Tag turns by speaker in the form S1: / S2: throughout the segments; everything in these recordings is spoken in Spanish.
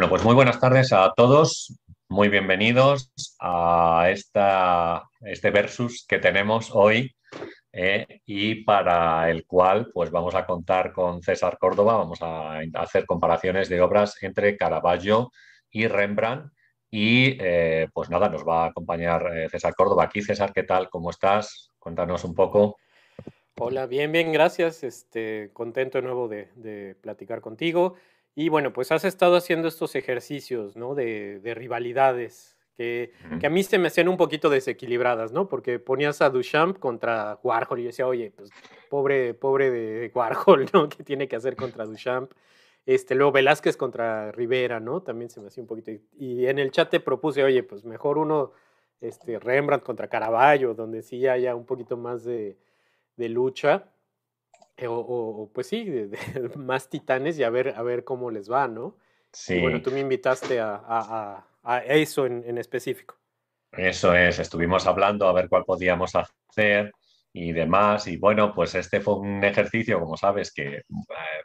S1: Bueno, pues muy buenas tardes a todos. Muy bienvenidos a esta, este versus que tenemos hoy eh, y para el cual pues vamos a contar con César Córdoba. Vamos a hacer comparaciones de obras entre Caravaggio y Rembrandt. Y eh, pues nada, nos va a acompañar eh, César Córdoba aquí. César, ¿qué tal? ¿Cómo estás? Cuéntanos un poco.
S2: Hola, bien, bien, gracias. Este, contento de nuevo de, de platicar contigo. Y bueno, pues has estado haciendo estos ejercicios, ¿no? De, de rivalidades que, que, a mí se me hacían un poquito desequilibradas, ¿no? Porque ponías a Duchamp contra Warhol y yo decía, oye, pues pobre, pobre de Warhol, ¿no? ¿Qué tiene que hacer contra Duchamp? Este, luego Velázquez contra Rivera, ¿no? También se me hacía un poquito. Y en el chat te propuse, oye, pues mejor uno, este, Rembrandt contra Caravaggio, donde sí haya un poquito más de, de lucha. Eh, o, pues sí, de, más titanes y a ver, a ver cómo les va, ¿no? Sí. bueno, tú me invitaste a, eso en, específico.
S1: Eso es, estuvimos hablando a ver cuál podíamos hacer y demás. Y bueno, pues este fue un ejercicio, como sabes, que eh,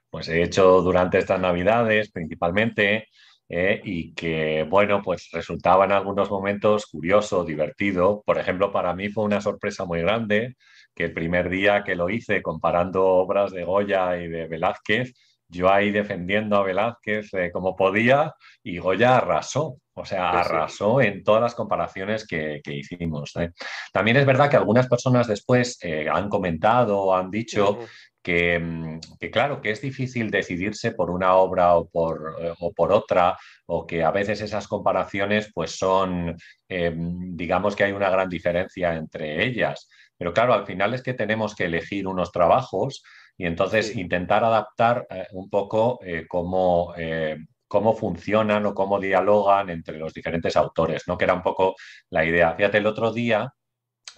S1: pues he hecho durante estas navidades principalmente. Eh, y que, bueno, pues resultaba en algunos momentos curioso, divertido. Por ejemplo, para mí fue una sorpresa muy grande que el primer día que lo hice comparando obras de Goya y de Velázquez, yo ahí defendiendo a Velázquez eh, como podía y Goya arrasó, o sea, arrasó en todas las comparaciones que, hicimos. ¿eh? También es verdad que algunas personas después eh, han comentado o han dicho que, mm, que, claro, que es difícil decidirse por una obra o por, o por otra, o que a veces esas comparaciones pues son, digamos que hay una gran diferencia entre ellas. Pero claro, al final es que tenemos que elegir unos trabajos y entonces intentar adaptar eh, un poco eh, cómo, eh, cómo funcionan o cómo dialogan entre los diferentes autores, ¿no? Que era un poco la idea. Fíjate, el otro día,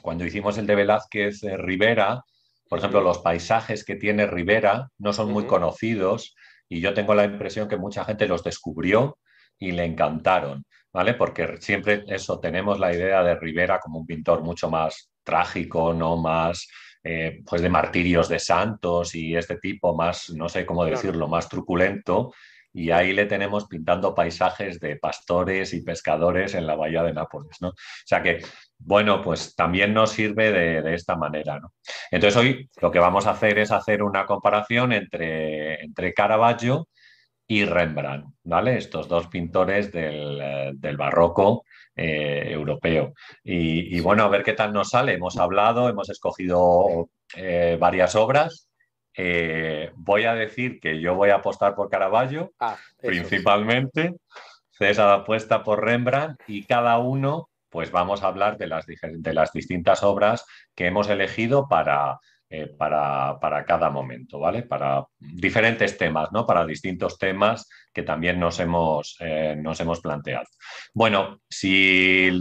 S1: cuando hicimos el de Velázquez Rivera, por ejemplo, los paisajes que tiene Rivera no son muy conocidos y yo tengo la impresión que mucha gente los descubrió y le encantaron, ¿vale? Porque siempre eso, tenemos la idea de Rivera como un pintor mucho más trágico, ¿no? Más eh, pues de martirios de santos y este tipo, más, no sé cómo decirlo, más truculento. Y ahí le tenemos pintando paisajes de pastores y pescadores en la bahía de Nápoles, ¿no? O sea que, bueno, pues también nos sirve de, esta manera, ¿no? Entonces hoy lo que vamos a hacer es hacer una comparación entre, entre Caravaggio y Rembrandt, ¿vale? Estos dos pintores del, eh, del barroco eh, europeo. Y, bueno, a ver qué tal nos sale. Hemos hablado, hemos escogido eh, varias obras. Eh, voy a decir que yo voy a apostar por Caravaggio, ah, principalmente. César apuesta por Rembrandt y cada uno, pues vamos a hablar de las, de las distintas obras que hemos elegido para, eh, para, cada momento, ¿vale? Para diferentes temas, ¿no? Para distintos temas que también nos hemos, eh, nos hemos planteado. Bueno, si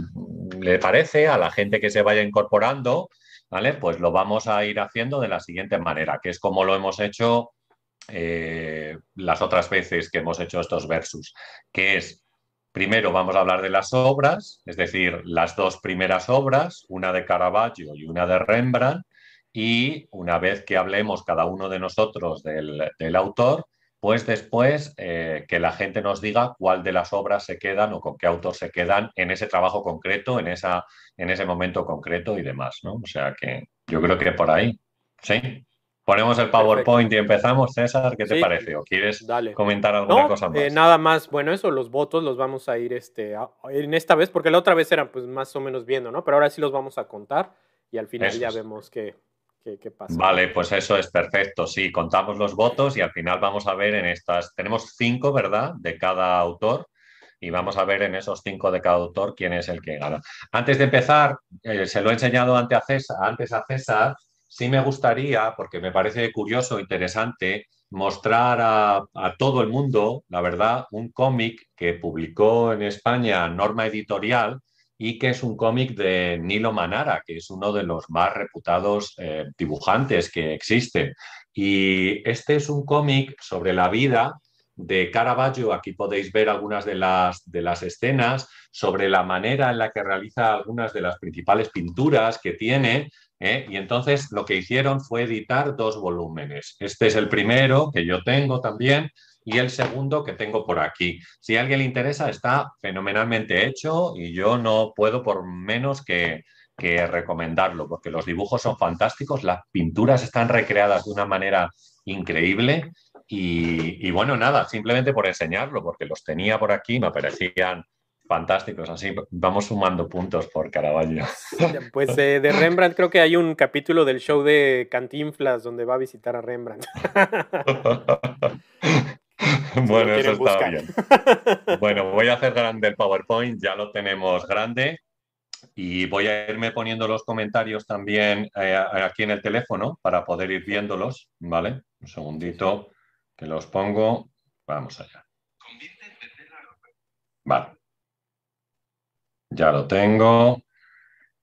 S1: le parece a la gente que se vaya incorporando, ¿vale? Pues lo vamos a ir haciendo de la siguiente manera, que es como lo hemos hecho eh, las otras veces que hemos hecho estos versus, que es Primero vamos a hablar de las obras, es decir, las dos primeras obras, una de Caravaggio y una de Rembrandt, y una vez que hablemos cada uno de nosotros del, autor, pues después eh, que la gente nos diga cuál de las obras se quedan o con qué autor se quedan en ese trabajo concreto, en, esa, en ese momento concreto y demás, ¿no? O sea que yo creo que por ahí, ¿sí? Ponemos el PowerPoint y empezamos. César, ¿qué te parece? ¿O quieres comentar alguna cosa eh,
S2: más? nada más, bueno, eso, los votos los vamos a ir este, en esta vez, porque la otra vez eran pues más o menos viendo, ¿no? Pero ahora sí los vamos a contar y al final ya vemos que
S1: Vale, pues eso es perfecto. Sí, contamos los votos y al final vamos a ver en estas. Tenemos cinco, ¿verdad? De cada autor y vamos a ver en esos cinco de cada autor quién es el que gana. Antes de empezar, eh, se lo he enseñado antes a, César, antes a César. Sí me gustaría, porque me parece curioso, interesante, mostrar a todo el mundo, la verdad, un cómic que publicó en España Norma Editorial, y que es un cómic de Nilo Manara, que es uno de los más reputados eh, dibujantes que existen. Y este es un cómic sobre la vida de Caravaggio, aquí podéis ver algunas de las, de las escenas, sobre la manera en la que realiza algunas de las principales pinturas que tiene, ¿eh? y entonces lo que hicieron fue editar dos volúmenes. Este es el primero que yo tengo también, y el segundo que tengo por aquí. Si a alguien le interesa, está fenomenalmente hecho y yo no puedo por menos que, recomendarlo, porque los dibujos son fantásticos, las pinturas están recreadas de una manera increíble y, y, bueno, nada, simplemente por enseñarlo, porque los tenía por aquí, me parecían fantásticos, así vamos sumando puntos por Caravaggio.
S2: Pues eh, de Rembrandt creo que hay un capítulo del show de Cantinflas donde va a visitar a Rembrandt.
S1: bueno, eso está bien. Bueno, voy a hacer grande el PowerPoint, ya lo tenemos grande. Y voy a irme poniendo los comentarios también eh, aquí en el teléfono para poder ir viéndolos, ¿vale? Un segundito que los pongo. Vamos allá. Vale. Ya lo tengo.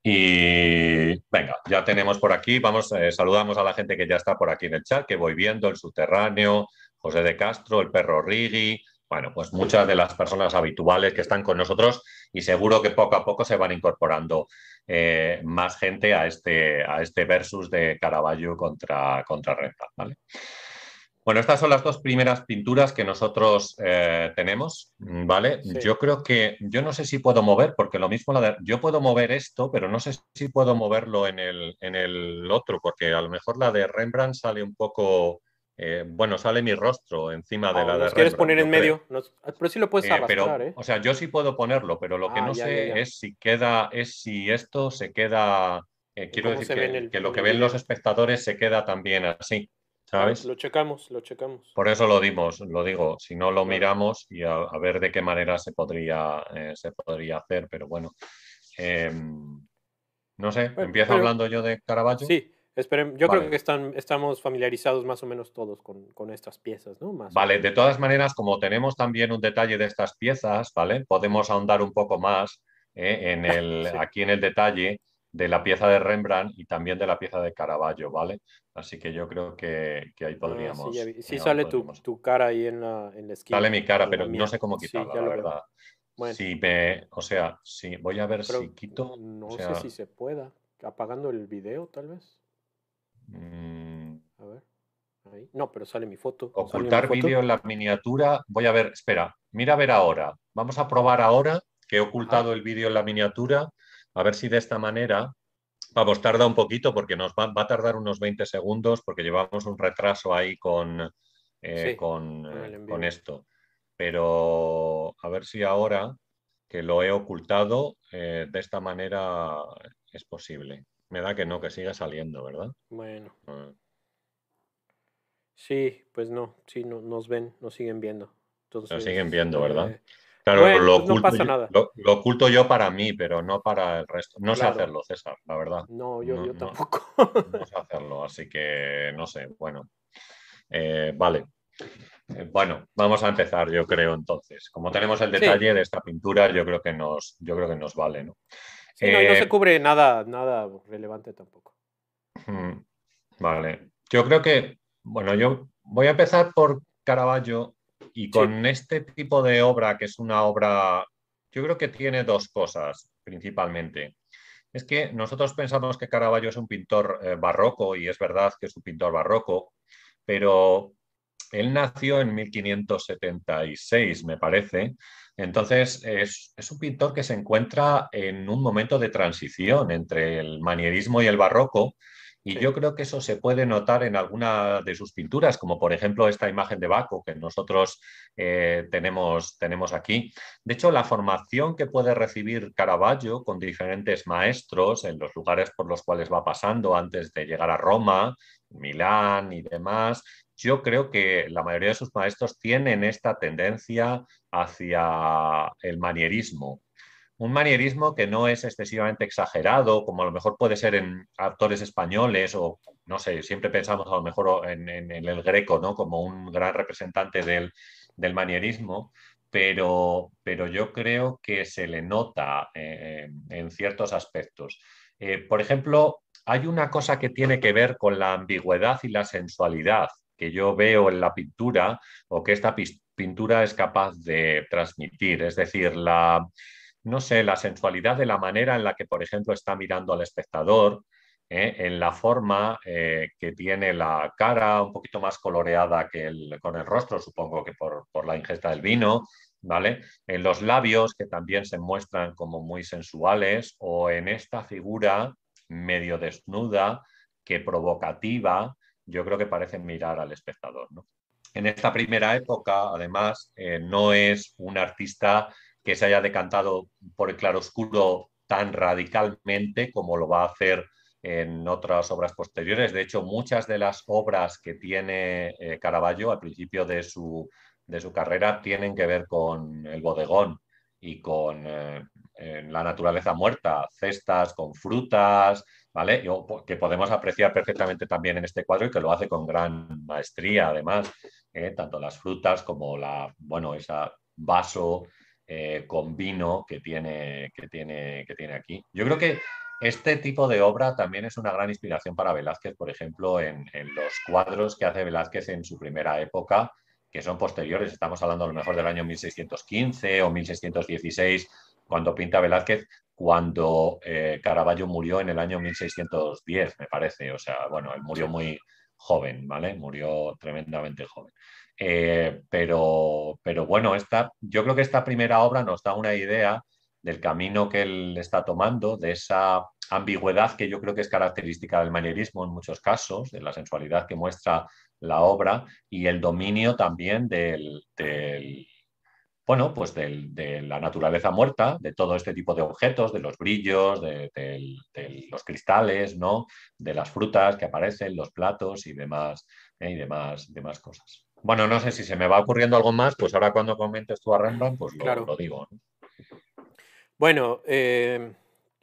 S1: Y venga, ya tenemos por aquí, vamos, eh, saludamos a la gente que ya está por aquí en el chat, que voy viendo, el subterráneo, José de Castro, el perro Rigi, bueno, pues muchas de las personas habituales que están con nosotros y seguro que poco a poco se van incorporando eh, más gente a este, a este versus de Caravaggio contra, contra Renta, ¿vale? Bueno, estas son las dos primeras pinturas que nosotros eh, tenemos, ¿vale? Yo creo que, yo no sé si puedo mover, porque lo mismo, la yo puedo mover esto, pero no sé si puedo moverlo en el, en el otro, porque a lo mejor la de Rembrandt sale un poco, eh, bueno, sale mi rostro encima de ah, la de Rembrandt.
S2: quieres poner en medio? pero sí lo puedes eh, arrastrar, ¿eh?
S1: O sea, yo sí puedo ponerlo, pero lo que ah, no sé es si queda, es si esto se queda, quiero decir que, lo que ven los espectadores se queda también así. ¿Sabes?
S2: Lo checamos, lo checamos.
S1: Por eso lo dimos, lo digo, si no lo miramos y a, ver de qué manera se podría, eh, se podría hacer, pero bueno. Em, no sé, empiezo hablando yo de Caravaggio.
S2: Sí, esperen, yo creo que están, estamos familiarizados más o menos todos con, estas piezas, ¿no? Más
S1: vale, de todas maneras, como tenemos también un detalle de estas piezas, ¿vale? Podemos ahondar un poco más eh, en el, aquí en el detalle de la pieza de Rembrandt y también de la pieza de Caravaggio, ¿vale? Así que yo creo que, ahí ah, podríamos.
S2: sí, sale tu, cara ahí en la, en esquina.
S1: Sale mi cara, pero no sé cómo quitarla, la verdad. Si me, o sea, si voy a ver si quito.
S2: No sé si se pueda. Apagando el video, tal vez.
S1: Mm.
S2: A ver. Ahí. No, pero sale mi foto.
S1: Ocultar vídeo en la miniatura. Voy a ver, espera, mira a ver ahora. Vamos a probar ahora que he ocultado el vídeo en la miniatura a ver si de esta manera, vamos, tarda un poquito porque nos va, a tardar unos 20 segundos porque llevamos un retraso ahí con, eh, con, esto. Pero a ver si ahora que lo he ocultado, eh, de esta manera es posible. Me da que no, que siga saliendo, ¿verdad?
S2: Bueno. Ah. Sí, pues no, sí, no, nos ven, nos siguen viendo.
S1: nos siguen viendo, ¿verdad? Eh, Claro, lo, oculto, yo, Lo, oculto yo para mí, pero no para el resto. No sé hacerlo, César, la verdad.
S2: No, yo, tampoco.
S1: No, sé hacerlo, así que no sé. Bueno, eh, vale. Eh, bueno, vamos a empezar, yo creo, entonces. Como tenemos el detalle de esta pintura, yo creo que nos, yo creo que nos vale, ¿no?
S2: Sí, no, y no se eh, cubre nada, nada relevante tampoco.
S1: Vale. Yo creo que, bueno, yo voy a empezar por Caravaggio y con este tipo de obra, que es una obra, yo creo que tiene dos cosas principalmente. Es que nosotros pensamos que Caravaggio es un pintor eh, barroco y es verdad que es un pintor barroco, pero él nació en 1576, me parece. Entonces, es, es, un pintor que se encuentra en un momento de transición entre el manierismo y el barroco, y yo creo que eso se puede notar en alguna de sus pinturas, como por ejemplo esta imagen de Baco que nosotros eh, tenemos, tenemos aquí. De hecho, la formación que puede recibir Caravaggio con diferentes maestros en los lugares por los cuales va pasando antes de llegar a Roma, Milán y demás, yo creo que la mayoría de sus maestros tienen esta tendencia hacia el manierismo un manierismo que no es excesivamente exagerado, como a lo mejor puede ser en actores españoles o, no sé, siempre pensamos a lo mejor en, el greco, ¿no? Como un gran representante del, manierismo, pero, pero, yo creo que se le nota eh, en ciertos aspectos. Eh, por ejemplo, hay una cosa que tiene que ver con la ambigüedad y la sensualidad que yo veo en la pintura o que esta pintura es capaz de transmitir, es decir, la no sé, la sensualidad de la manera en la que, por ejemplo, está mirando al espectador, ¿eh? en la forma eh, que tiene la cara un poquito más coloreada que el, con el rostro, supongo que por, la ingesta del vino, ¿vale? En los labios que también se muestran como muy sensuales o en esta figura medio desnuda que provocativa, yo creo que parece mirar al espectador, En esta primera época, además, eh, no es un artista que se haya decantado por el claroscuro tan radicalmente como lo va a hacer en otras obras posteriores. De hecho, muchas de las obras que tiene eh, Caravaggio al principio de su, de su, carrera tienen que ver con el bodegón y con eh, la naturaleza muerta, cestas con frutas, que podemos apreciar perfectamente también en este cuadro y que lo hace con gran maestría, además, ¿eh? tanto las frutas como la, bueno, esa vaso con vino que tiene, que, tiene, que tiene aquí. Yo creo que este tipo de obra también es una gran inspiración para Velázquez, por ejemplo, en, los cuadros que hace Velázquez en su primera época, que son posteriores. Estamos hablando a lo mejor del año 1615 o 1616, cuando pinta Velázquez, cuando eh, Caravaggio murió en el año 1610, me parece. O sea, bueno, él murió muy joven, ¿vale? Murió tremendamente joven. Eh, pero, pero bueno, esta, yo creo que esta primera obra nos da una idea del camino que él está tomando, de esa ambigüedad que yo creo que es característica del manierismo en muchos casos, de la sensualidad que muestra la obra y el dominio también del, bueno, pues de la naturaleza muerta, de todo este tipo de objetos, de los brillos, de, los cristales, ¿no? de las frutas que aparecen, los platos y demás, ¿eh? y demás, demás cosas. Bueno, no sé si se me va ocurriendo algo más, pues ahora cuando comentes tú a Rembrandt, pues lo, lo digo.
S2: Bueno, em,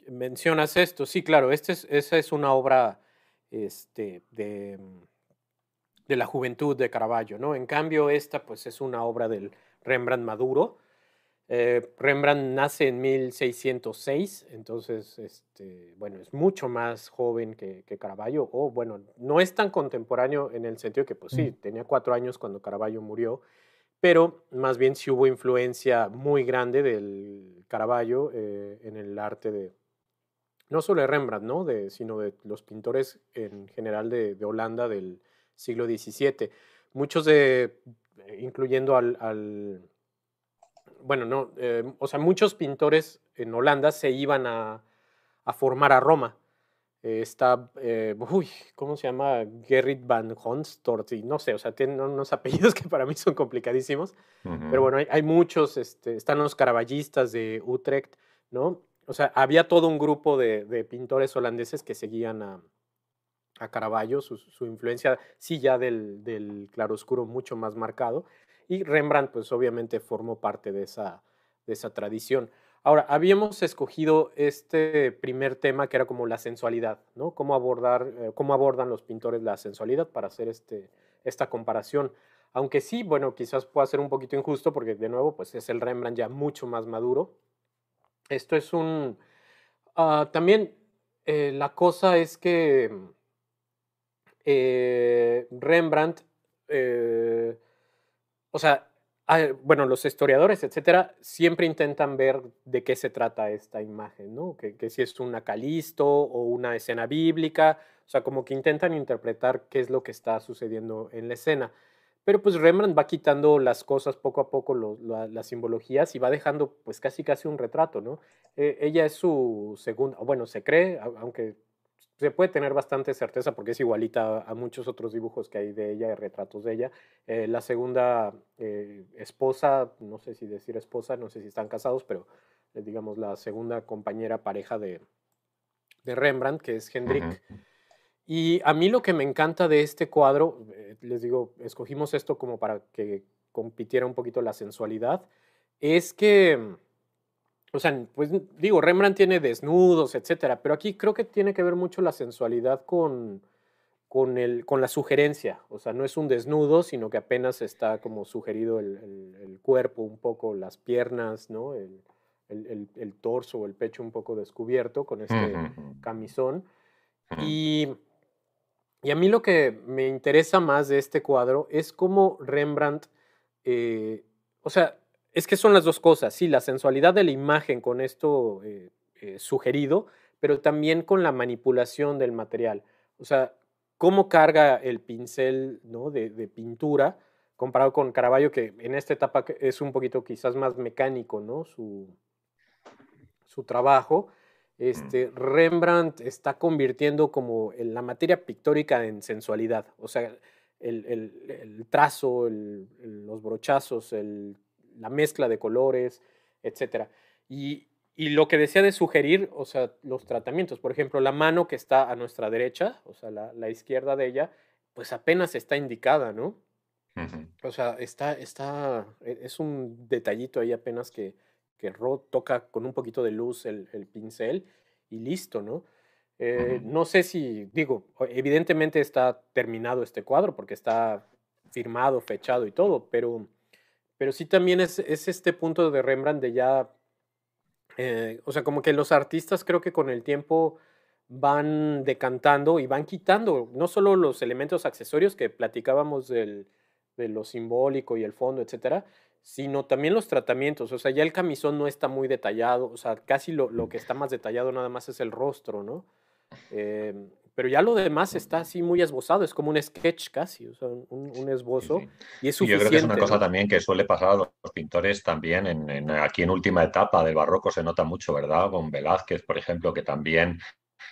S2: mencionas esto, sí, claro, este es, esa es una obra este, de, de, la juventud de Caravaggio, ¿no? En cambio, esta pues es una obra del Rembrandt maduro. Eh, Rembrandt nace en 1606, entonces, este, bueno, es mucho más joven que, que, Caravaggio, o bueno, no es tan contemporáneo en el sentido que, pues sí, mm. tenía cuatro años cuando Caravaggio murió, pero más bien sí hubo influencia muy grande del Caravaggio eh, en el arte de, no solo de Rembrandt, ¿no? de, sino de los pintores en general de, Holanda del siglo XVII. Muchos de, incluyendo al, bueno, no, eh, o sea, muchos pintores en Holanda se iban a, a formar a Roma eh, está, eh, uy, ¿cómo se llama? Gerrit van Honstort, y no sé, o sea, tienen unos apellidos que para mí son complicadísimos, pero bueno, hay, muchos, este, están los caraballistas de Utrecht, ¿no? O sea, había todo un grupo de, de pintores holandeses que seguían a, a Caravaggio, su, influencia sí ya del, del claroscuro mucho más marcado, y Rembrandt pues obviamente formó parte de esa, de esa tradición. Ahora, habíamos escogido este primer tema que era como la sensualidad, ¿no? Cómo abordar, eh, cómo abordan los pintores la sensualidad para hacer este, esta comparación. Aunque sí, bueno, quizás pueda ser un poquito injusto porque de nuevo, pues es el Rembrandt ya mucho más maduro. Esto es un... Ah, también eh, la cosa es que eh, Rembrandt, o sea, bueno, los historiadores, etcétera, siempre intentan ver de qué se trata esta imagen, ¿no? Que, si es una Calisto o una escena bíblica, o sea, como que intentan interpretar qué es lo que está sucediendo en la escena. Pero pues Rembrandt va quitando las cosas poco a poco, las simbologías, y va dejando pues casi casi un retrato, ¿no? Eh, ella es su segunda, bueno, se cree, aunque se puede tener bastante certeza porque es igualita a muchos otros dibujos que hay de ella, retratos de ella. Eh, la segunda eh, esposa, no sé si decir esposa, no sé si están casados, pero eh, digamos la segunda compañera pareja de, de Rembrandt, que es Hendrik. Y a mí lo que me encanta de este cuadro, les digo, escogimos esto como para que compitiera un poquito la sensualidad, es que o sea, pues digo, Rembrandt tiene desnudos, etcétera, pero aquí creo que tiene que ver mucho la sensualidad con, con, el, con la sugerencia. O sea, no es un desnudo, sino que apenas está como sugerido el, cuerpo, un poco las piernas, ¿no? El, el, torso o el pecho un poco descubierto con este camisón. Y, y, a mí lo que me interesa más de este cuadro es cómo Rembrandt, eh, o sea, es que son las dos cosas, sí, la sensualidad de la imagen con esto eh, eh, sugerido, pero también con la manipulación del material. O sea, cómo carga el pincel ¿no? de, pintura comparado con Caravaggio, que en esta etapa es un poquito quizás más mecánico, ¿no? Su, su trabajo. Este, Rembrandt está convirtiendo como la materia pictórica en sensualidad. O sea, el, trazo, los brochazos, la mezcla de colores, etc. Y, lo que decía de sugerir, o sea, los tratamientos, por ejemplo, la mano que está a nuestra derecha, o sea, la, izquierda de ella, pues apenas está indicada, ¿no? O sea, está, está, e, es un detallito ahí apenas que, que Rod toca con un poquito de luz el, el pincel y listo, ¿no? Eh, no sé si, digo, evidentemente está terminado este cuadro porque está firmado, fechado y todo, pero, pero sí también es, este punto de Rembrandt de ya, eh, o sea, como que los artistas creo que con el tiempo van decantando y van quitando no solo los elementos accesorios que platicábamos del, de lo simbólico y el fondo, etcétera, sino también los tratamientos. O sea, ya el camisón no está muy detallado, o sea, casi lo, lo que está más detallado nada más es el rostro, ¿no? Em, pero ya lo demás está así muy esbozado, es como un sketch casi, o sea, un, esbozo. Y es suficiente.
S1: yo creo que es una cosa también que suele pasar a los pintores también, en, aquí en última etapa del barroco se nota mucho, ¿verdad? Con Velázquez, por ejemplo, que también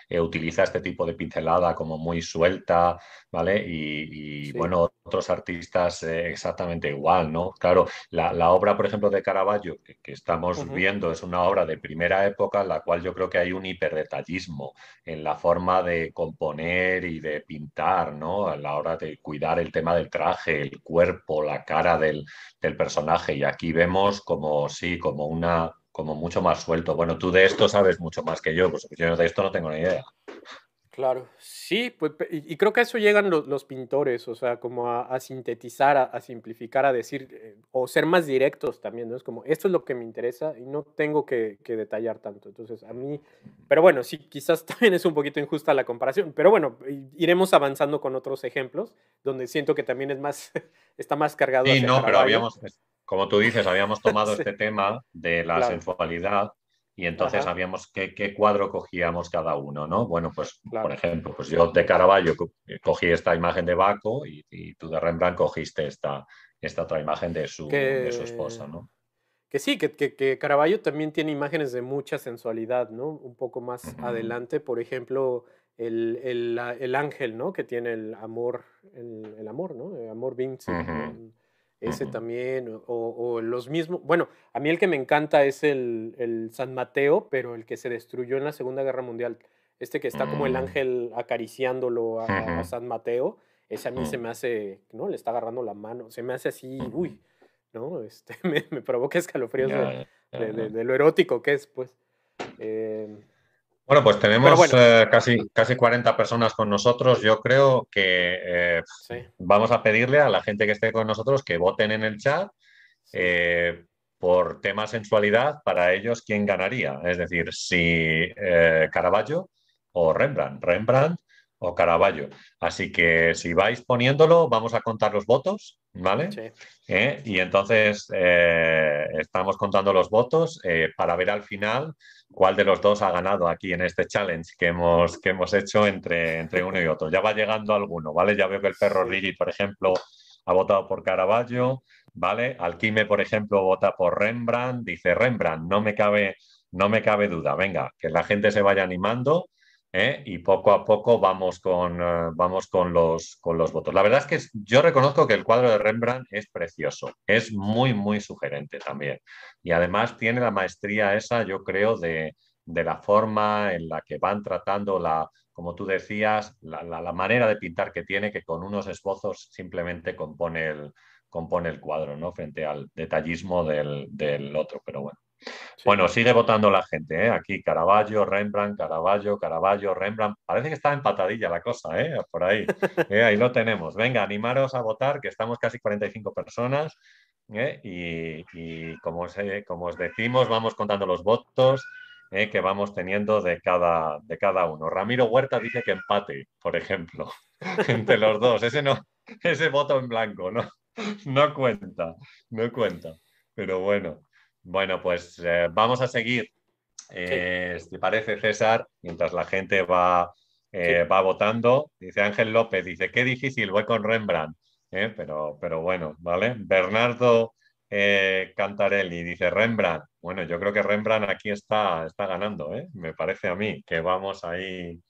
S1: eh, utiliza este tipo de pincelada como muy suelta, ¿vale? Y, bueno, otros artistas eh, exactamente igual, ¿no? Claro, la, obra, por ejemplo, de Caravaggio, que, estamos viendo, es una obra de primera época, en la cual yo creo que hay un hiperdetallismo en la forma de componer y de pintar, ¿no? A la hora de cuidar el tema del traje, el cuerpo, la cara del, del personaje. Y aquí vemos como, sí, como una como mucho más suelto. Bueno, tú de esto sabes mucho más que yo, pues yo de esto no tengo ni idea.
S2: Claro, sí, pues, y, creo que a eso llegan los, pintores, o sea, como a, sintetizar, a, simplificar, a decir, eh, o ser más directos también, ¿no? Es como, esto es lo que me interesa y no tengo que, detallar tanto. Entonces, a mí, pero bueno, sí, quizás también es un poquito injusta la comparación, pero bueno, iremos avanzando con otros ejemplos, donde siento que también es más, está más cargado.
S1: Sí, no, pero habíamos, como tú dices, habíamos tomado este tema de la sensualidad y entonces sabíamos qué, cuadro cogíamos cada uno, ¿no? Bueno, pues por ejemplo, pues yo de Caravaggio cogí esta imagen de Baco y, tú de Rembrandt cogiste esta, esta otra imagen de su, de su esposa, ¿no?
S2: Que sí, que, que, Caravaggio también tiene imágenes de mucha sensualidad, ¿no? Un poco más adelante, por ejemplo, el, el, ángel, ¿no? Que tiene el amor, el, amor, ¿no? El amor Vincent. Ese también, o, los mismos. Bueno, a mí el que me encanta es el, San Mateo, pero el que se destruyó en la Segunda Guerra Mundial. Este que está como el mm. ángel acariciándolo a, San Mateo. Ese a mí se mm. me hace, ¿no? Le está agarrando la mano. Se me hace así, uy, ¿no? Este, me, provoca escalofríos de, lo erótico que es, pues. Eh,
S1: bueno, pues tenemos eh, casi, casi 40 personas con nosotros. Yo creo que eh, vamos a pedirle a la gente que esté con nosotros que voten en el chat eh, por tema sensualidad para ellos quién ganaría. Es decir, si Caravaggio o Rembrandt. Rembrandt o Caravaggio. Así que si vais poniéndolo, vamos a contar los votos, ¿vale? Sí. Y entonces estamos contando los votos para ver al final cuál de los dos ha ganado aquí en este challenge que hemos, que hemos hecho entre, entre uno y otro. Ya va llegando alguno, ¿vale? Ya veo que el perro Rigi, por ejemplo, ha votado por Caravaggio, ¿vale? Alquime, por ejemplo, vota por Rembrandt, dice Rembrandt, no me cabe, no me cabe duda, venga, que la gente se vaya animando. ¿Eh? y poco a poco vamos con, eh, vamos con, los, con los votos. La verdad es que yo reconozco que el cuadro de Rembrandt es precioso, es muy, muy sugerente también. Y además tiene la maestría esa, yo creo, de, la forma en la que van tratando la, como tú decías, la, manera de pintar que tiene, que con unos esbozos simplemente compone el, compone el cuadro, ¿no? Frente al detallismo del, del otro, pero bueno. Bueno, sigue votando la gente, ¿eh? Aquí Caravaggio, Rembrandt, Caravaggio, Caravaggio, Rembrandt. Parece que está empatadilla la cosa, ¿eh? Por ahí. ¿eh? Ahí lo tenemos. Venga, animaros a votar, que estamos casi 45 personas. ¿eh? Y, como, os, como, os, decimos, vamos contando los votos que vamos teniendo de cada, de cada uno. Ramiro Huerta dice que empate, por ejemplo, entre los dos. Ese, no, ese voto en blanco, ¿no? No cuenta, no cuenta. Pero bueno. Bueno, pues eh, vamos a seguir eh, si parece César, mientras la gente va, eh, va votando, dice Ángel López, dice, qué difícil, voy con Rembrandt, pero, pero bueno, ¿vale? Bernardo Cantarelli dice Rembrandt, bueno, yo creo que Rembrandt aquí está, está ganando, me parece a mí, que vamos ahí,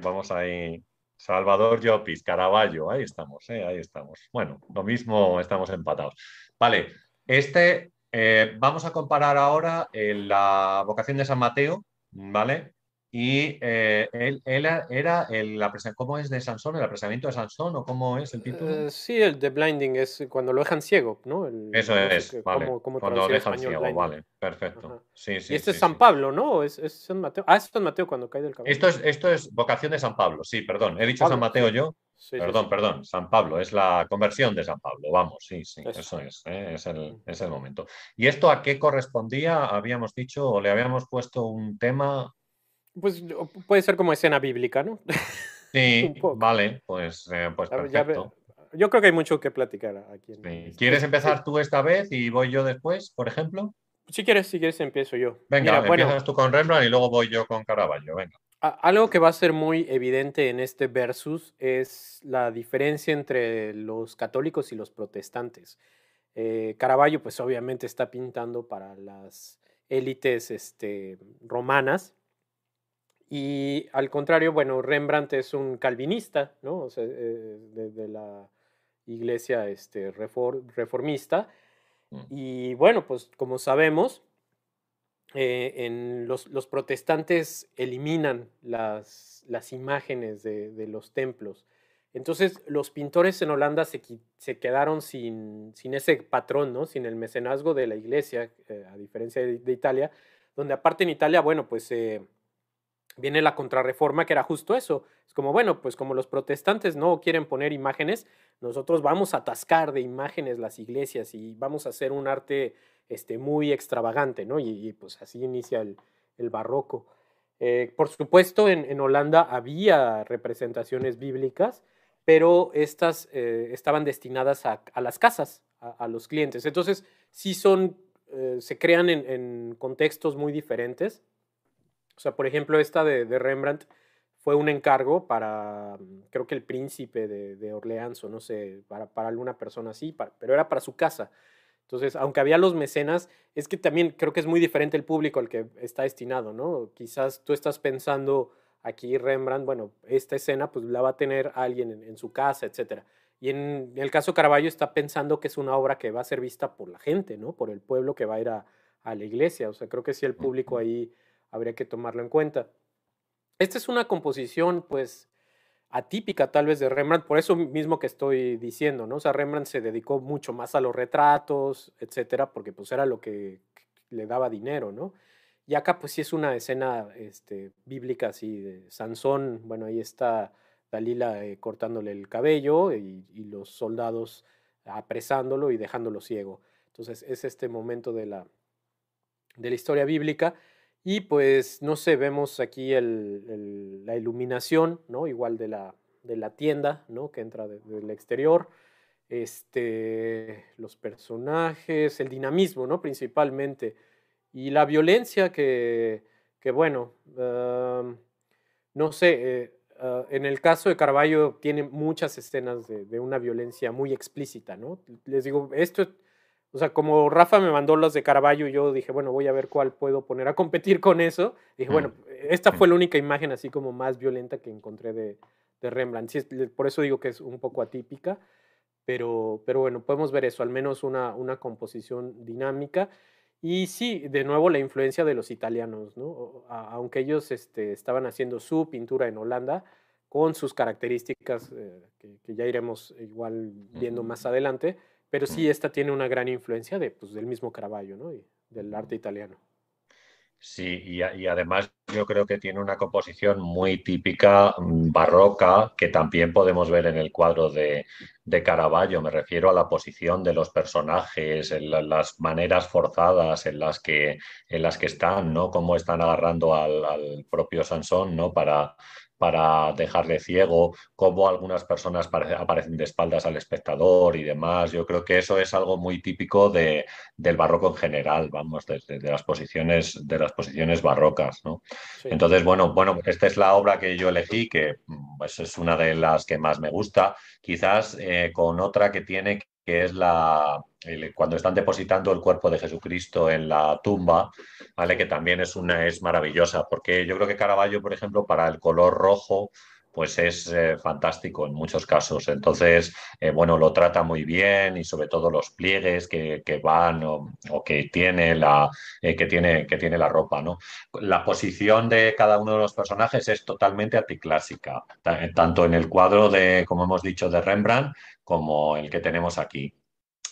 S1: vamos ahí. Salvador Llopis, Caravaggio, ahí estamos, ahí estamos. Bueno, lo mismo estamos empatados. Vale, este eh, vamos a comparar ahora eh, la vocación de San Mateo, ¿vale? Y eh, él, era el, ¿cómo es de Sansón? ¿El apresamiento de Sansón o cómo es el título?
S2: sí, el de blinding es cuando lo dejan ciego, ¿no?
S1: Eso es, vale. cuando lo dejan ciego, vale, perfecto. Sí, sí,
S2: y este
S1: es
S2: San Pablo, ¿no? ¿Es, San Mateo? Ah, es San Mateo cuando cae del caballo.
S1: Esto es, esto es vocación de San Pablo, sí, perdón. He dicho San Mateo yo perdón, perdón, San Pablo, es la conversión de San Pablo, vamos, sí, sí, eso, es, ¿eh? es, el, es, el, momento. ¿Y esto a qué correspondía? Habíamos dicho o le habíamos puesto un tema.
S2: Pues puede ser como escena bíblica, ¿no?
S1: Sí, vale, pues, eh, pues perfecto.
S2: yo creo que hay mucho que platicar aquí.
S1: Este ¿Quieres empezar tú esta vez y voy yo después, por ejemplo?
S2: Si quieres, si quieres, empiezo yo.
S1: Venga, empiezas tú con Rembrandt y luego voy yo con Caravaggio, venga.
S2: Algo que va a ser muy evidente en este versus es la diferencia entre los católicos y los protestantes. Eh, Caravaggio, pues obviamente está pintando para las élites este, romanas. Y al contrario, bueno, Rembrandt es un calvinista, ¿no? O sea, eh, de, la iglesia este, reformista. Mm. Y bueno, pues como sabemos, eh, en los, protestantes eliminan las, las imágenes de, los templos. Entonces los pintores en Holanda se, se quedaron sin, sin, ese patrón, ¿no? sin el mecenazgo de la iglesia, eh, a diferencia de, Italia, donde aparte en Italia, bueno, pues eh, viene la contrarreforma que era justo eso. Es como, bueno, pues como los protestantes no quieren poner imágenes, nosotros vamos a atascar de imágenes las iglesias y vamos a hacer un arte este, muy extravagante, ¿no? Y, pues así inicia el, barroco. Eh, por supuesto, en, Holanda había representaciones bíblicas, pero estas eh, estaban destinadas a, las casas, a, los clientes. Entonces, sí son, eh, se crean en, contextos muy diferentes. O sea, por ejemplo, esta de, Rembrandt fue un encargo para, creo que el príncipe de, Orleans, o no sé, para, para alguna persona así, pero era para su casa. Entonces, aunque había los mecenas, es que también creo que es muy diferente el público al que está destinado, ¿no? Quizás tú estás pensando aquí Rembrandt, bueno, esta escena pues la va a tener alguien en, su casa, etc. Y en, el caso Caravaggio está pensando que es una obra que va a ser vista por la gente, ¿no? Por el pueblo que va a ir a, a la iglesia. O sea, creo que sí el público ahí habría que tomarlo en cuenta. Esta es una composición, pues, atípica tal vez de Rembrandt, por eso mismo que estoy diciendo, ¿no? O sea, Rembrandt se dedicó mucho más a los retratos, etcétera, porque pues era lo que le daba dinero, ¿no? Y acá pues sí es una escena este, bíblica así de Sansón, bueno, ahí está Dalila eh, cortándole el cabello y, los soldados apresándolo y dejándolo ciego. Entonces es este momento de la, de la historia bíblica y pues, no sé, vemos aquí la iluminación, ¿no? Igual de la, de la tienda, ¿no? Que entra del exterior. Este, los personajes, el dinamismo, ¿no? Principalmente. Y la violencia que, que bueno, no sé, eh, ah, en el caso de Carballo tiene muchas escenas de, de, una violencia muy explícita, ¿no? Les digo, esto o sea, como Rafa me mandó los de Caravaggio, yo dije, bueno, voy a ver cuál puedo poner a competir con eso. Dije, bueno, esta fue la única imagen así como más violenta que encontré de, de Rembrandt. Sí, por eso digo que es un poco atípica, pero, pero bueno, podemos ver eso, al menos una, una composición dinámica. Y sí, de nuevo la influencia de los italianos, ¿no? aunque ellos este, estaban haciendo su pintura en Holanda, con sus características eh, que, que, ya iremos igual viendo más adelante, pero sí, esta tiene una gran influencia de, pues, del mismo Caravaggio, ¿no? Y del arte italiano.
S1: Sí, y, además yo creo que tiene una composición muy típica mm, barroca que también podemos ver en el cuadro de, de Caravaggio. Me refiero a la posición de los personajes, en las maneras forzadas en las que, en las que están, ¿no? Cómo están agarrando al, al propio Sansón, ¿no? Para, para dejarle ciego, cómo algunas personas aparecen de espaldas al espectador y demás. Yo creo que eso es algo muy típico de, del barroco en general, vamos, desde de, las posiciones, de las posiciones barrocas. ¿no? Entonces, bueno, bueno, esta es la obra que yo elegí, que pues, es una de las que más me gusta, quizás eh, con otra que tiene que es la, cuando están depositando el cuerpo de Jesucristo en la tumba, ¿vale? que también es, una, es maravillosa, porque yo creo que Caravaggio, por ejemplo, para el color rojo, pues es eh, fantástico en muchos casos. Entonces, eh, bueno, lo trata muy bien y sobre todo los pliegues que, van o, que, tiene la, eh, que, tiene, que tiene la ropa. ¿no? La posición de cada uno de los personajes es totalmente anticlásica, tanto en el cuadro de, como hemos dicho, de Rembrandt, como el que tenemos aquí.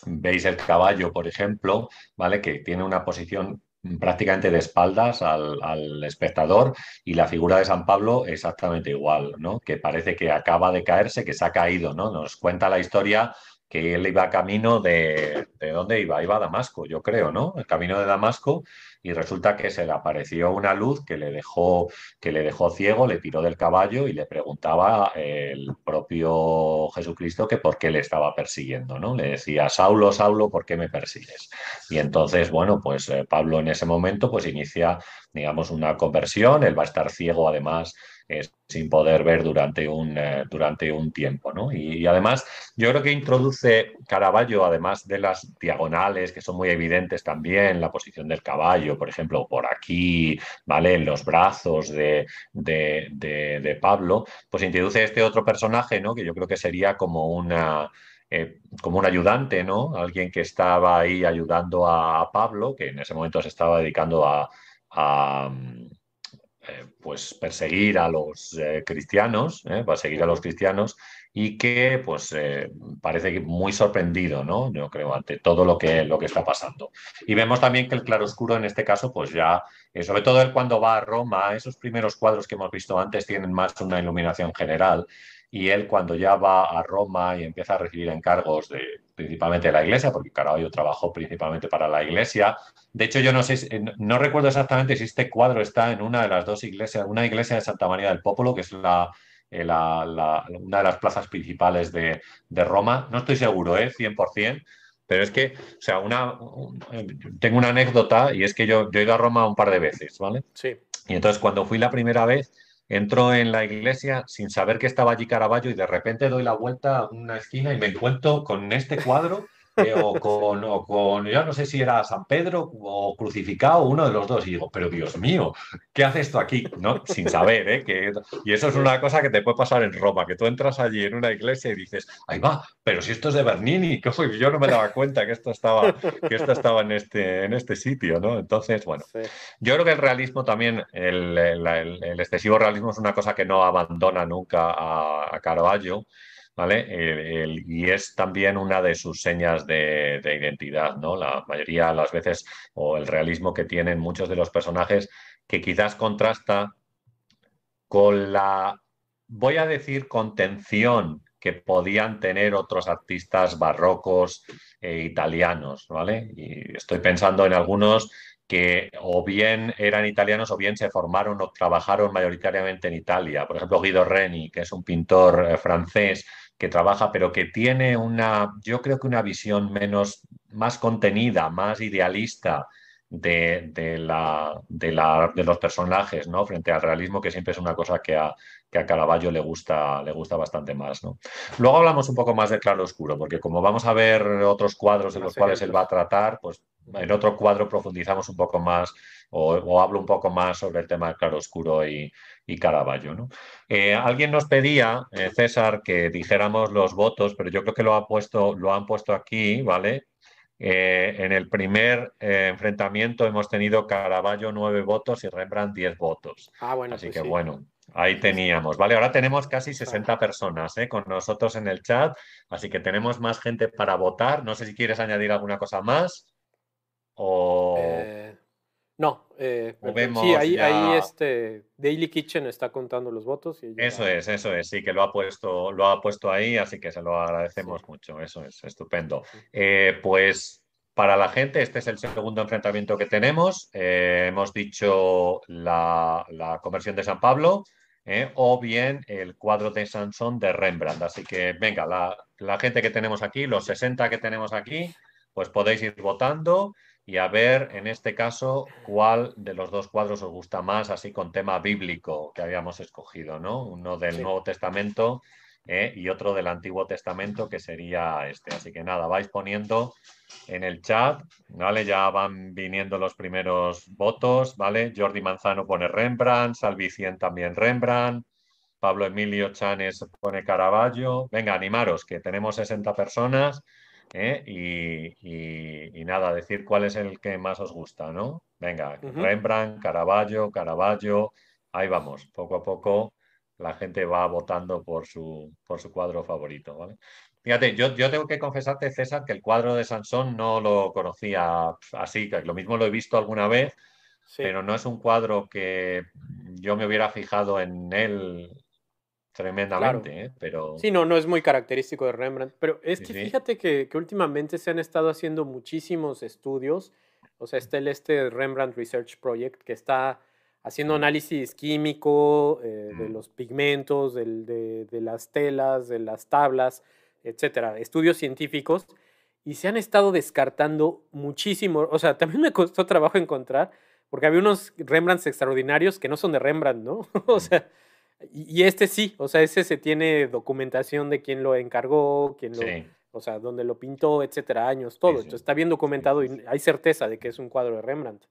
S1: Veis el caballo, por ejemplo, ¿vale? Que tiene una posición prácticamente de espaldas al, espectador y la figura de San Pablo exactamente igual, ¿no? Que parece que acaba de caerse, que se ha caído, ¿no? Nos cuenta la historia que él iba camino de... ¿De dónde iba? Iba a Damasco, yo creo, ¿no? El camino de Damasco y resulta que se le apareció una luz que le dejó, que le dejó ciego, le tiró del caballo y le preguntaba el propio Jesucristo que por qué le estaba persiguiendo, ¿no? Le decía, Saulo, Saulo, ¿por qué me persigues? Y entonces, bueno, pues eh, Pablo en ese momento pues inicia, digamos, una conversión, él va a estar ciego además sin poder ver durante un, eh, durante un tiempo. ¿no? Y, además, yo creo que introduce Caravaggio, además de las diagonales, que son muy evidentes también, la posición del caballo, por ejemplo, por aquí, ¿vale? En los brazos de, de, Pablo, pues introduce este otro personaje, ¿no? Que yo creo que sería como una. Eh, como un ayudante, ¿no? Alguien que estaba ahí ayudando a, Pablo, que en ese momento se estaba dedicando a, eh, pues perseguir a los eh, cristianos, ¿eh? perseguir a los cristianos y que pues parece muy sorprendido, ¿no? Yo creo, ante todo lo que, lo que está pasando. Y vemos también que el claroscuro en este caso, pues ya, sobre todo él cuando va a Roma, esos primeros cuadros que hemos visto antes tienen más una iluminación general y él cuando ya va a Roma y empieza a recibir encargos de principalmente de la iglesia, porque Caravaggio trabajó principalmente para la iglesia. De hecho, yo no sé, no recuerdo exactamente si este cuadro está en una de las dos iglesias, una iglesia de Santa María del Popolo, que es la, eh, una de las plazas principales de, Roma. No estoy seguro, ¿eh? 100%. Pero es que, o sea, una, tengo una anécdota y es que yo, yo he ido a Roma un par de veces, ¿vale?
S2: Sí.
S1: Y entonces cuando fui la primera vez, entro en la iglesia sin saber que estaba allí Caravaggio y de repente doy la vuelta a una esquina y me encuentro con este cuadro eh, o, con, o con, yo no sé si era San Pedro o crucificado, uno de los dos. Y digo, pero Dios mío, ¿qué hace esto aquí? ¿No? Sin saber, ¿eh? Que, y eso es una cosa que te puede pasar en Roma, que tú entras allí en una iglesia y dices, ahí va, pero si esto es de Bernini, que yo no me daba cuenta que esto estaba, que esto estaba en, este, en este sitio, ¿no? Entonces, bueno, yo creo que el realismo también, el, el, excesivo realismo es una cosa que no abandona nunca a, a Caravaggio. Y es también una de sus señas de, identidad, ¿no? La mayoría de las veces, o el realismo que tienen muchos de los personajes, que quizás contrasta con la, voy a decir, contención que podían tener otros artistas barrocos e italianos, ¿vale? Y estoy pensando en algunos que o bien eran italianos o bien se formaron o trabajaron mayoritariamente en Italia. Por ejemplo, Guido Reni, que es un pintor eh, francés que trabaja, pero que tiene una, yo creo que una visión menos, más contenida, más idealista de, la, de, la, de, los personajes, ¿no? Frente al realismo, que siempre es una cosa que a, que a Caravaggio le gusta, le gusta bastante más, ¿no? Luego hablamos un poco más de claro oscuro, porque como vamos a ver otros cuadros de los cuales él va a tratar, pues en otro cuadro profundizamos un poco más o, hablo un poco más sobre el tema de claro oscuro y, y Caravaggio, ¿no? Eh, alguien nos pedía, eh, César, que dijéramos los votos, pero yo creo que lo, ha puesto, lo han puesto aquí, ¿vale? Eh, en el primer enfrentamiento hemos tenido Caravaggio nueve votos y Rembrandt diez votos.
S2: Ah, bueno,
S1: Así pues que bueno, ahí teníamos. Vale, ahora tenemos casi 60 personas ¿eh? con nosotros en el chat, así que tenemos más gente para votar. No sé si quieres añadir alguna cosa más. O...
S2: No, eh, sí, ahí, ahí, este Daily Kitchen está contando los votos. Y
S1: eso es, eso es, sí, que lo ha puesto, lo ha puesto ahí, así que se lo agradecemos mucho, eso es, estupendo. Eh, pues para la gente, este es el segundo enfrentamiento que tenemos. Eh, hemos dicho la, conversión de San Pablo, ¿eh? o bien el cuadro de Sansón de Rembrandt. Así que venga, la, la gente que tenemos aquí, los 60 que tenemos aquí, pues podéis ir votando y a ver en este caso cuál de los dos cuadros os gusta más, así con tema bíblico que habíamos escogido, ¿no? Uno del Nuevo Testamento ¿eh? y otro del Antiguo Testamento que sería este. Así que nada, vais poniendo en el chat, ¿vale? Ya van viniendo los primeros votos, ¿vale? Jordi Manzano pone Rembrandt, Salvicien también Rembrandt, Pablo Emilio Chanes pone Caravaggio. Venga, animaros, que tenemos 60 personas. ¿Eh? Y, nada, decir cuál es el que más os gusta, ¿no? Venga, Rembrandt, Caravaggio, Caravaggio, ahí vamos, poco a poco la gente va votando por su, por su cuadro favorito, ¿vale? Fíjate, yo, yo tengo que confesarte, César, que el cuadro de Sansón no lo conocía así, que lo mismo lo he visto alguna vez, pero no es un cuadro que yo me hubiera fijado en él tremendamente, ¿eh? pero...
S2: Sí, no, no es muy característico de Rembrandt, pero es que fíjate que, que, últimamente se han estado haciendo muchísimos estudios, o sea, está el este Rembrandt Research Project que está haciendo análisis químico eh, de los pigmentos, de, las telas, de las tablas, etcétera, estudios científicos, y se han estado descartando muchísimo, o sea, también me costó trabajo encontrar, porque había unos Rembrandts extraordinarios que no son de Rembrandt, ¿no? o sea, y, este sí, o sea, ese se tiene documentación de quién lo encargó, quién lo, o sea, dónde lo pintó, etcétera, años, todo. Entonces está bien documentado y hay certeza de que es un cuadro de Rembrandt.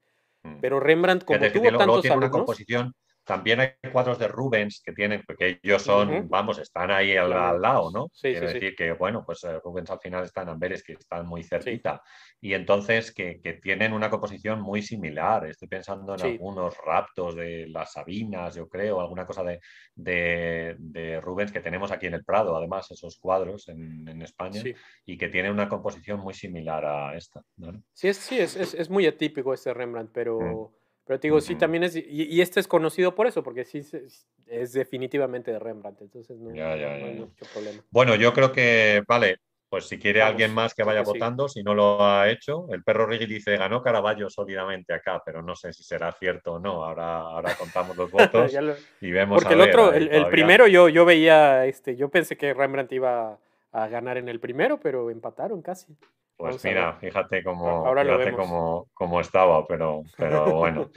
S2: Mm. Pero Rembrandt, como tuvo tantos
S1: una composición también hay cuadros de Rubens que tienen, porque ellos son, vamos, están ahí al, lado, ¿no? Sí, Quiero decir que, bueno, pues eh, Rubens al final está en Amberes, que están muy cerquita. Y entonces que, tienen una composición muy similar. Estoy pensando en algunos raptos de las Sabinas, yo creo, alguna cosa de, de, Rubens que tenemos aquí en el Prado, además, esos cuadros en, en España, y que tienen una composición muy similar a esta.
S2: Sí, es, sí es, es, muy atípico este Rembrandt, pero... Mm. Pero te digo, sí, también es, y, este es conocido por eso, porque sí es, definitivamente de Rembrandt, entonces no, hay mucho problema.
S1: Bueno, yo creo que, vale, pues si quiere alguien más que vaya votando, si no lo ha hecho, el perro Riggy dice, ganó Caraballo sólidamente acá, pero no sé si será cierto o no, ahora, ahora contamos los votos y vemos
S2: Porque el otro, el, primero yo, yo veía, este, yo pensé que Rembrandt iba a ganar en el primero, pero empataron casi.
S1: Pues mira, fíjate cómo, cómo, estaba, pero, pero bueno.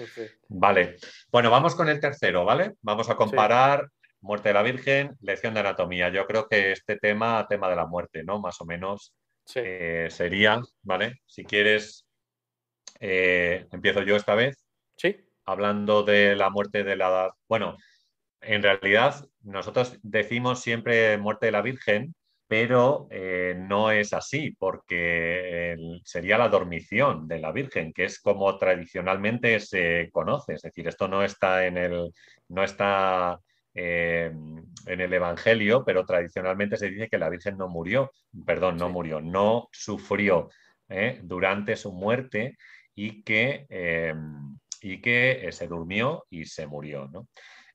S1: Vale. Bueno, vamos con el tercero, ¿vale? Vamos a comparar muerte de la Virgen, lección de anatomía. Yo creo que este tema, tema de la muerte, ¿no? Más o menos eh, sería, ¿vale? Si quieres, eh, empiezo yo esta vez.
S2: Sí.
S1: Hablando de la muerte de la... Bueno, en realidad nosotros decimos siempre muerte de la Virgen, pero eh, no es así, porque sería la dormición de la Virgen, que es como tradicionalmente se conoce. Es decir, esto no está en el, no está, eh, en el Evangelio, pero tradicionalmente se dice que la Virgen no murió, perdón, no murió, no sufrió eh, durante su muerte y que, y que se durmió y se murió. ¿no?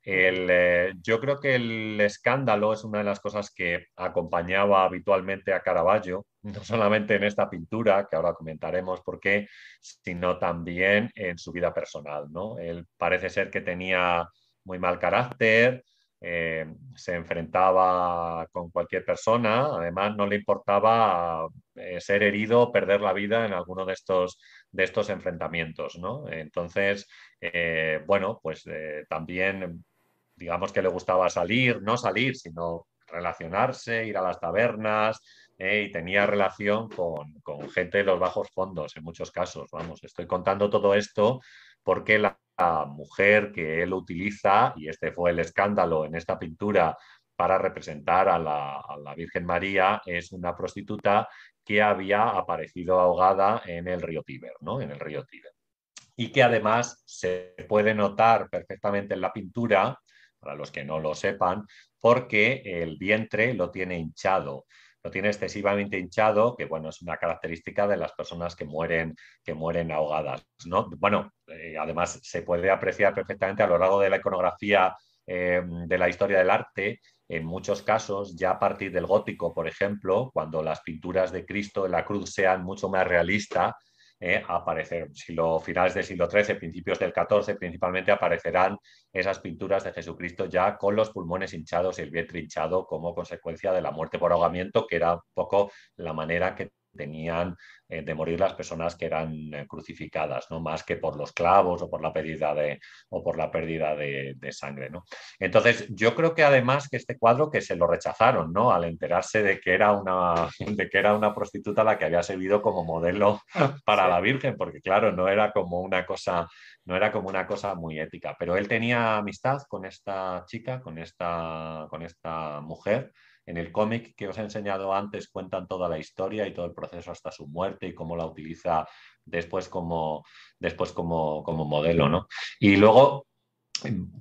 S1: Eh, yo creo que el escándalo es una de las cosas que acompañaba habitualmente a Caravaggio, no solamente en esta pintura, que ahora comentaremos por qué, sino también en su vida personal. ¿no? Él parece ser que tenía muy mal carácter, eh, se enfrentaba con cualquier persona, además no le importaba eh, ser herido o perder la vida en alguno de estos, de estos enfrentamientos. ¿no? Entonces, bueno, pues también digamos que le gustaba salir, no salir, sino relacionarse, ir a las tabernas, eh, y tenía relación con, gente de los bajos fondos en muchos casos. Vamos, estoy contando todo esto porque la, mujer que él utiliza, y este fue el escándalo en esta pintura para representar a la, a la Virgen María, es una prostituta que había aparecido ahogada en el río Tíber, ¿no? En el río Tíber. Y que además se puede notar perfectamente en la pintura para los que no lo sepan, porque el vientre lo tiene hinchado lo tiene excesivamente hinchado, que bueno, es una característica de las personas que mueren, que mueren ahogadas. ¿no? Bueno, eh, además se puede apreciar perfectamente a lo largo de la iconografía eh, de la historia del arte, en muchos casos, ya a partir del gótico, por ejemplo, cuando las pinturas de Cristo en la cruz sean mucho más realistas, eh, aparecer. Siglo, finales del siglo XIII, principios del XIV, principalmente aparecerán esas pinturas de Jesucristo ya con los pulmones hinchados y el vientre hinchado como consecuencia de la muerte por ahogamiento, que era un poco la manera que tenían eh, de morir las personas que eran eh, crucificadas, ¿no? más que por los clavos o por la pérdida de, o por la pérdida de, sangre. ¿no? Entonces, yo creo que además que este cuadro que se lo rechazaron ¿no? al enterarse de que, era una, de que era una prostituta la que había servido como modelo para la Virgen, porque claro, no era como una cosa no era como una cosa muy ética, pero él tenía amistad con esta chica, con esta, con esta mujer, en el cómic que os he enseñado antes cuentan toda la historia y todo el proceso hasta su muerte y cómo la utiliza después como, después como, como modelo, ¿no? Y luego,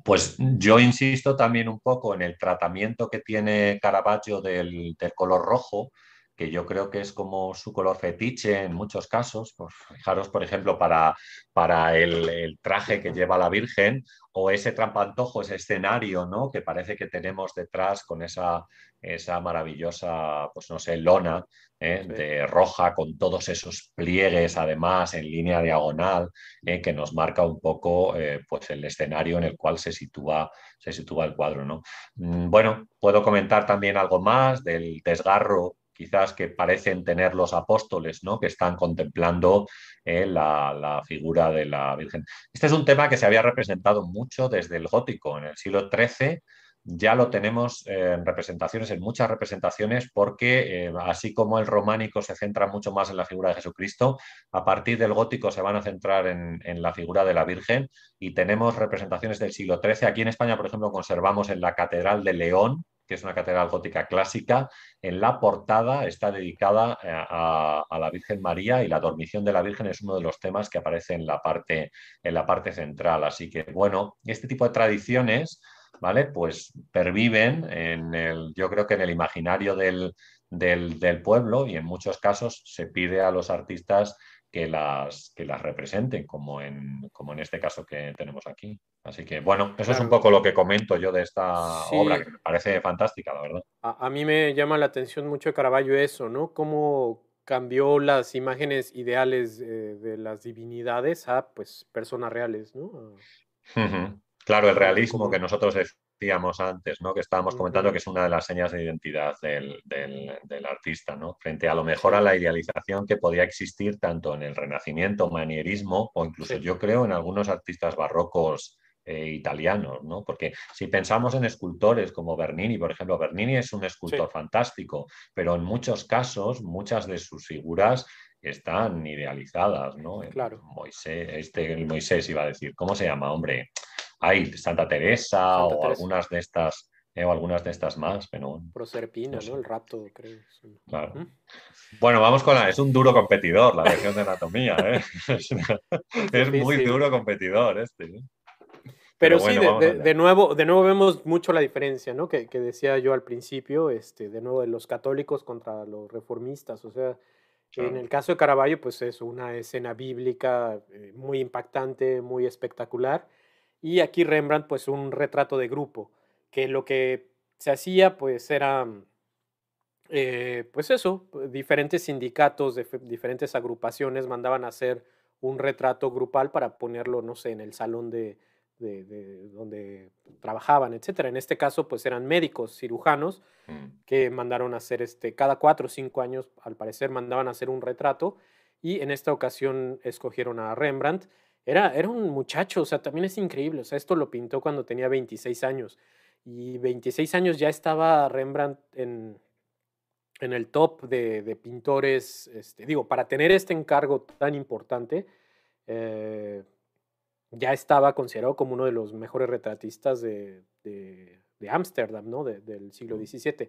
S1: pues yo insisto también un poco en el tratamiento que tiene Caravaggio del, del color rojo, que yo creo que es como su color fetiche en muchos casos. Pues fijaros, por ejemplo, para, para el, traje que lleva la Virgen o ese trampantojo, ese escenario ¿no? que parece que tenemos detrás con esa, esa maravillosa, pues no sé, lona ¿eh? de roja con todos esos pliegues además en línea diagonal ¿eh? que nos marca un poco eh, pues el escenario en el cual se sitúa, se sitúa el cuadro. ¿no? Mm, bueno, puedo comentar también algo más del desgarro quizás que parecen tener los apóstoles, ¿no? que están contemplando eh, la, figura de la Virgen. Este es un tema que se había representado mucho desde el gótico. En el siglo XIII ya lo tenemos en representaciones, en muchas representaciones, porque eh, así como el románico se centra mucho más en la figura de Jesucristo, a partir del gótico se van a centrar en, en la figura de la Virgen y tenemos representaciones del siglo XIII. Aquí en España, por ejemplo, conservamos en la Catedral de León, que es una catedral gótica clásica. En la portada está dedicada eh, a, la Virgen María y la dormición de la Virgen es uno de los temas que aparece en la parte, en la parte central. Así que, bueno, este tipo de tradiciones, ¿vale? Pues perviven en el, yo creo que en el imaginario del, del pueblo y en muchos casos se pide a los artistas que las, que las representen, como en, como en este caso que tenemos aquí. Así que, bueno, eso es un poco lo que comento yo de esta obra, que me parece fantástica, la verdad.
S2: A, mí me llama la atención mucho Caravaggio eso, ¿no? Cómo cambió las imágenes ideales de las divinidades a, pues, personas reales, ¿no?
S1: Claro, el realismo que nosotros decíamos antes, ¿no? que estábamos comentando que es una de las señas de identidad del, artista, ¿no? frente a lo mejor a la idealización que podía existir tanto en el Renacimiento, manierismo o incluso yo creo en algunos artistas barrocos eh, italianos, ¿no? Porque si pensamos en escultores como Bernini, por ejemplo, Bernini es un escultor fantástico, pero en muchos casos, muchas de sus figuras están idealizadas, ¿no?
S2: Claro.
S1: Moisés, este, el Moisés iba a decir, ¿cómo se llama, hombre? Hay Santa Teresa o algunas de estas eh, o algunas de estas más, pero...
S2: Proserpina, ¿no? El rapto, creo.
S1: Claro. Bueno, vamos con la... Es un duro competidor la versión de anatomía, ¿eh? es, muy duro competidor este. ¿eh?
S2: Pero, sí, de, nuevo, de nuevo vemos mucho la diferencia, ¿no? Que, decía yo al principio, este, de nuevo, de los católicos contra los reformistas. O sea, en el caso de Caravaggio, pues es una escena bíblica eh, muy impactante, muy espectacular. Y aquí Rembrandt, pues un retrato de grupo, que lo que se hacía, pues era, eh, pues eso, diferentes sindicatos, de diferentes agrupaciones mandaban a hacer un retrato grupal para ponerlo, no sé, en el salón de, de, donde trabajaban, etcétera. En este caso, pues eran médicos, cirujanos, mm. que mandaron a hacer este, cada cuatro o cinco años, al parecer, mandaban a hacer un retrato, y en esta ocasión escogieron a Rembrandt, era, era un muchacho, o sea, también es increíble, o sea, esto lo pintó cuando tenía 26 años y 26 años ya estaba Rembrandt en, en el top de, pintores, este, digo, para tener este encargo tan importante, eh, ya estaba considerado como uno de los mejores retratistas de Ámsterdam, ¿no? del siglo XVII.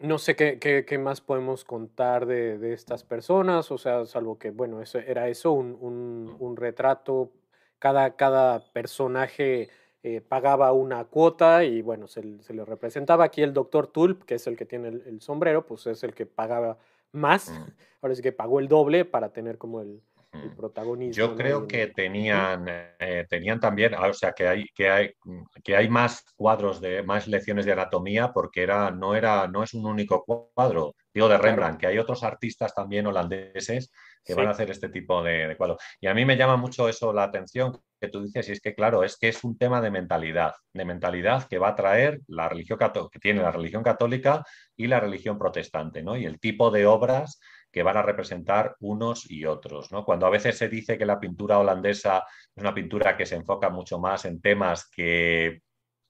S2: No sé qué, qué, más podemos contar de, de, estas personas, o sea, salvo que, bueno, eso, era eso, un, un, un retrato, cada, cada personaje eh, pagaba una cuota y, bueno, se, se, le representaba. Aquí el doctor Tulp, que es el que tiene el, sombrero, pues es el que pagaba más, mm. ahora sí que pagó el doble para tener como el,
S1: yo creo que tenían, eh, tenían también, ah, o sea, que hay, que, hay, que hay más cuadros, de más lecciones de anatomía porque era, no, era, no es un único cuadro. digo de Rembrandt, que hay otros artistas también holandeses que van a hacer este tipo de, cuadros. Y a mí me llama mucho eso la atención que tú dices, y es que claro, es que es un tema de mentalidad, de mentalidad que va a traer la religión que tiene la religión católica y la religión protestante, ¿no? Y el tipo de obras que van a representar unos y otros. ¿no? Cuando a veces se dice que la pintura holandesa es una pintura que se enfoca mucho más en temas que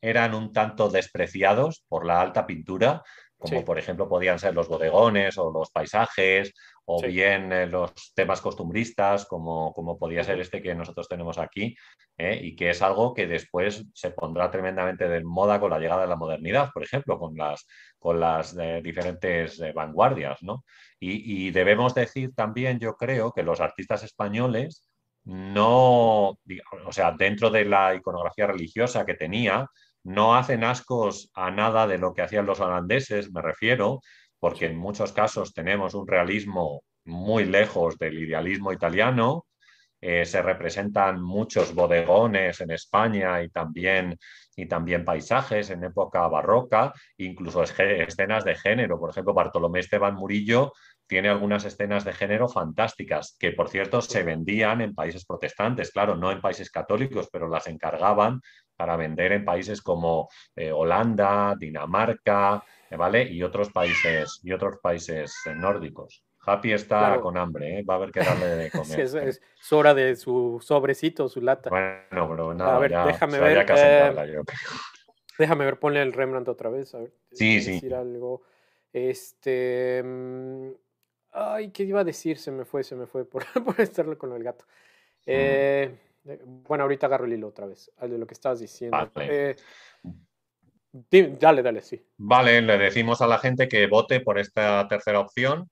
S1: eran un tanto despreciados por la alta pintura, como por ejemplo podían ser los bodegones o los paisajes, o bien eh, los temas costumbristas, como, como podía ser este que nosotros tenemos aquí, ¿eh? y que es algo que después se pondrá tremendamente de moda con la llegada de la modernidad, por ejemplo, con las, con las eh, diferentes vanguardias. ¿no? Y, y, debemos decir también, yo creo, que los artistas españoles no, o sea, dentro de la iconografía religiosa que tenía, no hacen ascos a nada de lo que hacían los holandeses, me refiero, porque en muchos casos tenemos un realismo muy lejos del idealismo italiano. Eh, se representan muchos bodegones en España y también, y también paisajes en época barroca, incluso escenas de género. Por ejemplo, Bartolomé Esteban Murillo tiene algunas escenas de género fantásticas, que por cierto se vendían en países protestantes, claro, no en países católicos, pero las encargaban para vender en países como eh, Holanda, Dinamarca, eh, ¿vale? Y otros países, y otros países eh, nórdicos. Happy está con hambre, va a haber que darle de comer.
S2: es, hora de su sobrecito, su lata.
S1: Bueno, pero nada, a ver,
S2: déjame ver. déjame ver, ponle el Rembrandt otra vez, a ver.
S1: Sí, sí.
S2: Decir algo. Este. Mm, ay, ¿qué iba a decir? Se me fue, se me fue por, por estar con el gato. Eh. Eh, bueno, ahorita agarro el hilo otra vez, de lo que estabas diciendo. Vale. Eh, dale, dale, sí.
S1: Vale, le decimos a la gente que vote por esta tercera opción,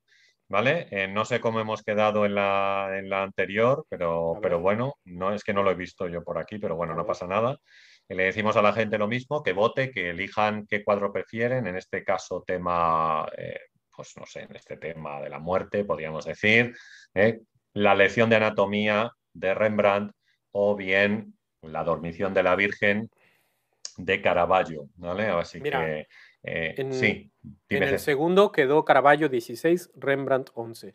S1: ¿vale? Eh, no sé cómo hemos quedado en la, en la anterior, pero, pero bueno, no es que no lo he visto yo por aquí, pero bueno, no pasa nada. Le decimos a la gente lo mismo, que vote, que elijan qué cuadro prefieren, en este caso tema, pues no sé, en este tema de la muerte, podríamos decir, la lección de anatomía de Rembrandt o bien La dormición de la Virgen de Caravaggio, ¿vale? Así que eh,
S2: en,
S1: sí.
S2: En el segundo quedó Caravaggio 16, Rembrandt 11.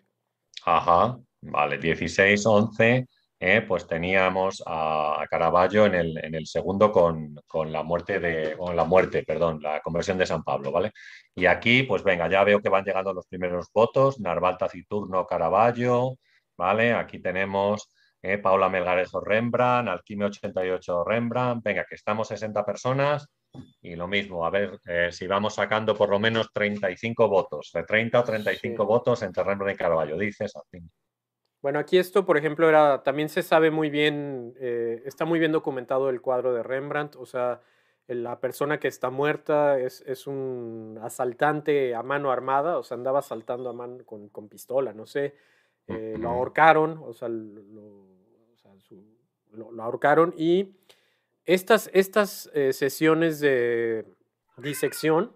S1: Ajá, vale, 16, 11. Eh, pues teníamos a, Caravaggio en el, en el segundo con, la muerte de, con la muerte, perdón, la conversión de San Pablo, ¿vale? Y aquí, pues venga, ya veo que van llegando los primeros votos, Narval Taciturno, Caravaggio, ¿vale? Aquí tenemos eh, Paula Melgarejo Rembrandt, Alquime 88 Rembrandt, venga, que estamos 60 personas. Y lo mismo, a ver eh, si vamos sacando por lo menos 35 votos, de 30 o 35 votos entre Rembrandt y Carballo, dices.
S2: Bueno, aquí esto, por ejemplo, era, también se sabe muy bien, eh, está muy bien documentado el cuadro de Rembrandt, o sea, la persona que está muerta es, es, un asaltante a mano armada, o sea, andaba asaltando a mano con, con pistola, no sé, lo ahorcaron, o sea, lo, lo, ahorcaron y estas, estas eh, sesiones de disección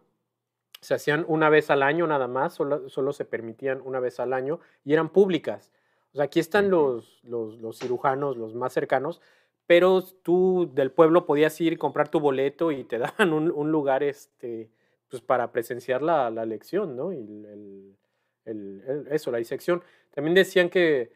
S2: se hacían una vez al año nada más, solo, solo, se permitían una vez al año y eran públicas. O sea, aquí están los, los, cirujanos, los más cercanos, pero tú del pueblo podías ir, comprar tu boleto y te daban un, lugar este, pues para presenciar la, la lección, ¿no? Y eso, la disección. También decían que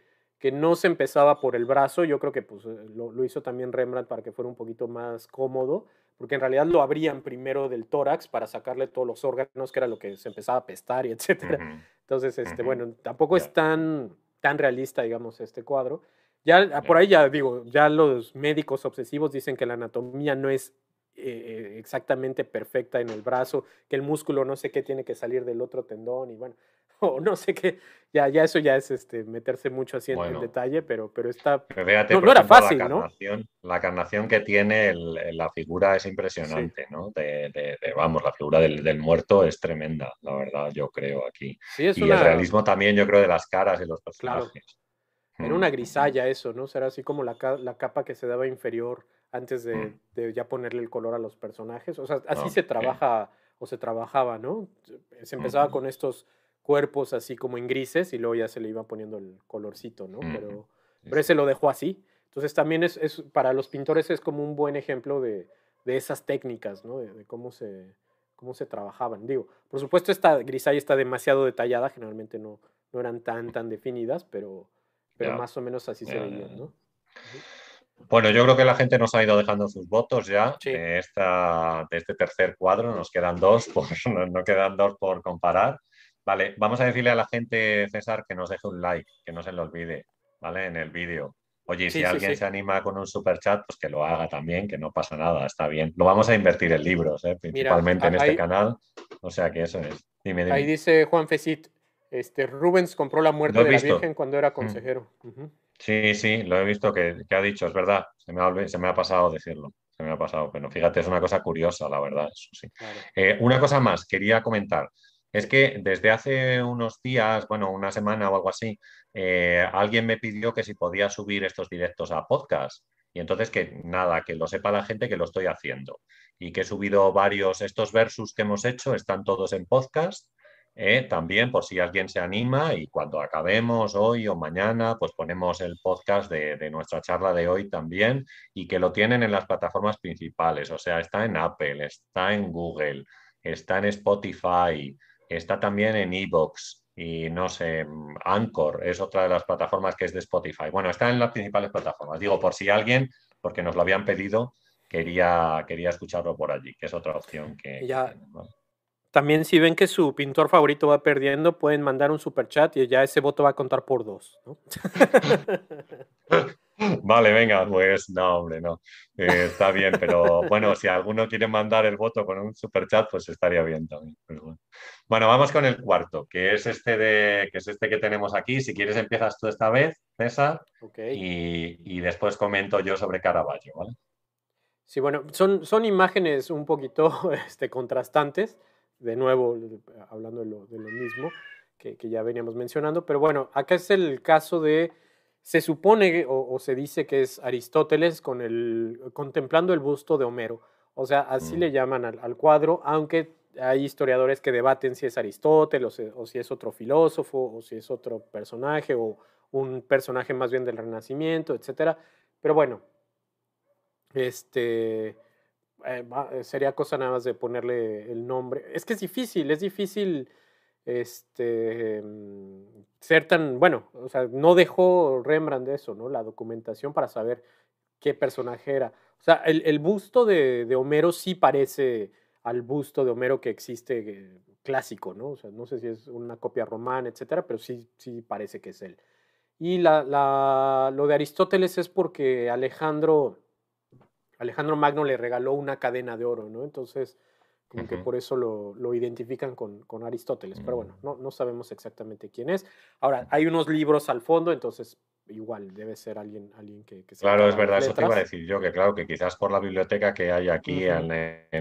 S2: que no se empezaba por el brazo, yo creo que pues, eh, lo, hizo también Rembrandt para que fuera un poquito más cómodo, porque en realidad lo abrían primero del tórax para sacarle todos los órganos, que era lo que se empezaba a pestar y etcétera. Entonces, este, bueno, tampoco es tan, tan realista, digamos, este cuadro. Ya por ahí ya digo, ya los médicos obsesivos dicen que la anatomía no es eh, exactamente perfecta en el brazo, que el músculo no sé qué tiene que salir del otro tendón y bueno, o no sé qué, ya, ya eso ya es este, meterse mucho así en, detalle, pero, pero está...
S1: no, era fácil, la carnación, ¿no? La carnación que tiene la figura es impresionante, ¿no? De, vamos, la figura del, muerto es tremenda, la verdad, yo creo aquí. y el realismo también, yo creo, de las caras y los personajes.
S2: Era una mm. grisalla eso, ¿no? Será así como la, la, capa que se daba inferior antes mm. de, ya ponerle el color a los personajes. O sea, así se trabaja o se trabajaba, ¿no? Se empezaba con estos cuerpos así como en grises y luego ya se le iba poniendo el colorcito, ¿no? Pero, pero ese lo dejó así. Entonces también es, para los pintores es como un buen ejemplo de, esas técnicas, ¿no? De, cómo, se, cómo se trabajaban. Digo, por supuesto esta grisalla está demasiado detallada, generalmente no, no eran tan, tan definidas, pero, pero más o menos así se veían, ¿no?
S1: Bueno, yo creo que la gente nos ha ido dejando sus votos ya de, esta, de este tercer cuadro. Nos quedan dos, por, no quedan dos por comparar. Vale, vamos a decirle a la gente, César, que nos deje un like, que no se lo olvide, ¿vale? En el vídeo. Oye, si alguien se anima con un super chat, pues que lo haga también, que no pasa nada, está bien. Lo vamos a invertir en libros, ¿eh? principalmente en este canal. O sea que eso es. Dime,
S2: Ahí dice Juan Fesit, este, Rubens compró la muerte de la Virgen cuando era mm. consejero.
S1: Sí, sí, lo he visto que, ha dicho, es verdad, se me ha, se me ha pasado decirlo, se me ha pasado, pero fíjate, es una cosa curiosa, la verdad, eso sí. Eh, una cosa más, quería comentar, es que desde hace unos días, bueno, una semana o algo así, eh, alguien me pidió que si podía subir estos directos a podcast. Y entonces que nada, que lo sepa la gente que lo estoy haciendo. Y que he subido varios, estos versus que hemos hecho están todos en podcast ¿eh? también por si alguien se anima y cuando acabemos hoy o mañana, pues ponemos el podcast de, nuestra charla de hoy también y que lo tienen en las plataformas principales, o sea, está en Apple, está en Google, está en Spotify, está también en Evox y no sé, Anchor es otra de las plataformas que es de Spotify. Bueno, está en las principales plataformas. Digo, por si alguien, porque nos lo habían pedido, quería, quería escucharlo por allí, que es otra opción que...
S2: Ya, también si ven que su pintor favorito va perdiendo, pueden mandar un super chat y ya ese voto va a contar por dos.
S1: vale, venga, pues no, hombre, no. Eh, está bien, pero bueno, si alguno quiere mandar el voto con un super chat, pues estaría bien también. Bueno. vamos con el cuarto, que es este de, que es este que tenemos aquí. Si quieres empiezas tú esta vez, César, y, y, después comento yo sobre Caravaggio, ¿vale?
S2: Sí, bueno, son, son imágenes un poquito este, contrastantes de nuevo, hablando de lo, mismo que, ya veníamos mencionando, pero bueno, acá es el caso de, se supone o, se dice que es Aristóteles con el, contemplando el busto de Homero, o sea, así le mm. llaman al, cuadro, aunque hay historiadores que debaten si es Aristóteles o, o si es otro filósofo o si es otro personaje o un personaje más bien del Renacimiento, etcétera, pero bueno, este eh, sería cosa nada más de ponerle el nombre. Es que es difícil, es difícil este, mm, ser tan, bueno, o sea, no dejó Rembrandt eso, ¿no? La documentación para saber qué personaje era. O sea, el, busto de, Homero sí parece al busto de Homero que existe clásico, ¿no? O sea, no sé si es una copia romana, etcétera, pero sí, sí parece que es él. Y la, la, lo de Aristóteles es porque Alejandro Alejandro Magno le regaló una cadena de oro, ¿no? Entonces, como que por eso lo, identifican con, Aristóteles. Pero bueno, mm. no, no sabemos exactamente quién es. Ahora, hay unos libros al fondo, entonces igual debe ser alguien, alguien que, que
S1: Claro, es verdad, eso te iba a decir yo, que claro, que quizás por la biblioteca que hay aquí en,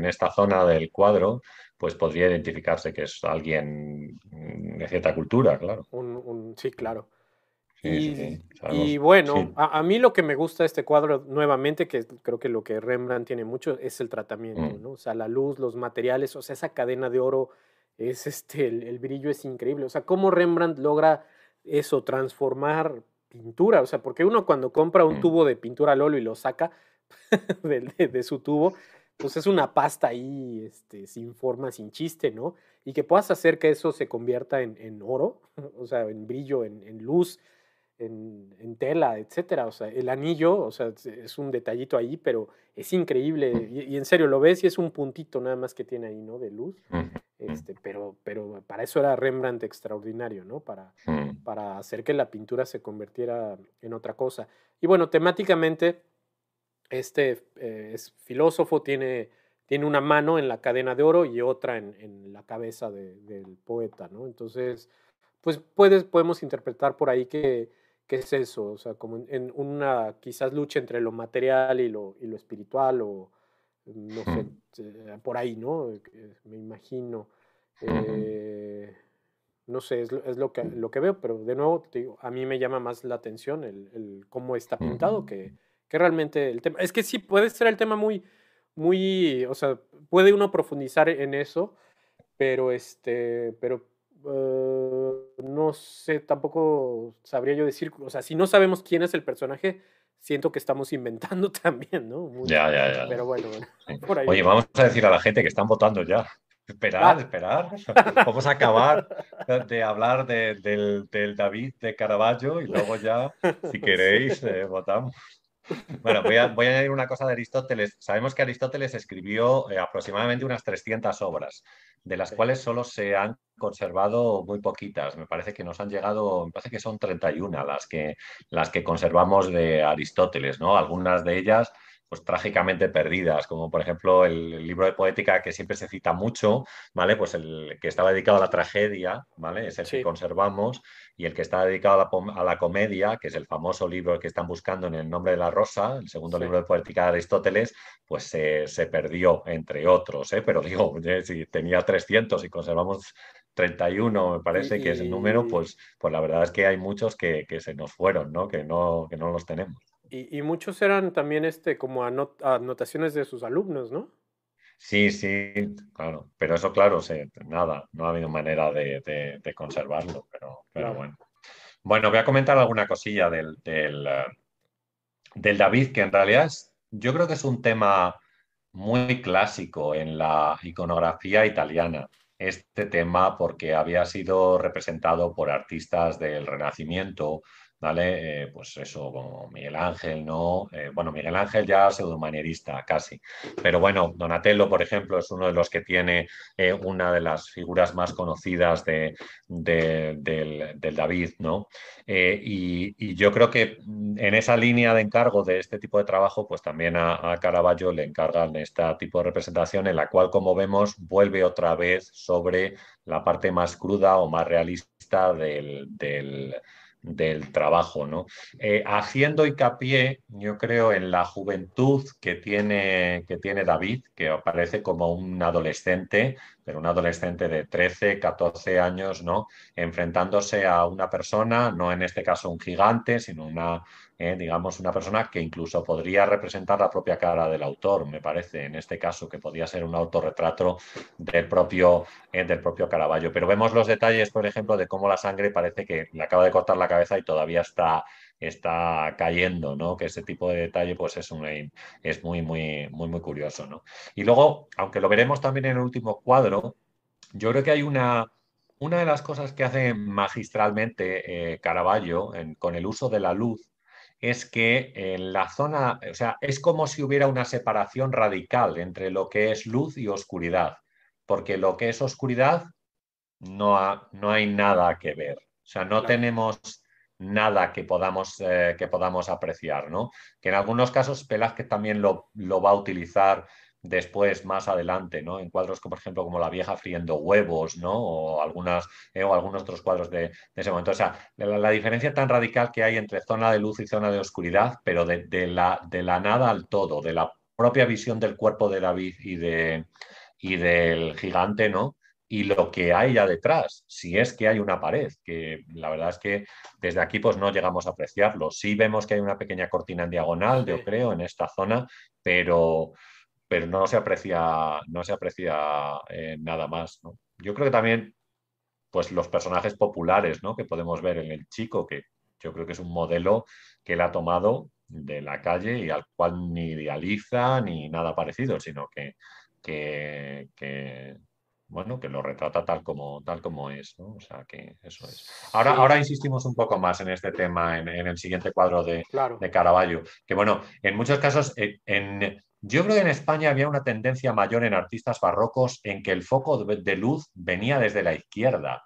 S1: esta zona del cuadro, pues podría identificarse que es alguien de cierta cultura, claro.
S2: un, sí, claro y, bueno, a, mí lo que me gusta de este cuadro nuevamente, que creo que lo que Rembrandt tiene mucho, es el tratamiento, mm. ¿no? O sea, la luz, los materiales, o sea, esa cadena de oro, es este, el, brillo es increíble. O sea, cómo Rembrandt logra eso, transformar pintura. O sea, porque uno cuando compra un mm. tubo de pintura al óleo y lo saca de, su tubo, pues es una pasta ahí, este, sin forma, sin chiste, ¿no? Y que puedas hacer que eso se convierta en, oro, o sea, en brillo, en, en luz, en, tela, etcétera. O sea, el anillo, o sea, es un detallito ahí, pero es increíble. Y, en serio, lo ves y es un puntito nada más que tiene ahí, ¿no? De luz. Este, pero, pero para eso era Rembrandt extraordinario, ¿no? Para, para hacer que la pintura se convirtiera en otra cosa. Y bueno, temáticamente, este eh, es filósofo, tiene, tiene una mano en la cadena de oro y otra en, la cabeza del poeta, ¿no? Entonces, pues puedes, podemos interpretar por ahí que ¿Qué es eso? O sea, como en, una quizás lucha entre lo material y lo, y lo espiritual o no sé, eh, por ahí, ¿no? Me imagino. Eh, no sé, es, es, lo, que, lo que veo, pero de nuevo, te digo, a mí me llama más la atención el, el cómo está pintado que, que, realmente el tema. Es que sí, puede ser el tema muy, muy, o sea, puede uno profundizar en eso, pero este, pero eh, no sé, tampoco sabría yo decir, o sea, si no sabemos quién es el personaje, siento que estamos inventando también, ¿no?
S1: ya, ya, ya.
S2: Pero bueno,
S1: Oye, vamos a decir a la gente que están votando ya. Esperar, esperar. Vamos a acabar de hablar del, David de Caravaggio y luego ya, si queréis, eh, votamos. Bueno, voy a, añadir una cosa de Aristóteles. Sabemos que Aristóteles escribió eh, aproximadamente unas 300 obras, de las cuales solo se han conservado muy poquitas. Me parece que nos han llegado, me parece que son 31 las que, las que conservamos de Aristóteles, ¿no? Algunas de ellas pues trágicamente perdidas, como por ejemplo el, libro de poética que siempre se cita mucho, ¿vale? Pues el que estaba dedicado a la tragedia, ¿vale? Es el que conservamos, y el que está dedicado a la, comedia, que es el famoso libro que están buscando en el nombre de la rosa, el segundo libro de poética de Aristóteles, pues se, perdió, entre otros, ¿eh? Pero digo, si tenía 300 y conservamos 31, me parece que es el número, pues, pues la verdad es que hay muchos que, se nos fueron, ¿no? Que, no, que no los tenemos.
S2: Y, muchos eran también este, como anotaciones de sus alumnos, ¿no?
S1: Sí, sí, claro. Pero eso, claro, nada, no ha habido manera de, conservarlo, pero, pero bueno. Bueno, voy a comentar alguna cosilla del, del, eh, del, David, que en realidad es, yo creo que es un tema muy clásico en la iconografía italiana. Este tema porque había sido representado por artistas del Renacimiento, ¿vale? Eh, pues eso, como Miguel Ángel, ¿no? Eh, bueno, Miguel Ángel ya pseudomanierista, casi. Pero bueno, Donatello, por ejemplo, es uno de los que tiene eh, una de las figuras más conocidas de, del, David, ¿no? Y, yo creo que en esa línea de encargo de este tipo de trabajo, pues también a, Caravaggio le encargan este tipo de representación en la cual, como vemos, vuelve otra vez sobre la parte más cruda o más realista del del trabajo, ¿no? Eh, haciendo hincapié, yo creo, en la juventud que tiene, que tiene David, que aparece como un adolescente, pero un adolescente de 13, 14 años, ¿no? Enfrentándose a una persona, no en este caso un gigante, sino una, eh, digamos, una persona que incluso podría representar la propia cara del autor, me parece, en este caso, que podría ser un autorretrato del propio, eh, del propio Caravaggio. Pero vemos los detalles, por ejemplo, de cómo la sangre parece que le acaba de cortar la cabeza y todavía está está cayendo, ¿no? Que ese tipo de detalle pues es, un, es muy, muy, muy, muy curioso, ¿no? Y luego, aunque lo veremos también en el último cuadro, yo creo que hay una, una de las cosas que hace magistralmente eh, Caravaggio con el uso de la luz es que en la zona, o sea, es como si hubiera una separación radical entre lo que es luz y oscuridad, porque lo que es oscuridad no, no hay nada que ver. O sea, no tenemos nada que podamos, eh, que podamos apreciar, ¿no? Que en algunos casos Velázquez también lo, lo, va a utilizar después, más adelante, ¿no? En cuadros, como, por ejemplo, como La vieja friendo huevos, ¿no? O, algunas, eh, o algunos otros cuadros de, ese momento. O sea, la, diferencia tan radical que hay entre zona de luz y zona de oscuridad, pero de, de, la, de la nada al todo, de la propia visión del cuerpo de David y, de, y del gigante, ¿no? y lo que hay ya detrás, si es que hay una pared, que la verdad es que desde aquí pues no llegamos a apreciarlo. Sí vemos que hay una pequeña cortina en diagonal, yo creo, en esta zona, pero, pero no se aprecia, no se aprecia eh, nada más. Yo creo que también pues los personajes populares ¿no? que podemos ver en el chico, que yo creo que es un modelo que él ha tomado de la calle y al cual ni idealiza ni nada parecido, sino que, que bueno, que lo retrata tal como, tal como es, ¿no? O sea, que eso es. Ahora, ahora insistimos un poco más en este tema, en, el siguiente cuadro de, de, Caravaggio, que bueno, en muchos casos, eh, en, yo creo que en España había una tendencia mayor en artistas barrocos en que el foco de, luz venía desde la izquierda.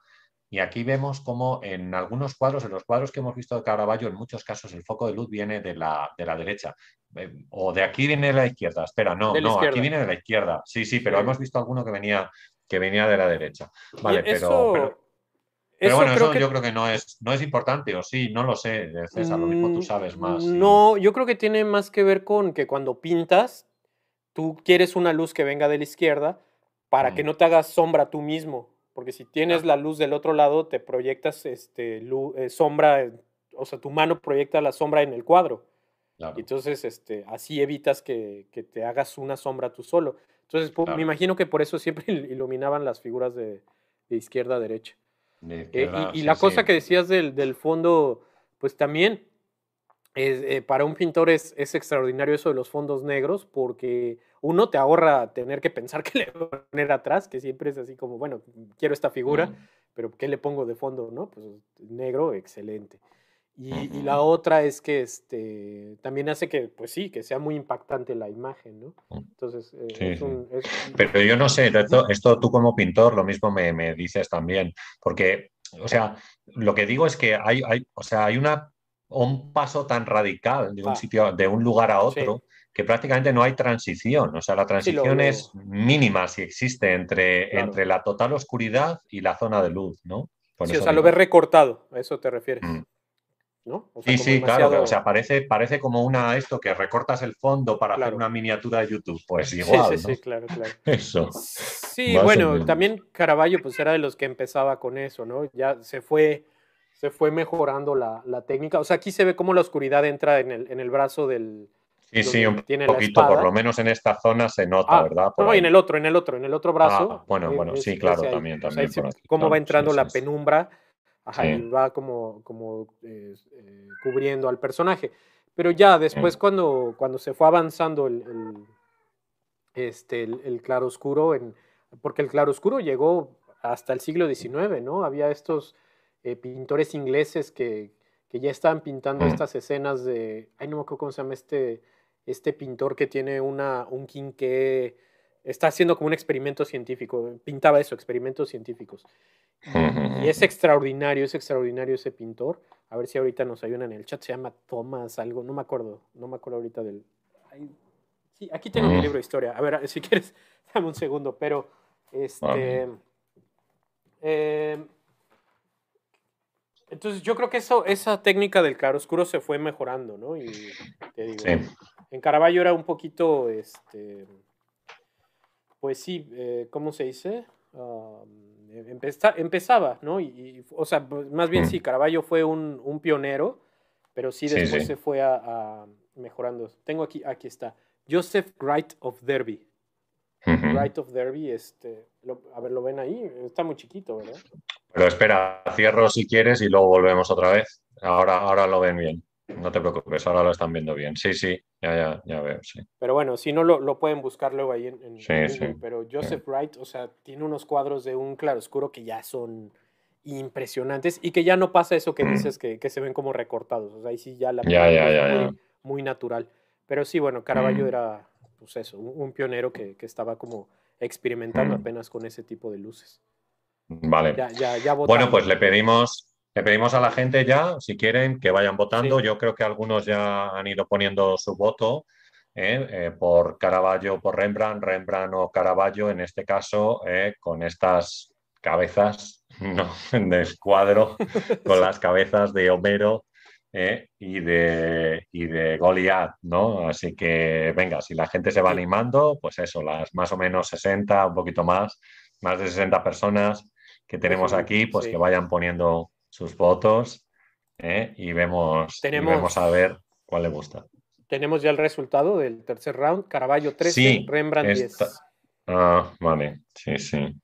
S1: Y aquí vemos como en algunos cuadros, en los cuadros que hemos visto de Caravaggio, en muchos casos el foco de luz viene de la, de la derecha. Eh, o de aquí viene de la izquierda. Espera, no, no, aquí viene de la izquierda. Sí, sí, pero hemos visto alguno que venía que venía de la derecha. Vale, pero, pero, bueno, eso yo creo que no es, no es importante, o sí, no lo sé, César, lo mismo tú sabes más.
S2: No, yo creo que tiene más que ver con que cuando pintas, tú quieres una luz que venga de la izquierda para que mm. no te hagas sombra tú mismo, porque si tienes la luz del otro lado, te proyectas este, eh, sombra, o sea, tu mano proyecta la sombra en el cuadro. Entonces, este, así evitas que, que, te hagas una sombra tú solo. Entonces, me imagino que por eso siempre iluminaban las figuras de, izquierda a derecha. Eh, y, la cosa que decías del, fondo, pues también eh, para un pintor es, es, extraordinario eso de los fondos negros porque uno te ahorra tener que pensar qué le voy a poner atrás, que siempre es así como, bueno, quiero esta figura, pero ¿qué le pongo de fondo? ¿No? Pues negro, excelente. Y, la otra es que este, también hace que, pues sí, que sea muy impactante la imagen, ¿no? Entonces,
S1: eh, es un, Pero yo no sé, esto, tú como pintor lo mismo me, me, dices también, porque, o sea, lo que digo es que hay, hay, o sea, hay una un paso tan radical de un sitio, de un lugar a otro, que prácticamente no hay transición. O sea, la transición es mínima si existe entre, entre la total oscuridad y la zona de luz, ¿no?
S2: sí, o sea, lo ves recortado, a eso te refieres. Mm. ¿No?
S1: sí, sí, claro, o sea, parece, parece como una esto que recortas el fondo para hacer una miniatura de YouTube, pues igual.
S2: Sí, sí, claro, claro.
S1: Eso.
S2: Sí, bueno, también Caravaggio pues era de los que empezaba con eso, ¿no? Ya se fue se fue mejorando la, técnica. O sea, aquí se ve cómo la oscuridad entra en el, en el brazo del...
S1: Sí, sí, un poquito, por lo menos en esta zona se nota, ah, ¿verdad?
S2: no, en el otro, en el otro, en el otro brazo.
S1: Ah, bueno, bueno, sí, claro, también, también.
S2: cómo va entrando la penumbra, ajá, y va como, como eh, eh, cubriendo al personaje. Pero ya después cuando, cuando se fue avanzando el, el este, el, el claroscuro, en, porque el claroscuro llegó hasta el siglo XIX, ¿no? Había estos eh, pintores ingleses que, ya estaban pintando mm. estas escenas de, ay, no me acuerdo cómo se llama este, este pintor que tiene una, un que está haciendo como un experimento científico, pintaba eso, experimentos científicos. Y, es extraordinario, es extraordinario ese pintor. A ver si ahorita nos ayudan en el chat, se llama Thomas algo, no me acuerdo, no me acuerdo ahorita del... sí, aquí tengo mi libro de historia. A ver, si quieres, dame un segundo, pero este... Eh, entonces yo creo que eso, esa técnica del claroscuro se fue mejorando, ¿no? Y te digo, en Caravaggio era un poquito, este, pues sí, eh, ¿cómo se dice? empezaba, ¿no? Y, o sea, pues, más bien mm. sí, Caravaggio fue un, pionero, pero sí después se fue a, mejorando. Tengo aquí, aquí está, Joseph Wright of Derby. Wright of Derby, este, a ver, lo ven ahí, está muy chiquito, ¿verdad?
S1: Pero espera, cierro si quieres y luego volvemos otra vez. Ahora, ahora lo ven bien. No te preocupes, ahora lo están viendo bien. Sí, sí, ya, ya, ya veo, sí.
S2: Pero bueno, si no lo, pueden buscar luego ahí en, sí, sí. Pero Joseph Wright, o sea, tiene unos cuadros de un claroscuro que ya son impresionantes y que ya no pasa eso que mm. dices que, se ven como recortados. O sea, ahí sí ya la
S1: ya, ya,
S2: muy, natural. Pero sí, bueno, Caravaggio mm. era, pues eso, un, pionero que, estaba como experimentando mm. apenas con ese tipo de luces.
S1: Vale. bueno, pues le pedimos, le pedimos a la gente ya, si quieren, que vayan votando. Yo creo que algunos ya han ido poniendo su voto ¿eh? Eh, por Caravaggio, por Rembrandt, Rembrandt o Caravaggio, en este caso, ¿eh? con estas cabezas ¿no? de escuadro, con las cabezas de Homero y de, y de Goliath, ¿no? Así que venga, si la gente se va animando, pues eso, las más o menos 60, un poquito más, más de 60 personas que tenemos aquí, pues que vayan poniendo sus votos ¿eh? y, vemos, tenemos, a ver cuál le gusta.
S2: Tenemos ya el resultado del tercer round. Caravaggio 13, Rembrandt 10.
S1: Ah, vale, sí, sí.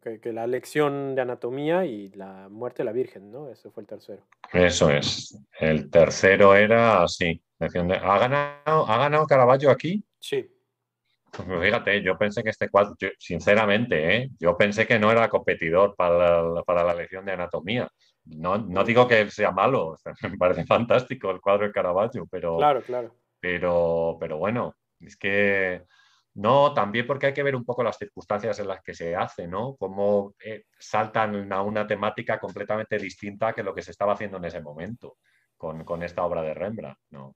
S2: Que, la lección de anatomía y la muerte de la Virgen, ¿no? Ese fue el tercero.
S1: Eso es. El tercero era así. ¿Ha ganado, ¿Ha ganado Caravaggio aquí?
S2: Sí.
S1: Pues fíjate, yo pensé que este cuadro, sinceramente, ¿eh? yo pensé que no era competidor para la, para la lección de anatomía. No, no digo que sea malo, me parece fantástico el cuadro de Caravaggio, pero,
S2: claro, claro.
S1: pero, pero bueno, es que no, también porque hay que ver un poco las circunstancias en las que se hace, ¿no? Cómo eh, saltan a una temática completamente distinta que lo que se estaba haciendo en ese momento con, con esta obra de Rembrandt, ¿no?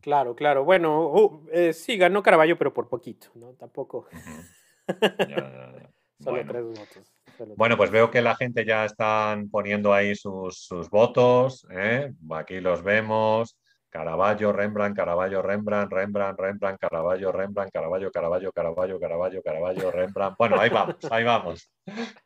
S2: Claro, claro. Bueno, uh, eh, sí, ganó Caraballo, pero por poquito, ¿no? Tampoco. Solo bueno. tres votos.
S1: bueno, pues veo que la gente ya están poniendo ahí sus, votos. ¿eh? Aquí los vemos. Caravaggio, Rembrandt, Caravaggio, Rembrandt, Rembrandt, Rembrandt, Caravaggio, Rembrandt, Caravaggio, Caravaggio, Caravaggio, Caravaggio, Caravaggio, Rembrandt. Bueno, ahí vamos, ahí vamos.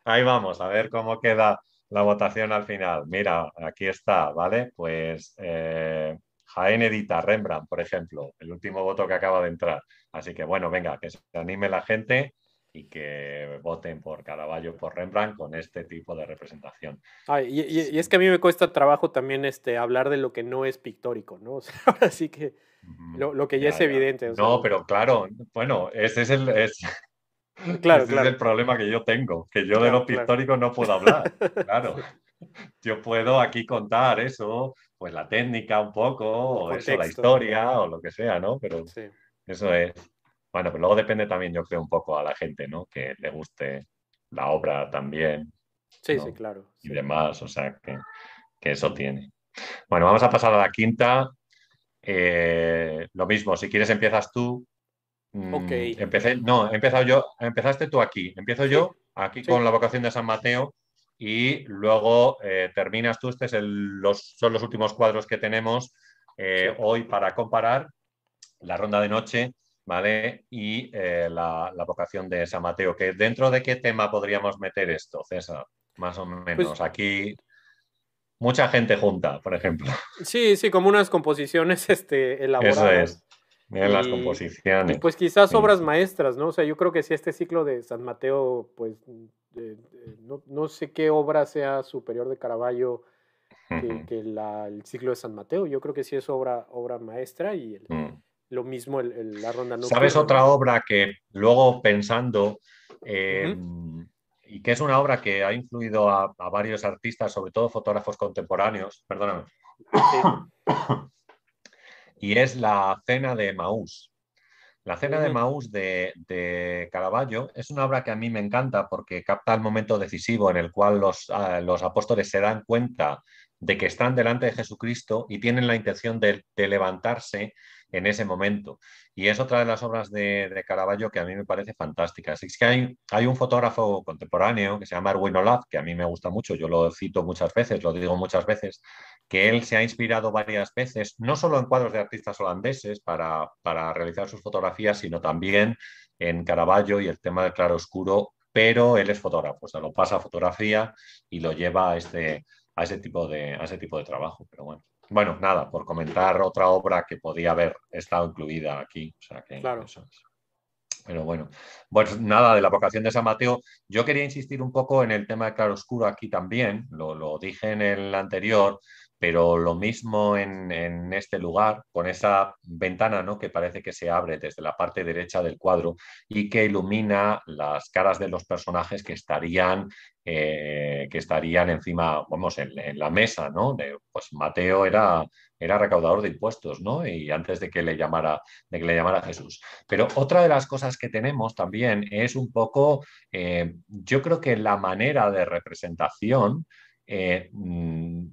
S1: Ahí vamos, a ver cómo queda la votación al final. Mira, aquí está, ¿vale? Pues eh, Jaén edita Rembrandt, por ejemplo, el último voto que acaba de entrar. Así que bueno, venga, que se anime la gente y que voten por Caravaggio, por Rembrandt con este tipo de representación.
S2: y, es que a mí me cuesta trabajo también este, hablar de lo que no es pictórico, ¿no? así que lo, que ya, es evidente.
S1: no, pero claro, bueno, ese es el, claro, ese es el problema que yo tengo, que yo de lo pictórico no puedo hablar, claro. Yo puedo aquí contar eso, pues la técnica un poco, o eso, la historia, o lo que sea, ¿no? Pero eso es. Bueno, pero luego depende también, yo creo, un poco a la gente, ¿no? Que le guste la obra también.
S2: Sí, sí, claro.
S1: Y demás, o sea, que, eso tiene. Bueno, vamos a pasar a la quinta. Eh, lo mismo, si quieres empiezas tú.
S2: Mm, ok.
S1: Empecé, no, he empezado yo, empezaste tú aquí. Empiezo yo aquí con la vocación de San Mateo y luego eh, terminas tú. Este es los, son los últimos cuadros que tenemos eh, hoy para comparar la ronda de noche ¿vale? Y eh, la, vocación de San Mateo, que dentro de qué tema podríamos meter esto, César, más o pues menos. Aquí mucha gente junta, por ejemplo.
S2: Sí, sí, como unas composiciones este, elaboradas.
S1: Eso es. Miren las composiciones.
S2: pues quizás obras maestras, ¿no? O sea, yo creo que si este ciclo de San Mateo, pues no, sé qué obra sea superior de Caravaggio que, el ciclo de San Mateo. Yo creo que sí es obra, obra maestra y el, mm lo mismo el, la ronda
S1: ¿Sabes otra obra que luego pensando, eh, y que es una obra que ha influido a, varios artistas, sobre todo fotógrafos contemporáneos, perdóname, y es la Cena de Maús. La Cena de Maús de, de, Caravaggio es una obra que a mí me encanta porque capta el momento decisivo en el cual los, ah, los apóstoles se dan cuenta de que están delante de Jesucristo y tienen la intención de, de levantarse en ese momento. Y es otra de las obras de, Caravaggio que a mí me parece fantástica. Es que hay, un fotógrafo contemporáneo que se llama Erwin Olaf, que a mí me gusta mucho, yo lo cito muchas veces, lo digo muchas veces, que él se ha inspirado varias veces, no solo en cuadros de artistas holandeses para, para realizar sus fotografías, sino también en Caravaggio y el tema del claro oscuro, pero él es fotógrafo, o sea, lo pasa a fotografía y lo lleva a, este, a, ese, tipo de, a ese tipo de trabajo. Pero bueno. Bueno, nada, por comentar otra obra que podía haber estado incluida aquí.
S2: claro.
S1: Pero bueno, pues nada, de la vocación de San Mateo, yo quería insistir un poco en el tema de claroscuro aquí también, lo, lo dije en el anterior, pero lo mismo en, este lugar, con esa ventana ¿no? que parece que se abre desde la parte derecha del cuadro y que ilumina las caras de los personajes que estarían, eh, que estarían encima, vamos, en, la mesa, ¿no? Pues Mateo era, era recaudador de impuestos, ¿no? Y antes de que le llamara, de que le llamara Jesús. Pero otra de las cosas que tenemos también es un poco, eh, yo creo que la manera de representación eh, mm,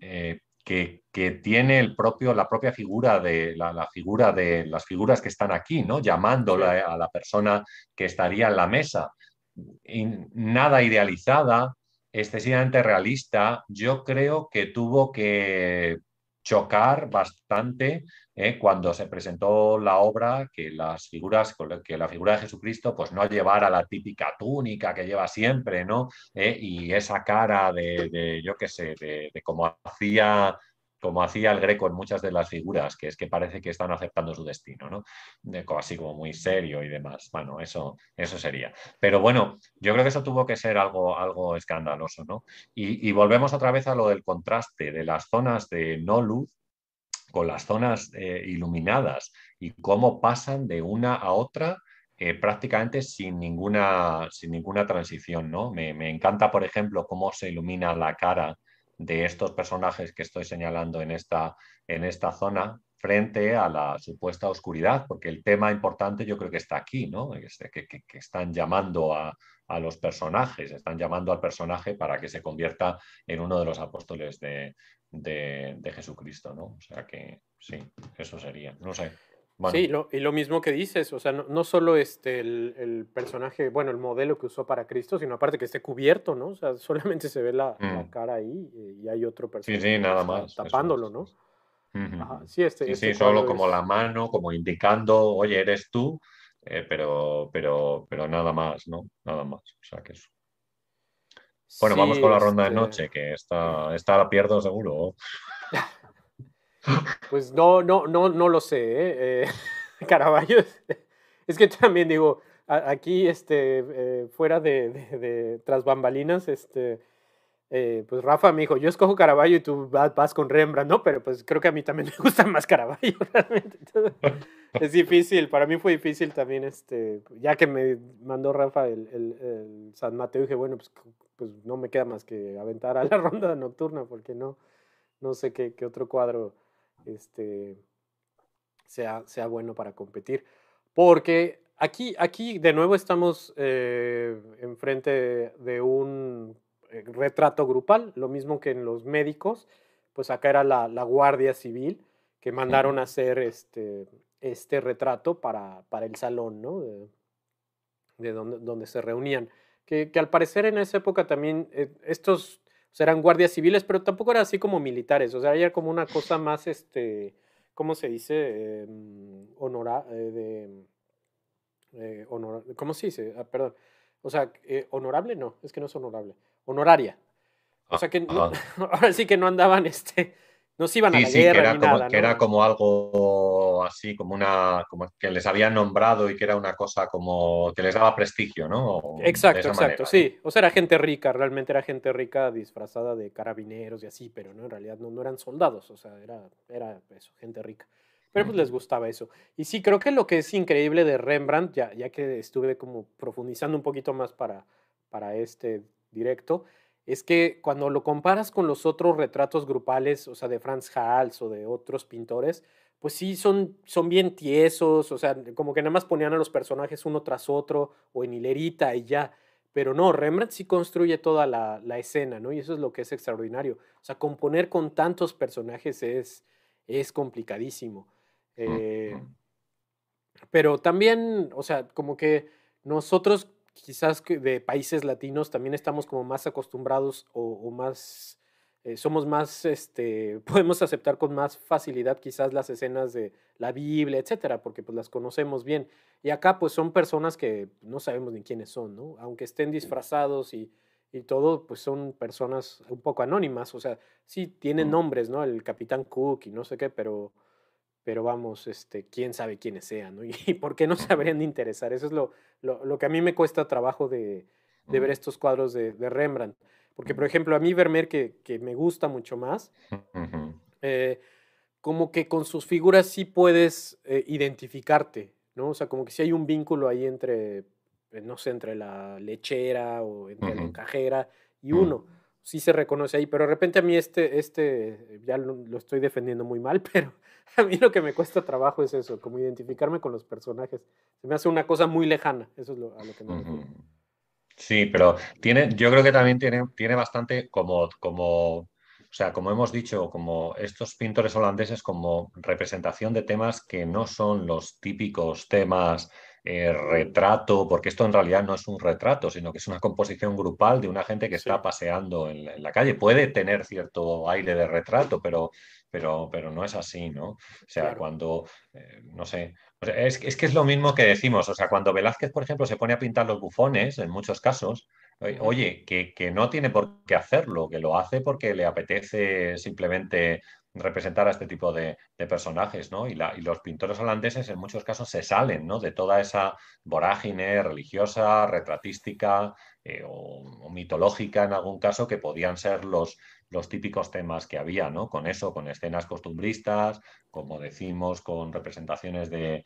S1: que, tiene el propio, la propia figura de la, figura de las figuras que están aquí, ¿no? Llamándola a la persona que estaría en la mesa. nada idealizada, excesivamente realista. Yo creo que tuvo que chocar bastante ¿eh? cuando se presentó la obra que las figuras que la figura de Jesucristo pues no llevara la típica túnica que lleva siempre no ¿Eh? y esa cara de, yo qué sé de, de cómo hacía como hacía el Greco en muchas de las figuras, que es que parece que están aceptando su destino, ¿no? así como muy serio y demás. Bueno, eso, eso sería. Pero bueno, yo creo que eso tuvo que ser algo, algo escandaloso, ¿no? Y, volvemos otra vez a lo del contraste de las zonas de no luz con las zonas eh, iluminadas y cómo pasan de una a otra eh, prácticamente sin ninguna, sin ninguna transición, ¿no? Me, me encanta, por ejemplo, cómo se ilumina la cara de estos personajes que estoy señalando en esta, en esta zona frente a la supuesta oscuridad, porque el tema importante yo creo que está aquí, ¿no? Que, que, están llamando a, los personajes, están llamando al personaje para que se convierta en uno de los apóstoles de, de Jesucristo, ¿no? O sea que sí, eso sería, no sé.
S2: Sí, y lo mismo que dices, o sea, no, solo este, el, personaje, bueno, el modelo que usó para Cristo, sino aparte que esté cubierto, ¿no? O sea, solamente se ve la, mm. cara ahí eh, y hay otro personaje
S1: sí, sí, nada más,
S2: tapándolo, ¿no? sí, este,
S1: sí,
S2: este
S1: solo como la mano, como indicando, oye, eres tú, eh, pero, pero, pero nada más, ¿no? Nada más, o sea, que eso. Bueno, vamos con la ronda de este noche, que esta, esta la pierdo seguro.
S2: Pues no, no, no, no lo sé. ¿eh? eh Caravaggio, es que también digo, aquí, este, eh, fuera de, de, tras bambalinas, este, eh, pues Rafa me dijo, yo escojo Caravaggio y tú vas, con Rembrandt, ¿no? Pero pues creo que a mí también me gusta más Caravaggio, realmente. es difícil, para mí fue difícil también, este, ya que me mandó Rafa el, el, San Mateo, dije, bueno, pues, pues, no me queda más que aventar a la ronda nocturna, porque no, no sé qué, qué otro cuadro este, sea, sea bueno para competir. Porque aquí, aquí de nuevo estamos eh, enfrente de un eh, retrato grupal, lo mismo que en los médicos, pues acá era la, Guardia Civil que mandaron a hacer este, este retrato para, para el salón, ¿no? De, donde, donde, se reunían. Que, al parecer en esa época también eh, estos eran guardias civiles, pero tampoco era así como militares, o sea, era como una cosa más, este, ¿cómo se dice? Em, honora, eh, de, ¿Cómo se dice? Ah, perdón. O sea, honorable no, es que no es honorable honoraria. O sea que ahora sí que no andaban, este, no se iban a la sí, guerra que
S1: era
S2: ni
S1: como,
S2: nada.
S1: Que era como algo así, como una, como que les habían nombrado y que era una cosa como que les daba prestigio, ¿no?
S2: Exacto, exacto, sí. O sea, era gente rica, realmente era gente rica disfrazada de carabineros y así, pero no, en realidad no, no eran soldados, o sea, era, era eso, gente rica. Pero pues les gustaba eso. Y sí, creo que lo que es increíble de Rembrandt, ya, ya que estuve como profundizando un poquito más para, para este directo, es que cuando lo comparas con los otros retratos grupales, o sea, de Franz Hals o de otros pintores, pues sí, son, son bien tiesos, o sea, como que nada más ponían a los personajes uno tras otro o en hilerita y ya. Pero no, Rembrandt sí construye toda la, escena, ¿no? Y eso es lo que es extraordinario. O sea, componer con tantos personajes es, es complicadísimo. Eh, pero también, o sea, como que nosotros quizás de países latinos también estamos como más acostumbrados o, más, eh, somos más, este, podemos aceptar con más facilidad quizás las escenas de la Biblia, etcétera, porque pues las conocemos bien. Y acá pues son personas que no sabemos ni quiénes son, ¿no? Aunque estén disfrazados y, y todo, pues son personas un poco anónimas, o sea, sí tienen nombres, ¿no? El Capitán Cook y no sé qué, pero pero vamos, este, quién sabe quiénes sean, ¿no? Y por qué no se habrían de interesar. Eso es lo, lo, que a mí me cuesta trabajo de, de ver estos cuadros de, de, Rembrandt. Porque, por ejemplo, a mí Vermeer, que, que me gusta mucho más, eh, como que con sus figuras sí puedes eh, identificarte, ¿no? O sea, como que sí hay un vínculo ahí entre, eh, no sé, entre la lechera o entre la encajera y uno sí se reconoce ahí, pero de repente a mí este, este ya lo, estoy defendiendo muy mal, pero a mí lo que me cuesta trabajo es eso, como identificarme con los personajes. Se me hace una cosa muy lejana, eso es lo, a lo que me refiero.
S1: Sí, pero tiene, yo creo que también tiene, tiene bastante como, como, o sea, como hemos dicho, como estos pintores holandeses como representación de temas que no son los típicos temas eh, retrato, porque esto en realidad no es un retrato, sino que es una composición grupal de una gente que está paseando en, la calle. Puede tener cierto aire de retrato, pero, pero, pero no es así, ¿no? O sea, cuando, eh, no sé, es, que es lo mismo que decimos, o sea, cuando Velázquez, por ejemplo, se pone a pintar los bufones, en muchos casos, oye, que, que no tiene por qué hacerlo, que lo hace porque le apetece simplemente representar a este tipo de, personajes, ¿no? Y, los pintores holandeses en muchos casos se salen, ¿no? De toda esa vorágine religiosa, retratística eh, o, mitológica en algún caso que podían ser los, los típicos temas que había, ¿no? Con eso, con escenas costumbristas, como decimos, con representaciones de,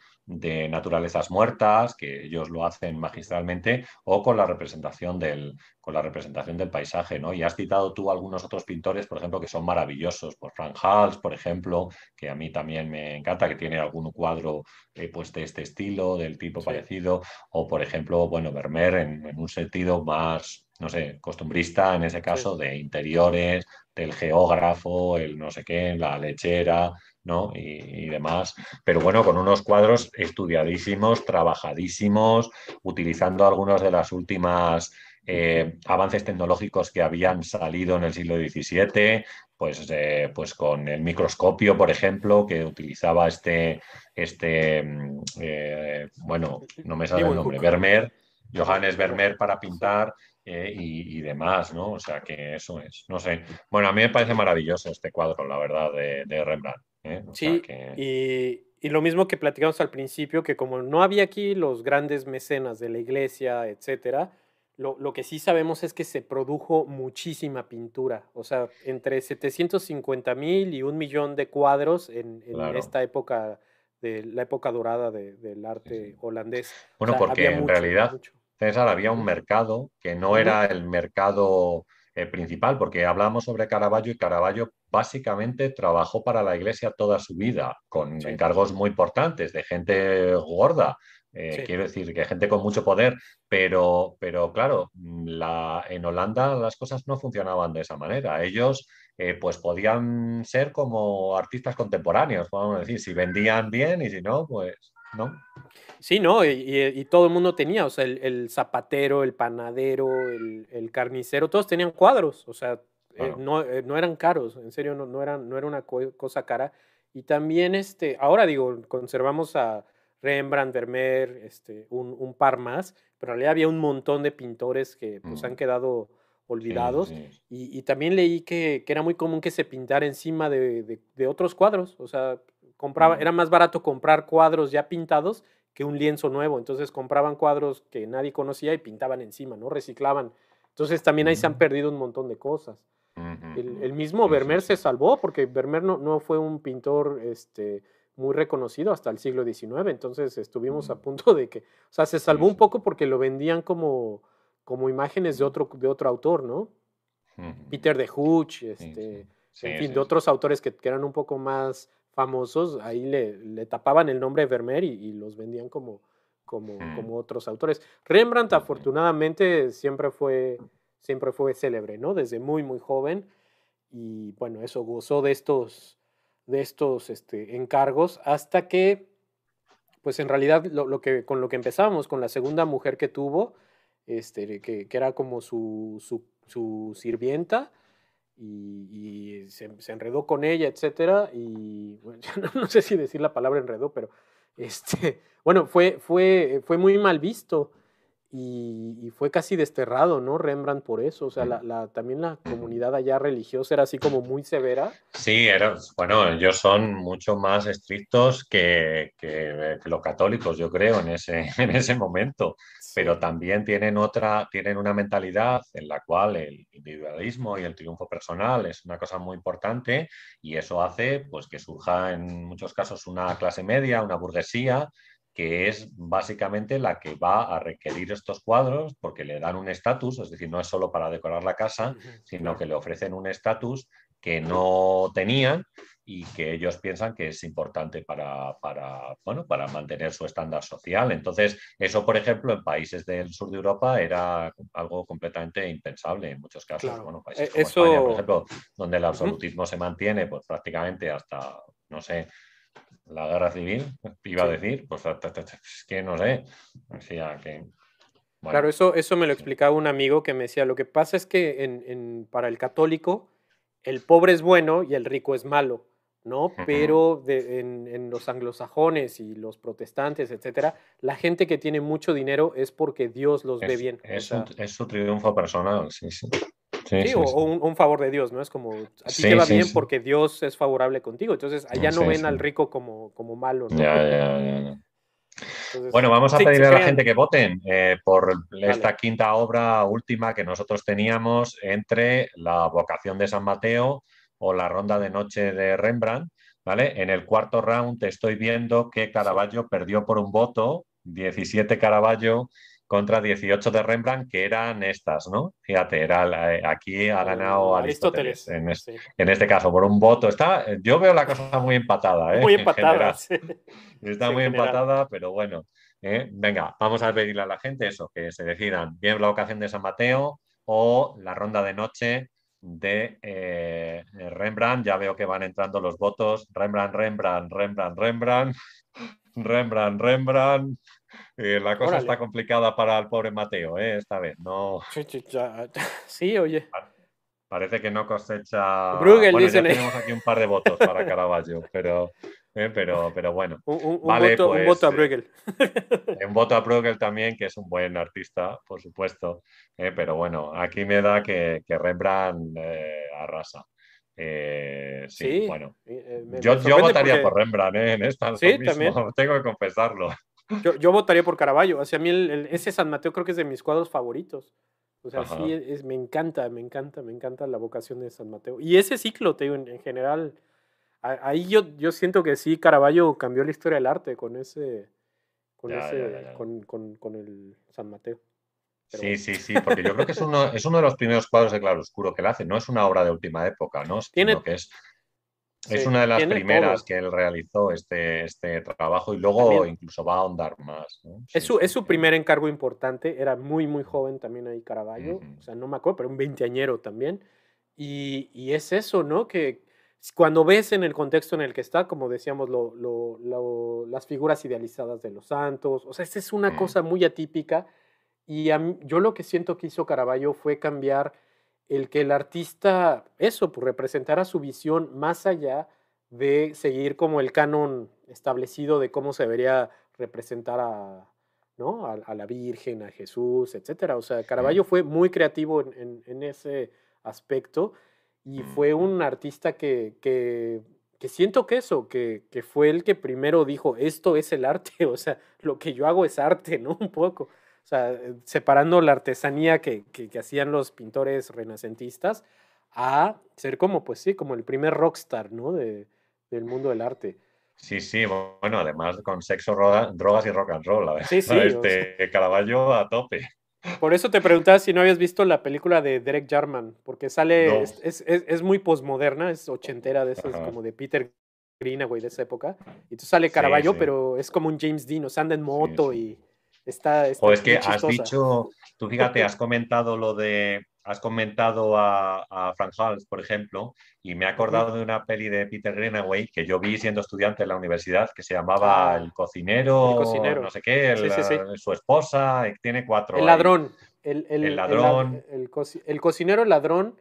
S1: naturalezas muertas, que ellos lo hacen magistralmente, o con la representación del, con la representación del paisaje, ¿no? Y has citado tú algunos otros pintores, por ejemplo, que son maravillosos, por Frank Hals, por ejemplo, que a mí también me encanta, que tiene algún cuadro eh, pues de este estilo, del tipo parecido, o por ejemplo, bueno, Vermeer en, en un sentido más no sé, costumbrista en ese caso, de interiores, del geógrafo, el no sé qué, la lechera, ¿no? Y, demás. Pero bueno, con unos cuadros estudiadísimos, trabajadísimos, utilizando algunos de las últimas eh, avances tecnológicos que habían salido en el siglo XVII, pues, eh, pues con el microscopio, por ejemplo, que utilizaba este, este mm, eh, bueno, no me sale el nombre, Vermeer, Johannes Vermeer para pintar eh, y, demás, ¿no? O sea que eso es, no sé. Bueno, a mí me parece maravilloso este cuadro, la verdad, de, Rembrandt. ¿Eh?
S2: sí, y, y lo mismo que platicamos al principio, que como no había aquí los grandes mecenas de la iglesia, etcétera, lo, lo, que sí sabemos es que se produjo muchísima pintura, o sea, entre 750 mil y un millón de cuadros en, en esta época, de la época dorada de, del arte holandés.
S1: Bueno, porque en realidad, César, había un mercado que no era el mercado eh, principal, porque hablamos sobre Caravaggio y Caravaggio básicamente trabajó para la iglesia toda su vida, con encargos muy importantes de gente gorda, eh, quiero decir, que gente con mucho poder, pero, pero claro, la, en Holanda las cosas no funcionaban de esa manera. Ellos eh, pues podían ser como artistas contemporáneos, podemos decir, si vendían bien y si no, pues no.
S2: Sí, ¿no? Y, todo el mundo tenía, o sea, el, zapatero, el panadero, el, carnicero, todos tenían cuadros, o sea, eh, no, eran caros, en serio, no, no, eran, no era una cosa cara. Y también, este, ahora digo, conservamos a Rembrandt, Vermeer, este, un, par más, pero en realidad había un montón de pintores que pues, han quedado olvidados. Y, también leí que, era muy común que se pintara encima de, otros cuadros, o sea, compraba, era más barato comprar cuadros ya pintados que un lienzo nuevo, entonces compraban cuadros que nadie conocía y pintaban encima, ¿no? Reciclaban. Entonces también ahí se han perdido un montón de cosas. el, mismo Vermeer se salvó porque Vermeer no, no fue un pintor este, muy reconocido hasta el siglo XIX, entonces estuvimos a punto de que, o sea, se salvó un poco porque lo vendían como, como imágenes de otro, de otro autor, ¿no? Peter de Hooch, este, en fin, de otros autores que, eran un poco más famosos, ahí le, le tapaban el nombre de Vermeer y, los vendían como, como, como otros autores. Rembrandt, afortunadamente, siempre fue, siempre fue célebre, ¿no? Desde muy, muy joven. Y bueno, eso gozó de estos, de estos este, encargos hasta que, pues en realidad lo, que, con lo que empezamos, con la segunda mujer que tuvo, este, que, era como su, su, sirvienta, y, se, enredó con ella, etcétera, y bueno, no, sé si decir la palabra enredó, pero este, bueno, fue, fue, fue muy mal visto y, fue casi desterrado, ¿no? Rembrandt por eso, o sea, la, también la comunidad allá religiosa era así como muy severa.
S1: Sí, era, bueno, ellos son mucho más estrictos que, que, los católicos, yo creo, en ese, en ese momento, pero también tienen otra, tienen una mentalidad en la cual el individualismo y el triunfo personal es una cosa muy importante y eso hace pues que surja en muchos casos una clase media, una burguesía que es básicamente la que va a requerir estos cuadros porque le dan un estatus, es decir, no es solo para decorar la casa, sino que le ofrecen un estatus que no tenían y que ellos piensan que es importante para, bueno, para mantener su estándar social. Entonces, eso, por ejemplo, en países del sur de Europa era algo completamente impensable en muchos casos. Bueno, países e, como España, por ejemplo, donde el absolutismo se mantiene pues, prácticamente hasta, no sé, la guerra civil, iba a decir, pues es que no sé. que,
S2: Claro, eso, eso me lo explicaba un amigo que me decía, lo que pasa es que en, para el católico el pobre es bueno y el rico es malo, ¿no? Pero en, los anglosajones y los protestantes, etcétera, la gente que tiene mucho dinero es porque Dios los ve bien.
S1: Es, es su triunfo personal, sí, sí.
S2: Sí, o, un, favor de Dios, ¿no? Es como, a ti te va bien porque Dios es favorable contigo. Entonces, allá no ven al rico como, como malo, ¿no? Ya, ya, ya.
S1: bueno, vamos a pedirle a la gente que voten eh, por esta quinta obra última que nosotros teníamos entre la vocación de San Mateo o la ronda de noche de Rembrandt. ¿vale? En el cuarto round estoy viendo que Caravaggio perdió por un voto, 17 Caravaggio contra 18 de Rembrandt, que eran estas, ¿no? Fíjate, era, aquí ha ganado Aristóteles, en, este, caso, por un voto. Está, yo veo la cosa muy empatada, ¿eh?
S2: Muy empatada,
S1: Está muy empatada, pero bueno. ¿eh? Venga, vamos a pedirle a la gente eso, que se decidan bien la ocasión de San Mateo o la ronda de noche de eh, Rembrandt. Ya veo que van entrando los votos. Rembrandt, Rembrandt, Rembrandt, Rembrandt. Rembrandt, Rembrandt. Eh, la cosa está complicada para el pobre Mateo, ¿eh? esta vez. No...
S2: Sí, oye.
S1: Parece que no cosecha. Bruegel, bueno, ya tenemos aquí un par de votos para Caravaggio, pero, eh, pero, pero bueno.
S2: Un, voto, un, voto, a pues, Bruegel.
S1: un voto a Bruegel también, que es un buen artista, por supuesto. pero bueno, aquí me da que, que Rembrandt arrasa. Eh, sí, bueno. Eh, yo, votaría por Rembrandt en esta. Sí, también. Tengo que confesarlo.
S2: Yo, votaría por Caravaggio. O sea, a mí ese San Mateo creo que es de mis cuadros favoritos. O sea, sí, es, me encanta, me encanta, me encanta la vocación de San Mateo. Y ese ciclo, te digo, en, general, ahí yo, yo siento que sí, Caravaggio cambió la historia del arte con ese, con, ese, con, con, el San Mateo.
S1: sí, sí, sí, porque yo creo que es uno, es uno de los primeros cuadros de claroscuro que él hace. No es una obra de última época, ¿no? Sino que es es una de las primeras que él realizó este, este trabajo y luego incluso va a ahondar más.
S2: es, su, es su primer encargo importante, era muy, muy joven también ahí Caravaggio, o sea, no me acuerdo, pero un veinteañero también. Y, y, es eso, ¿no? Que cuando ves en el contexto en el que está, como decíamos, lo, lo, las figuras idealizadas de los santos, o sea, esa es una cosa muy atípica. Y yo lo que siento que hizo Caravaggio fue cambiar el que el artista, eso, pues representara su visión más allá de seguir como el canon establecido de cómo se debería representar a, ¿no? a, la Virgen, a Jesús, etc. O sea, Caravaggio fue muy creativo en, ese aspecto y fue un artista que, que, que siento que eso, que, que, fue el que primero dijo, esto es el arte, o sea, lo que yo hago es arte, ¿no? Un poco. O sea, eh, separando la artesanía que, que, hacían los pintores renacentistas a ser como, pues sí, como el primer rockstar, ¿no? De, del mundo del arte.
S1: Sí, sí, bueno, además con sexo, drogas y rock and roll. Sí, sí. Este Caravaggio a tope.
S2: Por eso te preguntaba si no habías visto la película de Derek Jarman, porque sale, es, es, es, muy posmoderna, es ochentera de esos, como de Peter Greenaway de esa época. Y tú sale Caravaggio, pero es como un James Dean, o sea, anda en moto y Está,
S1: o es que has dicho, tú fíjate, has comentado lo de, has comentado a, Frank Hals, por ejemplo, y me he acordado de una peli de Peter Greenaway que yo vi siendo estudiante en la universidad que se llamaba ah, El cocinero, no sé qué, su esposa, tiene cuatro.
S2: El ladrón. El, el, ladrón. el, cocinero, el ladrón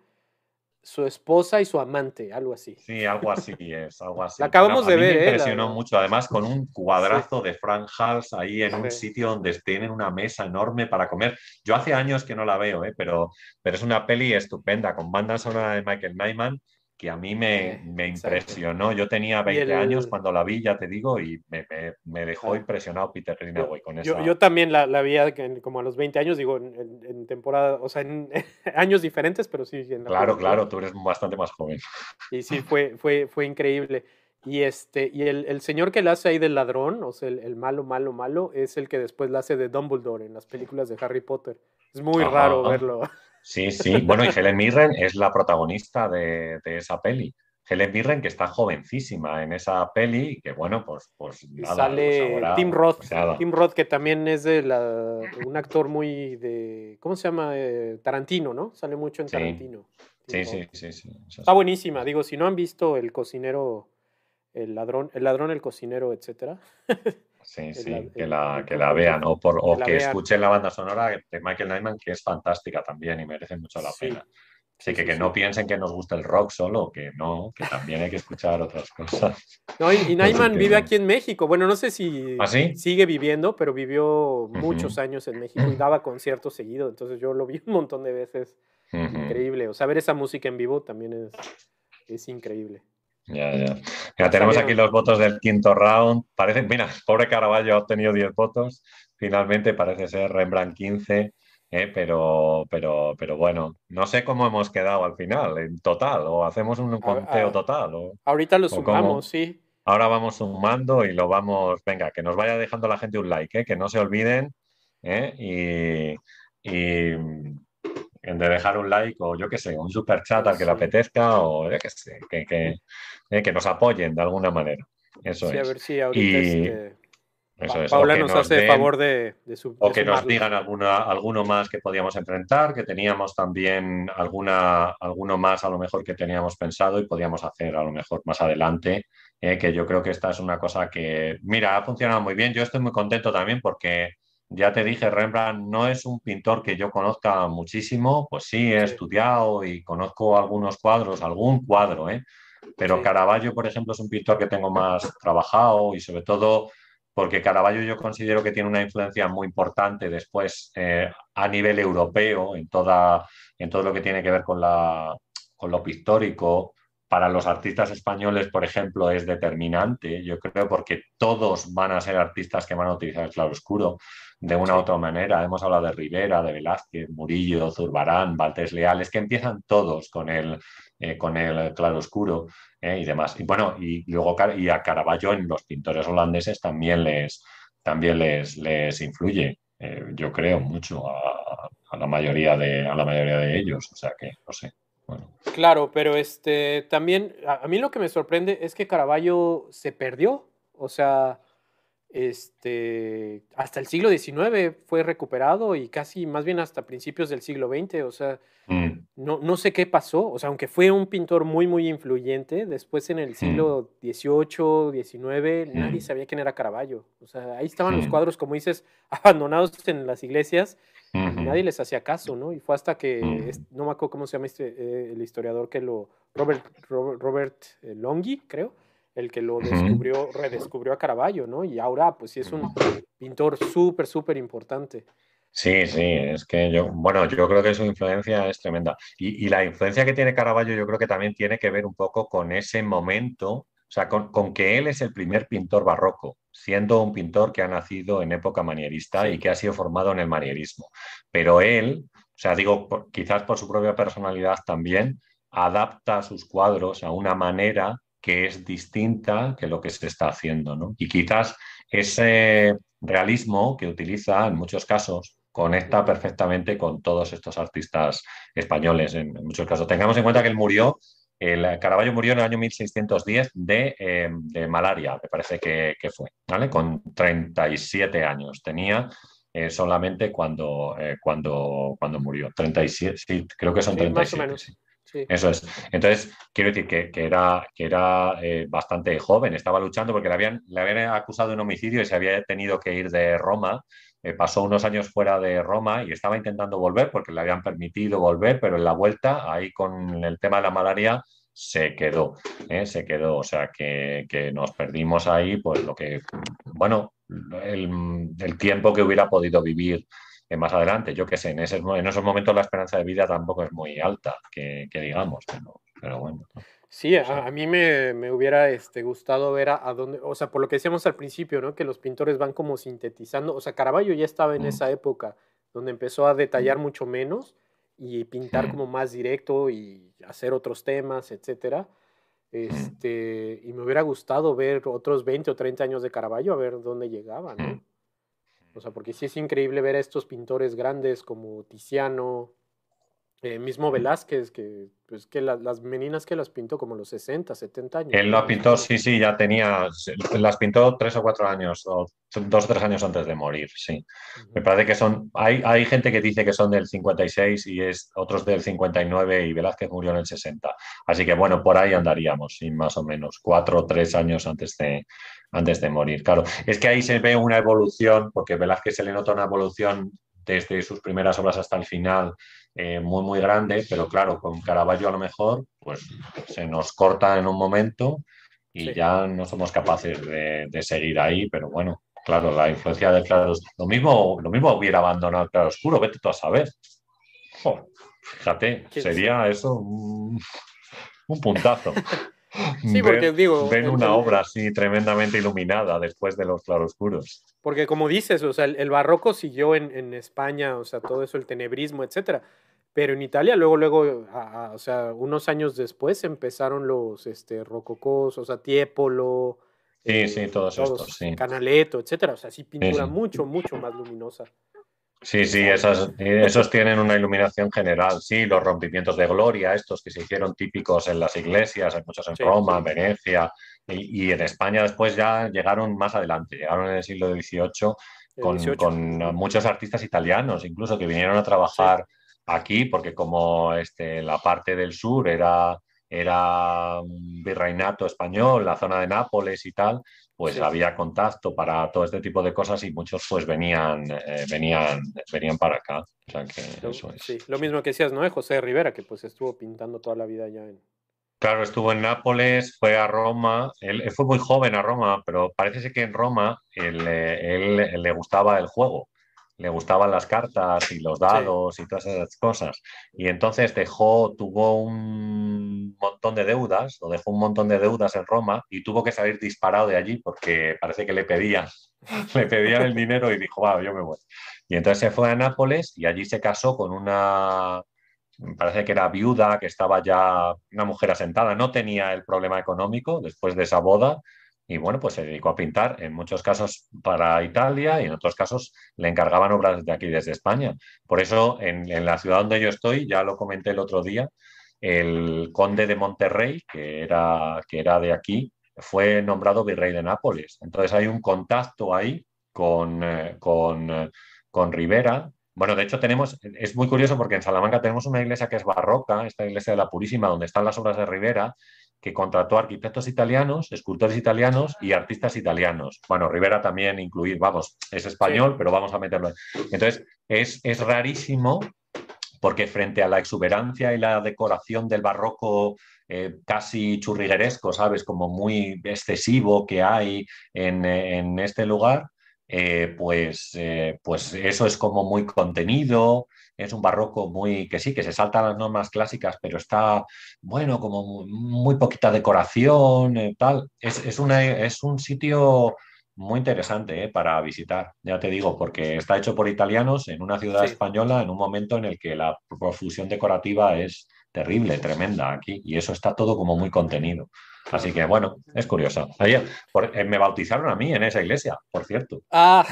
S2: su esposa y su amante, algo así.
S1: Sí, algo así es, algo así.
S2: La acabamos de ver.
S1: Me ¿eh? impresionó mucho, además con un cuadrazo de Frank Hals ahí en un sitio donde tienen una mesa enorme para comer. Yo hace años que no la veo, ¿eh? pero, pero es una peli estupenda, con banda sonora de Michael Nyman que a mí me, me impresionó. Yo tenía 20 años cuando la vi, ya te digo, y me, me, dejó impresionado Peter Greenaway con eso.
S2: Yo, también la, la, vi como a los 20 años, digo, en, temporada, o sea, en años diferentes, pero sí.
S1: claro, claro, tú eres bastante más joven.
S2: Y sí, fue, fue, fue increíble. Y, este, y el, el señor que la hace ahí del ladrón, o sea, el, el, malo, malo, malo, es el que después la hace de Dumbledore en las películas de Harry Potter. Es muy raro verlo.
S1: Sí, sí. Bueno, y Helen Mirren es la protagonista de, esa peli. Helen Mirren, que está jovencísima en esa peli, que bueno, pues, pues
S2: nada, Sale pues Tim Roth. Tim Roth, que también es de un actor muy de. ¿Cómo se llama? Eh, Tarantino, ¿no? Sale mucho en Tarantino.
S1: Sí, sí, sí, sí,
S2: Está buenísima. Digo, si no han visto El cocinero, el ladrón, el ladrón, el cocinero, etcétera.
S1: Sí, sí, que, la, que la vean o, por, o que, escuchen la banda sonora de Michael Nyman, que es fantástica también y merece mucho la pena. Así que, que no piensen que nos gusta el rock solo, que no, que también hay que escuchar otras cosas.
S2: No, y, Nyman vive aquí en México. Bueno, no sé si
S1: ¿Ah,
S2: sigue viviendo, pero vivió muchos años en México y daba conciertos seguidos. Entonces yo lo vi un montón de veces. Increíble. O sea, ver esa música en vivo también es, es increíble.
S1: Ya, ya. ya tenemos aquí los votos del quinto round. Parece, mira, pobre Caraballo ha obtenido 10 votos. Finalmente parece ser Rembrandt 15. Eh, pero, pero, pero bueno, no sé cómo hemos quedado al final, en total, o hacemos un conteo total. O,
S2: ahorita lo sumamos, sí.
S1: Ahora vamos sumando y lo vamos, venga, que nos vaya dejando la gente un like, eh, que no se olviden. Eh, y de dejar un like o yo qué sé, un super chat al que le apetezca o yo qué sé, que, eh, que, nos apoyen de alguna manera. Eso
S2: sí,
S1: es.
S2: a ver si ahorita este, eso es. Paula nos, hace favor de, su,
S1: O que nos digan alguna, alguno más que podíamos enfrentar, que teníamos también alguna, alguno más a lo mejor que teníamos pensado y podíamos hacer a lo mejor más adelante, eh, que yo creo que esta es una cosa que, mira, ha funcionado muy bien. Yo estoy muy contento también porque ya te dije, Rembrandt no es un pintor que yo conozca muchísimo, pues sí, he estudiado y conozco algunos cuadros, algún cuadro, ¿eh? pero Caravaggio, por ejemplo, es un pintor que tengo más trabajado y sobre todo porque Caravaggio yo considero que tiene una influencia muy importante después eh, a nivel europeo en, toda, en todo lo que tiene que ver con, la, con lo pictórico, para los artistas españoles, por ejemplo, es determinante, yo creo, porque todos van a ser artistas que van a utilizar el claroscuro de una u otra manera. Hemos hablado de Rivera, de Velázquez, Murillo, Zurbarán, Valtés Leal, es que empiezan todos con el, eh, con el claroscuro eh, y demás. Y bueno, y luego y a Caravaggio en los pintores holandeses también les, también les, les influye, eh, yo creo, mucho a, la mayoría de, a la mayoría de ellos. O sea que, no sé.
S2: Claro, pero este también a, mí lo que me sorprende es que Caravaggio se perdió. O sea, este, hasta el siglo XIX fue recuperado y casi más bien hasta principios del siglo XX, o sea, mm. no, no, sé qué pasó, o sea, aunque fue un pintor muy, muy influyente, después en el mm. siglo XVIII, XIX, nadie mm. sabía quién era Caravaggio, o sea, ahí estaban los cuadros, como dices, abandonados en las iglesias, nadie les hacía caso, ¿no? Y fue hasta que, no me acuerdo cómo se llama este, eh, el historiador que lo, Robert, Robert, eh, Longhi, creo, el que lo descubrió, redescubrió a Caravaggio, ¿no? Y ahora, pues sí es un pintor súper, súper importante.
S1: Sí, sí, es que yo, bueno, yo creo que su influencia es tremenda. Y, la influencia que tiene Caravaggio yo creo que también tiene que ver un poco con ese momento, o sea, con, que él es el primer pintor barroco, siendo un pintor que ha nacido en época manierista y que ha sido formado en el manierismo. Pero él, o sea, digo, quizás por su propia personalidad también, adapta sus cuadros a una manera que es distinta que lo que se está haciendo. ¿no? Y quizás ese realismo que utiliza en muchos casos conecta perfectamente con todos estos artistas españoles en, muchos casos. Tengamos en cuenta que él murió, el Caravaggio murió en el año 1610 de, de malaria, me parece que, fue, ¿vale? Con 37 años tenía. Eh, solamente cuando, eh, cuando, cuando murió. 37, sí, creo que son 37. Sí. Eso es. Entonces, quiero decir que, era, que era eh, bastante joven, estaba luchando porque le habían, le habían acusado de un homicidio y se había tenido que ir de Roma. Eh, pasó unos años fuera de Roma y estaba intentando volver porque le habían permitido volver, pero en la vuelta, ahí con el tema de la malaria, se quedó, ¿eh? se quedó. O sea, que, nos perdimos ahí, pues lo que, bueno, el, tiempo que hubiera podido vivir más adelante, yo qué sé, en esos momentos la esperanza de vida tampoco es muy alta, que, digamos, pero, bueno.
S2: Sí, a, mí me, hubiera este, gustado ver a, dónde, o sea, por lo que decíamos al principio, ¿no? Que los pintores van como sintetizando, o sea, Caravaggio ya estaba en esa época donde empezó a detallar mucho menos y pintar como más directo y hacer otros temas, etcétera. Este, y me hubiera gustado ver otros 20 o 30 años de Caravaggio a ver dónde llegaba, ¿no? O sea, porque sí es increíble ver a estos pintores grandes como Tiziano, eh, mismo Velázquez, que, pues, que las meninas que las pintó como los 60, 70 años.
S1: Él lo pintó, sí, sí, ya tenía, las pintó tres o cuatro años, o dos o tres años antes de morir, sí. Me parece que son, hay, hay gente que dice que son del 56 y es otros del 59 y Velázquez murió en el 60. Así que bueno, por ahí andaríamos, sí, más o menos, cuatro o tres años antes de, antes de morir. Claro, es que ahí se ve una evolución, porque Velázquez se le nota una evolución desde sus primeras obras hasta el final eh, muy, muy grande, pero claro, con Caravaggio a lo mejor pues se nos corta en un momento y ya no somos capaces de, seguir ahí, pero bueno, claro, la influencia del claro, lo mismo, lo mismo hubiera abandonado claro oscuro, vete tú a saber. fíjate, sería eso un, puntazo.
S2: Sí, porque digo.
S1: Ven una obra así tremendamente iluminada después de los claroscuros.
S2: Porque como dices, o sea, el, barroco siguió en, en, España, o sea, todo eso, el tenebrismo, etcétera. Pero en Italia, luego, luego, o sea, unos años después empezaron los este, rococós, o sea, Tiepolo.
S1: Sí, sí, eh, todos, estos, sí.
S2: Canaletto, etcétera. O sea, sí, pintura mucho, mucho más luminosa.
S1: Sí, sí, esas, esos tienen una iluminación general. Sí, los rompimientos de gloria, estos que se hicieron típicos en las iglesias, muchos en Roma, en Venecia, y, y, en España después ya llegaron más adelante, llegaron en el siglo XVIII con, con muchos artistas italianos, incluso que vinieron a trabajar aquí, porque como este, la parte del sur era, era un virreinato español, la zona de Nápoles y tal, pues había contacto para todo este tipo de cosas y muchos pues venían, eh, venían, venían para acá. O sea que
S2: lo, eso es. Sí, lo mismo que decías, ¿no? José Rivera, que pues estuvo pintando toda la vida ya en...
S1: Claro, estuvo en Nápoles, fue a Roma, él, fue muy joven a Roma, pero parece que en Roma él, él, le gustaba el juego le gustaban las cartas y los dados y todas esas cosas. Y entonces dejó, tuvo un montón de deudas, o dejó un montón de deudas en Roma y tuvo que salir disparado de allí porque parece que le pedían, le pedían el dinero y dijo, va, yo me voy. Y entonces se fue a Nápoles y allí se casó con una, parece que era viuda, que estaba ya una mujer asentada, no tenía el problema económico después de esa boda y bueno, pues se dedicó a pintar, en muchos casos para Italia y en otros casos le encargaban obras de aquí desde España. Por eso en, la ciudad donde yo estoy, ya lo comenté el otro día, el conde de Monterrey, que era, que era de aquí, fue nombrado virrey de Nápoles. Entonces hay un contacto ahí con, eh, con, eh, con Rivera. Bueno, de hecho tenemos, es muy curioso porque en Salamanca tenemos una iglesia que es barroca, esta iglesia de la Purísima, donde están las obras de Rivera, que contrató arquitectos italianos, escultores italianos y artistas italianos. Bueno, Rivera también incluir, vamos, es español, pero vamos a meterlo. Entonces, es, es rarísimo porque frente a la exuberancia y la decoración del barroco eh, casi churrigueresco, ¿sabes? Como muy excesivo que hay en, este lugar, eh, pues, eh, pues eso es como muy contenido, es un barroco muy que sí, que se salta las normas clásicas, pero está, bueno, como muy, poquita decoración, y tal. Es, es, es un sitio muy interesante eh, para visitar, ya te digo, porque está hecho por italianos en una ciudad española en un momento en el que la profusión decorativa es terrible, tremenda aquí, y eso está todo como muy contenido. Así que bueno, es curioso. Eh, me bautizaron a mí en esa iglesia, por cierto.
S2: Ah.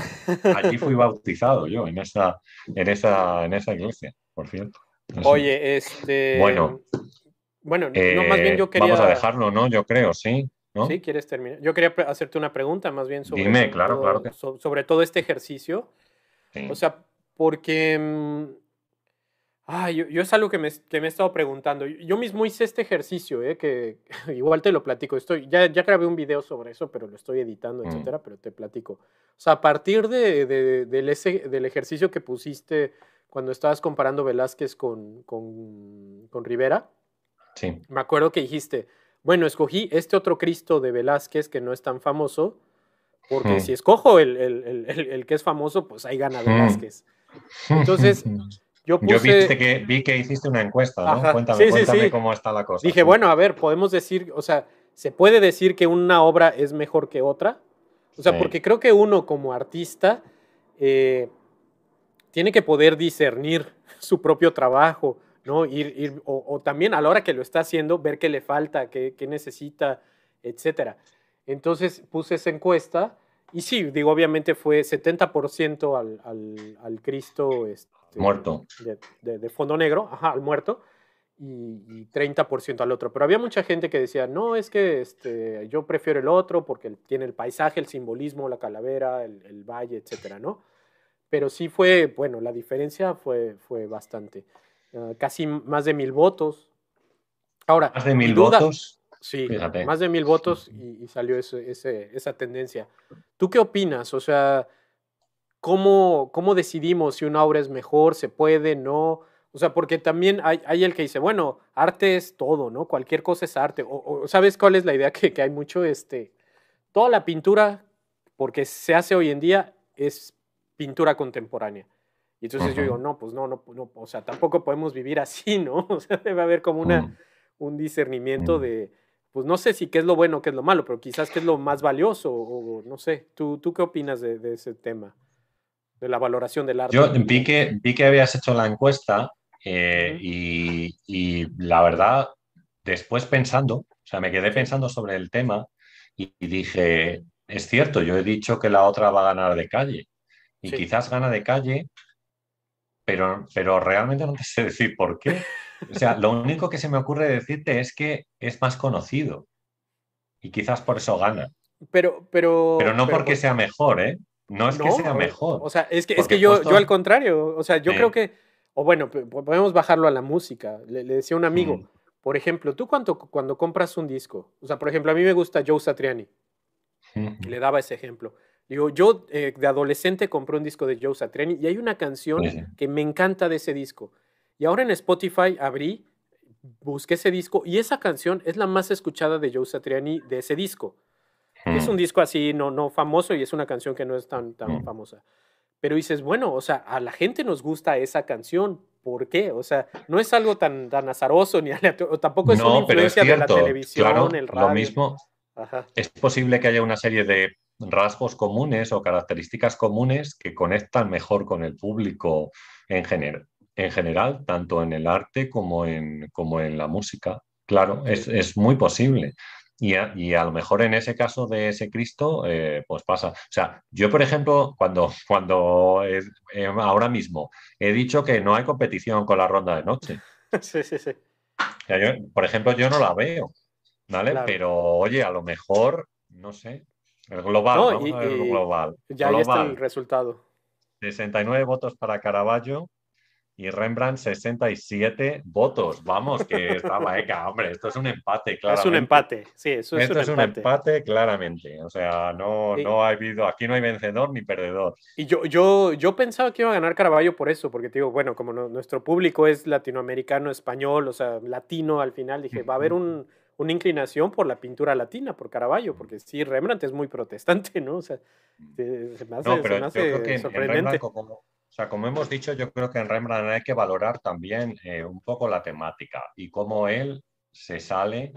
S1: Allí fui bautizado yo en esa, en esa, en esa iglesia, por cierto.
S2: Oye, este.
S1: Bueno.
S2: Bueno, no, más bien yo eh, quería.
S1: Vamos a dejarlo, ¿no? Yo creo, sí. ¿no?
S2: Sí, quieres terminar. Yo quería hacerte una pregunta más bien sobre.
S1: Dime, claro, claro.
S2: sobre todo este ejercicio. O sea, porque mm, Ah, yo, es algo que me, que me, he estado preguntando. Yo mismo hice este ejercicio, ¿eh? que igual te lo platico. Estoy, ya, ya grabé un video sobre eso, pero lo estoy editando, mm. etcétera, pero te platico. O sea, a partir de, del, ese, del ejercicio que pusiste cuando estabas comparando Velázquez con, con, con Rivera,
S1: sí.
S2: me acuerdo que dijiste, bueno, escogí este otro Cristo de Velázquez que no es tan famoso, porque mm. si escojo el, el, el, que es famoso, pues ahí gana mm. Velázquez. Entonces... Yo,
S1: puse... que, vi que hiciste una encuesta, ¿no? cuéntame, cómo está la cosa.
S2: Dije, bueno, a ver, podemos decir, o sea, ¿se puede decir que una obra es mejor que otra? O sea, porque creo que uno como artista eh, tiene que poder discernir su propio trabajo, ¿no? Ir, ir o, también a la hora que lo está haciendo, ver qué le falta, qué, qué necesita, etcétera. Entonces puse esa encuesta y sí, digo, obviamente fue 70% al, al, al Cristo. Este,
S1: muerto.
S2: De, fondo negro, ajá, al muerto, y, 30% al otro. Pero había mucha gente que decía, no, es que este, yo prefiero el otro porque tiene el paisaje, el simbolismo, la calavera, el, valle, etcétera, ¿no? Pero sí fue, bueno, la diferencia fue, fue bastante. Ah, casi más de mil votos. Ahora,
S1: más de mil votos.
S2: Sí, más de mil votos y, salió ese, esa tendencia. ¿Tú qué opinas? O sea, ¿cómo, ¿cómo decidimos si una obra es mejor, se puede, no? O sea, porque también hay, hay, el que dice, bueno, arte es todo, ¿no? Cualquier cosa es arte. O, ¿sabes cuál es la idea? Que, que, hay mucho, este, toda la pintura, porque se hace hoy en día, es pintura contemporánea. Y entonces yo digo, no, pues no, no, no, o sea, tampoco podemos vivir así, ¿no? O sea, debe haber como una, mm. un discernimiento mm. de, pues no sé si qué es lo bueno, qué es lo malo, pero quizás qué es lo más valioso, o, no sé. ¿Tú, ¿Tú qué opinas de, de ese tema? De la valoración del arte.
S1: Yo vi que, vi que habías hecho la encuesta eh, y, la verdad, después pensando, o sea, me quedé pensando sobre el tema y, dije, es cierto, yo he dicho que la otra va a ganar de calle y quizás gana de calle, pero, pero realmente no te sé decir por qué. O sea, lo único que se me ocurre decirte es que es más conocido y quizás por eso gana.
S2: Pero, pero,
S1: pero no porque sea mejor, ¿eh? No es que sea mejor.
S2: O sea, es que, es que yo, yo al contrario, o sea, yo creo que, o bueno, podemos bajarlo a la música. Le, decía un amigo, mm. por ejemplo, tú cuando, cuando compras un disco, o sea, por ejemplo, a mí me gusta Joe Satriani, le daba ese ejemplo. Digo, yo eh, de adolescente compré un disco de Joe Satriani y hay una canción que me encanta de ese disco. Y ahora en Spotify abrí, busqué ese disco y esa canción es la más escuchada de Joe Satriani de ese disco. Es un disco así, no, no famoso y es una canción que no es tan, tan famosa. pero dices, bueno, o sea, a la gente nos gusta esa canción, ¿por qué? O sea, no es algo tan, tan azaroso ni aleatorio, tampoco es una influencia de la televisión, el radio.
S1: Lo mismo, es posible que haya una serie de rasgos comunes o características comunes que conectan mejor con el público en, en general, tanto en el arte como en, como en la música. Claro, es, es muy posible. Y a, lo mejor en ese caso de ese Cristo, eh, pues pasa. O sea, yo, por ejemplo, cuando, cuando eh, ahora mismo he dicho que no hay competición con la ronda de noche.
S2: Sí, sí, sí.
S1: por ejemplo, yo no la veo, ¿vale? Pero oye, a lo mejor, no sé, el global, el global.
S2: Ya está el resultado.
S1: 69 votos para Caravaggio, y Rembrandt 67 votos. Vamos, que estaba eca, hombre, esto es un empate, claro.
S2: Es un empate, sí, eso
S1: es
S2: esto
S1: es un empate claramente. O sea, no, no ha habido, aquí no hay vencedor ni perdedor.
S2: Y yo, yo, yo pensaba que iba a ganar Caravaggio por eso, porque digo, bueno, como nuestro público es latinoamericano, español, o sea, latino al final, dije, va a haber un, una inclinación por la pintura latina, por Caravaggio, porque sí, Rembrandt es muy protestante, ¿no? O sea, se, me hace, no, sorprendente.
S1: O sea, como hemos dicho, yo creo que en Rembrandt hay que valorar también eh, un poco la temática y cómo él se sale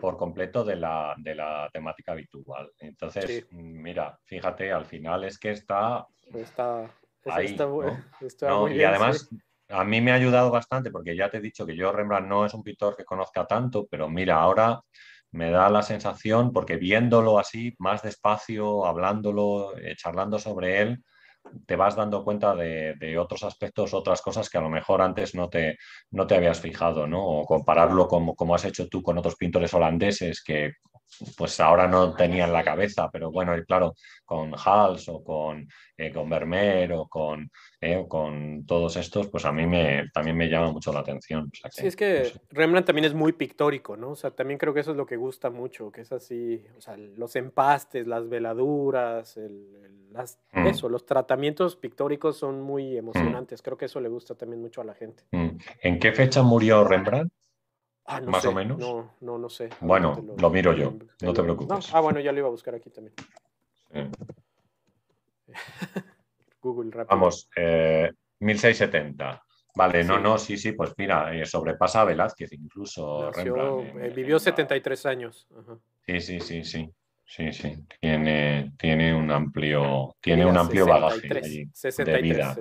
S1: por completo de la, de la temática habitual. Entonces, mira, fíjate, al final es que está,
S2: está,
S1: ahí. y además, a mí me ha ayudado bastante porque ya te he dicho que yo Rembrandt no es un pintor que conozca tanto, pero mira, ahora me da la sensación, porque viéndolo así, más despacio, hablándolo, eh, charlando sobre él, te vas dando cuenta de, otros aspectos, otras cosas que a lo mejor antes no te, no te habías fijado, ¿no? O compararlo como, como has hecho tú con otros pintores holandeses que pues ahora no tenían la cabeza, pero bueno, y claro, con Hals o con, eh, con Vermeer o con, eh, con todos estos, pues a mí me, también me llama mucho la atención.
S2: sí, es que Rembrandt también es muy pictórico, ¿no? O sea, también creo que eso es lo que gusta mucho, que es así, o sea, los empastes, las veladuras, el, las, mm. eso, los tratamientos pictóricos son muy mm. emocionantes. Creo que eso le gusta también mucho a la gente.
S1: Mm. ¿En qué fecha murió Rembrandt?
S2: Ah,
S1: más o menos.
S2: No, no, no sé.
S1: Bueno, lo, miro yo, no te preocupes.
S2: Ah, bueno, ya lo iba a buscar aquí también. Google rápido.
S1: Vamos, 1670. Eh, vale, no, no, sí, sí, pues mira, eh, sobrepasa a Velázquez incluso.
S2: Eh, vivió 73 años.
S1: Sí, sí, sí, sí. Sí, sí, tiene, tiene un amplio, tiene un amplio bagaje allí, de vida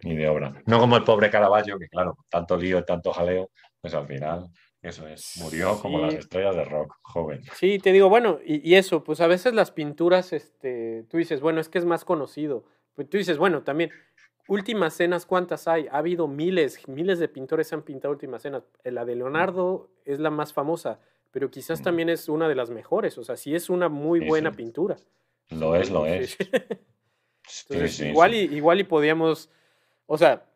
S1: y de obra. No como el pobre Caravaggio, que claro, tanto lío y tanto jaleo, pues al final eso es, murió como las estrellas de rock, joven.
S2: Sí, te digo, bueno, y, eso, pues a veces las pinturas, este, tú dices, bueno, es que es más conocido. Pues tú dices, bueno, también, últimas cenas, ¿cuántas hay? Ha habido miles, miles de pintores han pintado últimas cenas. La de Leonardo es la más famosa, pero quizás también es una de las mejores, o sea, sí es una muy buena pintura.
S1: Lo es, lo es.
S2: Entonces, igual, Y, igual y podíamos, o sea,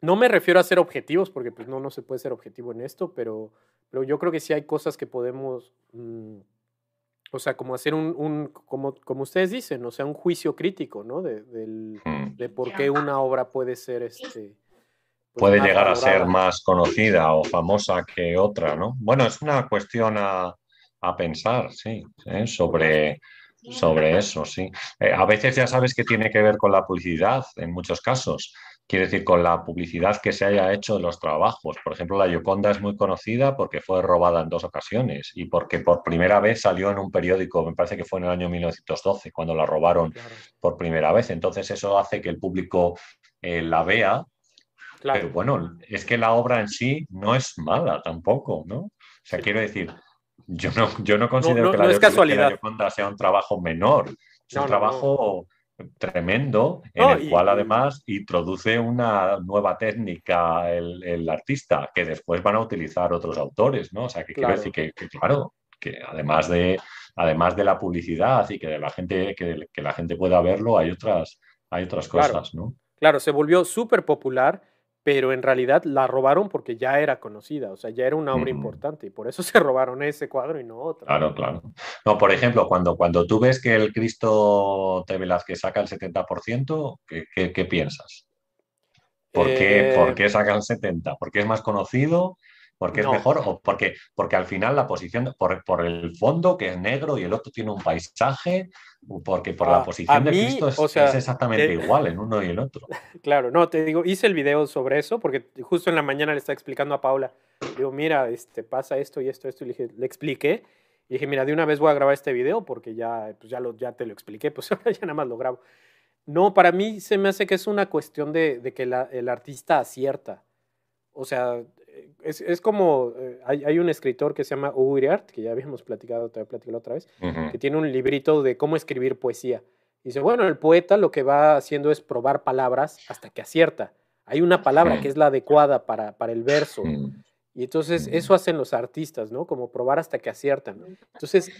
S2: no me refiero a ser objetivos, porque pues no, no se puede ser objetivo en esto, pero, pero yo creo que sí hay cosas que podemos, mm, o sea, como hacer un, un, como, como ustedes dicen, o sea, un juicio crítico, ¿no? De, del, hmm. de por qué una obra puede ser este...
S1: Pues, puede llegar a ser más conocida o famosa que otra, ¿no? Bueno, es una cuestión a, a pensar, sí, ¿eh? sobre, sobre eso, sí. Eh, a veces ya sabes que tiene que ver con la publicidad, en muchos casos. Quiere decir, con la publicidad que se haya hecho de los trabajos. Por ejemplo, la Yoconda es muy conocida porque fue robada en dos ocasiones y porque por primera vez salió en un periódico, me parece que fue en el año 1912, cuando la robaron por primera vez. Entonces eso hace que el público eh, la vea. Pero bueno, es que la obra en sí no es mala tampoco, ¿no? O sea, quiero decir, yo no, yo no considero que, la, Yoconda sea un trabajo menor. Es un trabajo tremendo, en el cual además introduce una nueva técnica el, artista que después van a utilizar otros autores, ¿no? O sea, que quiero decir que, claro, que además de, además de la publicidad y que de la gente, que, la gente pueda verlo, hay otras, hay otras cosas, ¿no?
S2: Claro, se volvió súper popular pero en realidad la robaron porque ya era conocida, o sea, ya era una obra importante y por eso se robaron ese cuadro y no otro.
S1: Claro, claro. No, por ejemplo, cuando, cuando tú ves que el Cristo de Velázquez saca el 70%, ¿qué, qué, piensas? ¿Por, qué, ¿Por, eh, qué, saca el 70%? ¿Porque es más conocido? Porque es mejor o porque, porque al final la posición, por, por, el fondo que es negro y el otro tiene un paisaje, porque por la ah, posición de Cristo es, exactamente igual en uno y el otro.
S2: Claro, no, te digo, hice el video sobre eso porque justo en la mañana le estaba explicando a Paula, digo, mira, este, pasa esto y esto, esto, y le, dije, le expliqué. Y dije, mira, de una vez voy a grabar este video porque ya, pues ya, lo, ya te lo expliqué, pues ahora ya nada más lo grabo. No, para mí se me hace que es una cuestión de, de que la, el artista acierta. O sea, es, es como, eh, hay, hay, un escritor que se llama Uriart, que ya habíamos platicado, te platicado otra vez, que tiene un librito de cómo escribir poesía. Dice, bueno, el poeta lo que va haciendo es probar palabras hasta que acierta. Hay una palabra que es la adecuada para, para el verso. Y entonces eso hacen los artistas, ¿no? Como probar hasta que aciertan. Entonces,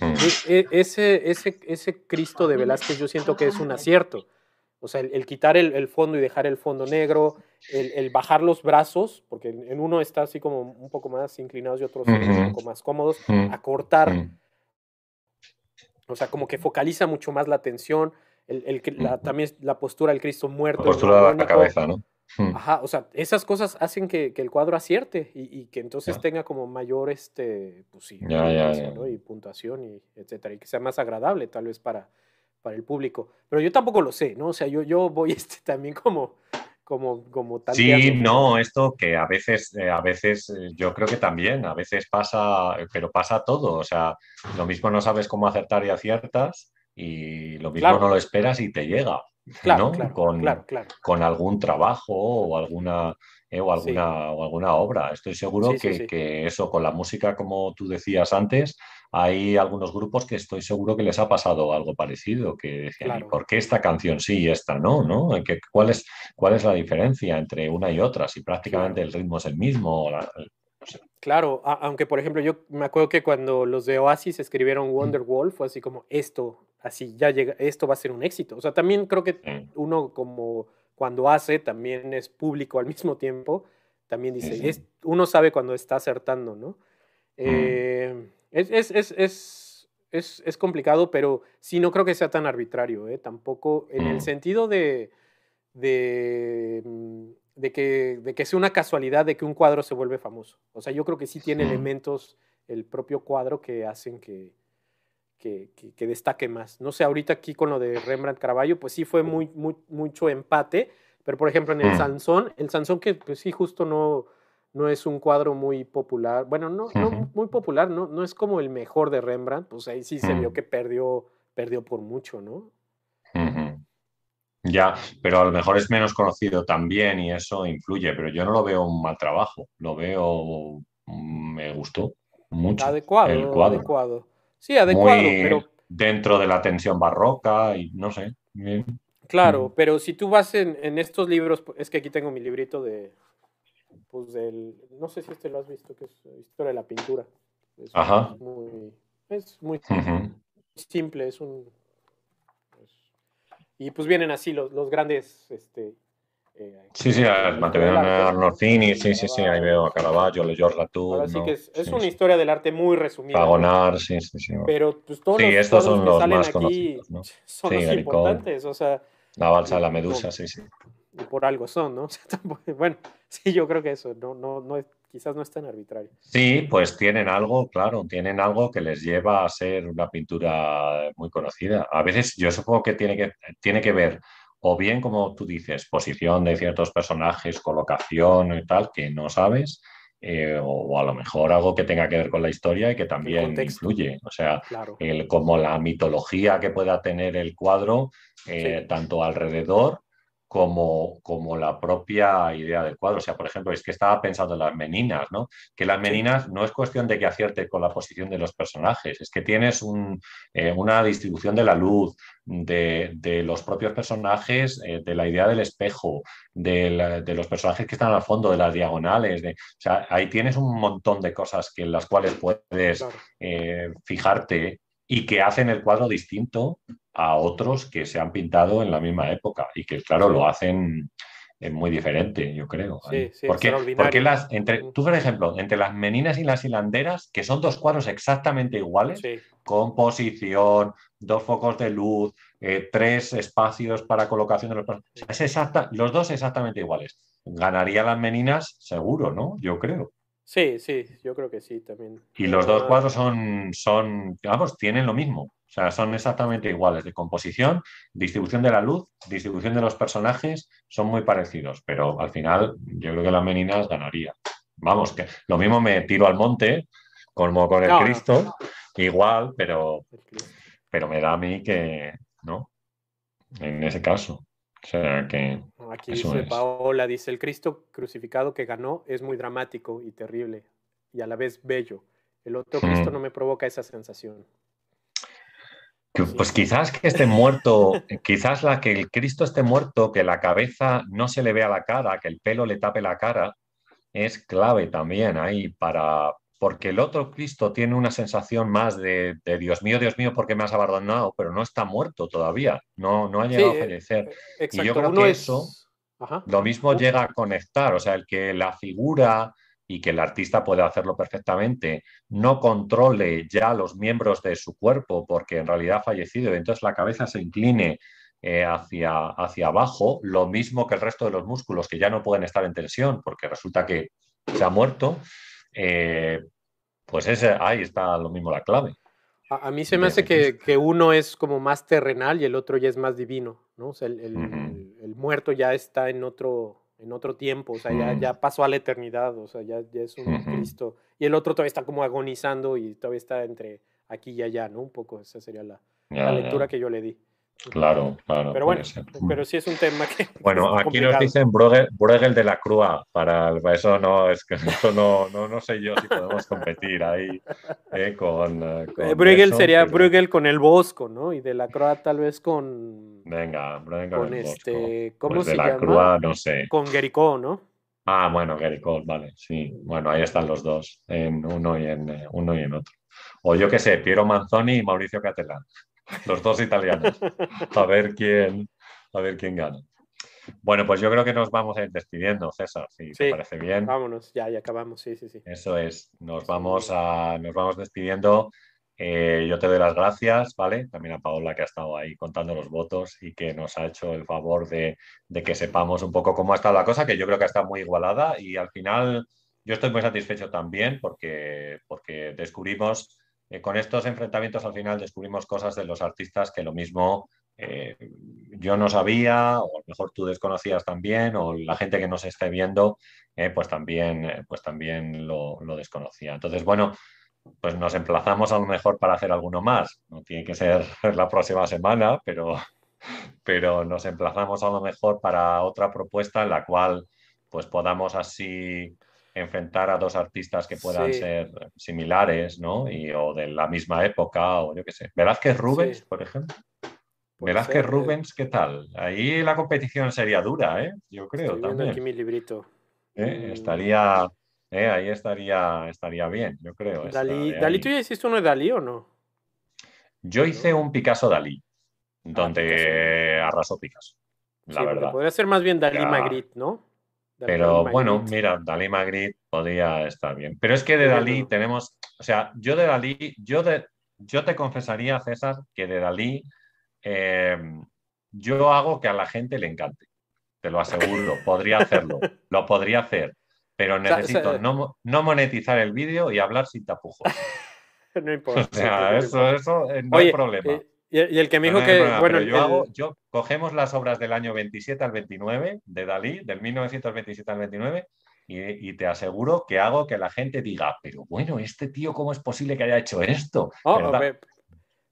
S2: e, e, ese, ese, ese Cristo de Velázquez yo siento que es un acierto o sea, el, quitar el, fondo y dejar el fondo negro, el, bajar los brazos, porque en uno está así como un poco más inclinados y otros un poco más cómodos, acortar. O sea, como que focaliza mucho más la atención, el, la, también la postura del Cristo muerto. La
S1: postura de la cabeza, ¿no?
S2: Ajá, o sea, esas cosas hacen que, el cuadro acierte y, que entonces tenga como mayor, este, pues sí, y puntuación y etcétera, y que sea más agradable tal vez para, para el público. Pero yo tampoco lo sé, ¿no? O sea, yo, yo voy este, también como, como, como
S1: tal. Sí, no, esto que a veces, eh, a veces eh, yo creo que también, a veces pasa, pero pasa todo. O sea, lo mismo no sabes cómo acertar y aciertas y lo mismo no lo esperas y te llega. Claro, ¿no? con, con, algún trabajo o alguna, eh, o, alguna, o alguna obra. Estoy seguro que, que, eso, con la música, como tú decías antes, hay algunos grupos que estoy seguro que les ha pasado algo parecido, que decían, ¿por qué esta canción sí y esta no? ¿no? ¿Cuál, es, ¿Cuál es la diferencia entre una y otra? Si prácticamente el ritmo es el mismo.
S2: Claro, aunque por ejemplo yo me acuerdo que cuando los de Oasis escribieron Wonderwall fue así como esto, así ya llega, esto va a ser un éxito. O sea, también creo que uno como cuando hace también es público al mismo tiempo, también dice, Es, uno sabe cuando está acertando, ¿no? Eh, es, es, es, es, es, complicado, pero sí no creo que sea tan arbitrario, ¿eh? tampoco en el mm. sentido de, de, de, que, de que sea una casualidad de que un cuadro se vuelve famoso. O sea, yo creo que sí tiene elementos el propio cuadro que hacen que, que, que, destaque más. No sé, ahorita aquí con lo de Rembrandt Caravaggio, pues sí fue muy, muy, mucho empate, pero por ejemplo en el mm. Sansón, el Sansón que pues sí justo no no es un cuadro muy popular. Bueno, no, no muy popular, no, no es como el mejor de Rembrandt, pues ahí sí se vio mm. que perdió, perdió por mucho, ¿no?
S1: Ya, pero a lo mejor es menos conocido también y eso influye, pero yo no lo veo un mal trabajo, lo veo, mm, me gustó mucho.
S2: Adecuado, el cuadro. adecuado. Sí, adecuado, pero...
S1: Dentro de la tensión barroca y no sé.
S2: Claro, pero si tú vas en, en estos libros, es que aquí tengo mi librito de, pues del, no sé si este lo has visto, que es Historia de la Pintura. Es
S1: Ajá.
S2: Muy, es muy simple, es un... y pues vienen así los, los grandes... Este,
S1: eh, sí, sí, Arnorcini, sí, sí, sí, ahí veo a Caravaggio, Le George Latour.
S2: Así que es, es una historia del arte muy resumida.
S1: Pagonar, sí, sí, sí.
S2: Pero pues todos los estos son los más aquí conocidos, ¿no? son los importantes, o sea...
S1: La balsa de la medusa, sí, sí
S2: y por algo son, ¿no? bueno, sí, yo creo que eso, no, no, no, quizás no es tan arbitrario.
S1: Sí, pues tienen algo, claro, tienen algo que les lleva a ser una pintura muy conocida. A veces yo supongo que tiene que, tiene que ver o bien, como tú dices, posición de ciertos personajes, colocación y tal, que no sabes, eh, o, a lo mejor algo que tenga que ver con la historia y que también influye. O sea, el, como la mitología que pueda tener el cuadro, eh, tanto alrededor como, como la propia idea del cuadro. O sea, por ejemplo, es que estaba pensando en las meninas, ¿no? Que las meninas no es cuestión de que acierte con la posición de los personajes, es que tienes eh, una distribución de la luz, de, los propios personajes, eh, de la idea del espejo, de, los personajes que están al fondo, de las diagonales. De, o sea, ahí tienes un montón de cosas que en las cuales puedes eh, fijarte y que hacen el cuadro distinto a otros que se han pintado en la misma época y que, claro, lo hacen muy diferente, yo creo.
S2: Sí, sí,
S1: porque, porque las, entre, tú, por ejemplo, entre las meninas y las hilanderas, que son dos cuadros exactamente iguales, composición, dos focos de luz, eh, tres espacios para colocación de los es exacta, los dos exactamente iguales. Ganaría las meninas seguro, ¿no? Yo creo.
S2: Sí, sí, yo creo que sí también.
S1: Y los dos ah. cuadros son, son, vamos, tienen lo mismo. O sea, son exactamente iguales de composición, distribución de la luz, distribución de los personajes, son muy parecidos, pero al final yo creo que las meninas ganaría. Vamos, que lo mismo me tiro al monte, como con el Cristo, igual, pero, pero me da a mí que, ¿no? En ese caso. O sea que.
S2: Aquí dice Paola, dice el Cristo crucificado que ganó es muy dramático y terrible y a la vez bello. El otro Cristo hmm. no me provoca esa sensación.
S1: Pues quizás que esté muerto, quizás la que el Cristo esté muerto, que la cabeza no se le vea la cara, que el pelo le tape la cara, es clave también ahí para, porque el otro Cristo tiene una sensación más de, Dios mío, Dios mío, ¿por qué me has abandonado? Pero no está muerto todavía, no, no ha llegado a eh, fallecer. y yo creo que eso lo mismo llega a conectar, o sea, el que la figura y que el artista puede hacerlo perfectamente, no controle ya los miembros de su cuerpo porque en realidad ha fallecido y entonces la cabeza se incline eh, hacia, hacia abajo, lo mismo que el resto de los músculos que ya no pueden estar en tensión porque resulta que se ha muerto, eh, pues ese, ahí está lo mismo la clave.
S2: A, mí se me hace que, uno es como más terrenal y el otro ya es más divino, ¿no? O sea, el, muerto ya está en otro, en otro tiempo, o sea, ya, mm. ya pasó a la eternidad, o sea, ya, ya es un Cristo. Y el otro todavía está como agonizando y todavía está entre aquí y allá, ¿no? Un poco, esa sería la, lectura que yo le di.
S1: Claro, claro.
S2: Pero bueno, pero sí es un tema que.
S1: Bueno, aquí nos dicen Bruegel, de la Crua. Para, eso no, es que eso no, no, no sé yo si podemos competir ahí eh, con. Eh,
S2: eh, Bruegel sería Bruegel con el Bosco, ¿no? Y de la Crua tal vez con.
S1: Venga, Bruegel con, el este.
S2: Bosco. ¿Cómo pues se de la Crua,
S1: no sé.
S2: Con Guericó, ¿no?
S1: Ah, bueno, Guericó, vale, sí. Bueno, ahí están los dos, en uno y en uno y en otro. O yo qué sé, Piero Manzoni y Mauricio Catelán los dos italianos. A ver quién, a ver quién gana. Bueno, pues yo creo que nos vamos a ir despidiendo, César, si te parece bien.
S2: Vámonos, ya, ya acabamos, sí, sí, sí.
S1: Eso es, nos vamos, a, nos vamos despidiendo. Eh, yo te doy las gracias, ¿vale? También a Paola que ha estado ahí contando los votos y que nos ha hecho el favor de, de que sepamos un poco cómo ha estado la cosa, que yo creo que está muy igualada y al final yo estoy muy satisfecho también porque, porque descubrimos eh, con estos enfrentamientos al final descubrimos cosas de los artistas que lo mismo eh, yo no sabía, o a lo mejor tú desconocías también, o la gente que nos esté viendo, eh, pues también, pues también lo, desconocía. Entonces, bueno, pues nos emplazamos a lo mejor para hacer alguno más. No tiene que ser la próxima semana, pero, pero nos emplazamos a lo mejor para otra propuesta en la cual pues podamos así enfrentar a dos artistas que puedan ser similares, ¿no? Y, o de la misma época, o yo qué sé. Velázquez Rubens, por ejemplo. Velázquez eh. Rubens, ¿qué tal? Ahí la competición sería dura, ¿eh? Yo creo también.
S2: aquí mi librito.
S1: ¿Eh? Mm. Estaría, ¿eh? ahí estaría, estaría bien, yo creo.
S2: Dalí, ¿Dalí tú ya hiciste uno de Dalí o no?
S1: Yo hice un Picasso Dalí, ah, donde arrasó Picasso. La verdad.
S2: Podría ser más bien Dalí Magritte, ¿no?
S1: Pero bueno, mira, Dalí Magritte podría estar bien. Pero es que de Dalí tenemos, o sea, yo de Dalí, yo, de, yo te confesaría, César, que de Dalí em, yo hago que a la gente le encante. Te lo aseguro, podría hacerlo, lo podría hacer, pero necesito no, monetizar el vídeo y hablar sin tapujos.
S2: no importa.
S1: O sea, eso, eso eh, no hay problema. Eh,
S2: y, el que me dijo que, bueno,
S1: yo, hago, yo cogemos las obras del año 27 al 29 de Dalí, del 1927 al 29, y, te aseguro que hago que la gente diga, pero bueno, este tío, ¿cómo es posible que haya hecho esto?
S2: Oh,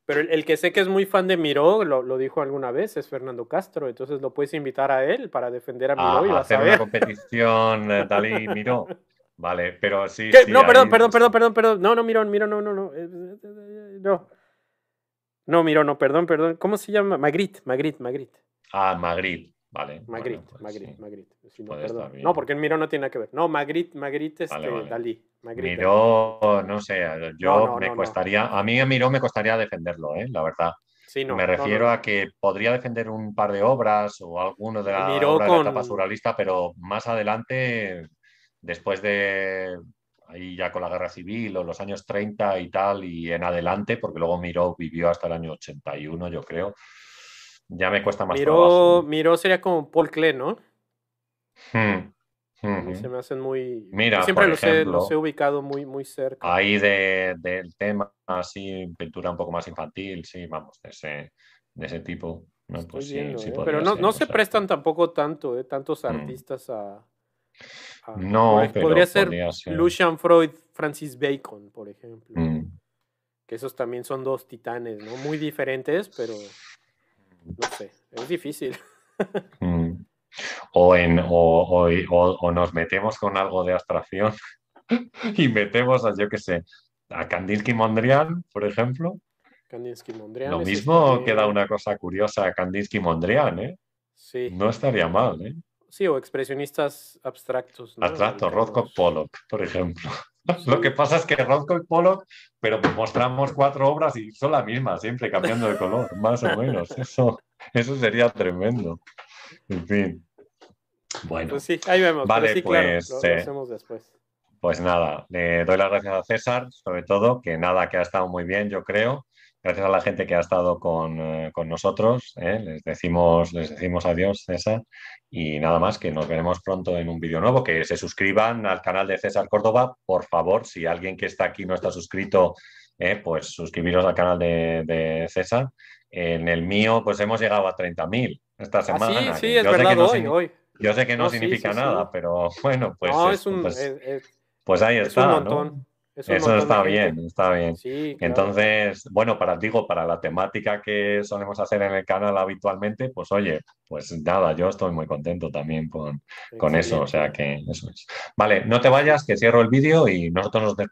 S2: pero el, que sé que es muy fan de Miró, lo, dijo alguna vez, es Fernando Castro, entonces lo puedes invitar a él para defender a Miró y vas
S1: hacer
S2: a
S1: una competición eh, Dalí-Miró. Vale, pero sí.
S2: no, perdón, perdón, perdón, perdón, perdón. No, no, Miró, Miró, no, no, no. Eh, eh, no. No, Miro, no, perdón, perdón. ¿Cómo se llama? Magritte, Magritte, Magritte.
S1: Ah, Magritte, vale.
S2: Magritte, pues Magritte, Magritte. no, porque el Miro no tiene nada que ver. No, Magritte, Magritte, este, Dalí.
S1: Magritte, Miro, no sé, yo me costaría, a mí a Miro me costaría defenderlo, ¿eh? la verdad. Sí, me refiero a que podría defender un par de obras o alguno de la, obra de la etapa surrealista, pero más adelante, después de ahí ya con la guerra civil o los años 30 y tal y en adelante, porque luego Miró vivió hasta el año 81, yo creo. Ya me cuesta más
S2: Miró, Miró sería como Paul Klee, ¿no?
S1: Hmm.
S2: Se me hacen muy... Mira, siempre los, he, ubicado muy, muy cerca.
S1: Ahí del tema así, pintura un poco más infantil, sí, vamos, de ese, de ese tipo. ¿no? Pues
S2: ¿eh? Pero no, no se prestan tampoco tanto, ¿eh? tantos mm. artistas a...
S1: no,
S2: podría, ser Lucian Freud, Francis Bacon, por ejemplo. Mm. Que esos también son dos titanes, ¿no? Muy diferentes, pero no sé, es difícil.
S1: Mm. O, en, o, nos metemos con algo de abstracción y metemos a, yo qué sé, a Kandinsky Mondrian, por ejemplo.
S2: Kandinsky Mondrian.
S1: Lo mismo queda una cosa curiosa Kandinsky Mondrian, ¿eh?
S2: Sí.
S1: No estaría mal, ¿eh?
S2: Sí, o expresionistas abstractos.
S1: ¿no? Abstracto, Rothko Pollock, por ejemplo. Lo que pasa es que Rothko y Pollock, pero mostramos cuatro obras y son las mismas, siempre cambiando de color, más o menos. Eso, eso sería tremendo. En fin. Bueno.
S2: Pues sí, ahí vemos.
S1: Vale, pues.
S2: lo, hacemos después.
S1: Pues nada, le doy las gracias a César, sobre todo, que nada, que ha estado muy bien, yo creo. Gracias a la gente que ha estado con, eh, nosotros. ¿eh? Les, decimos, les decimos adiós, César. Y nada más, que nos veremos pronto en un vídeo nuevo. Que se suscriban al canal de César Córdoba, por favor. Si alguien que está aquí no está suscrito, ¿eh? pues suscribiros al canal de, César. En el mío, pues hemos llegado a 30.000 esta ah, semana.
S2: sí, sí, es verdad, hoy, hoy.
S1: Yo sé que no, significa nada, pero bueno, pues,
S2: es un, pues,
S1: pues, ahí está. Un montón. Eso está bien, está bien. Entonces, bueno, para digo, para la temática que solemos hacer en el canal habitualmente, pues oye, pues nada, yo estoy muy contento también con, con eso, o sea que eso es. Vale, no te vayas, que cierro el vídeo y nosotros nos despedimos.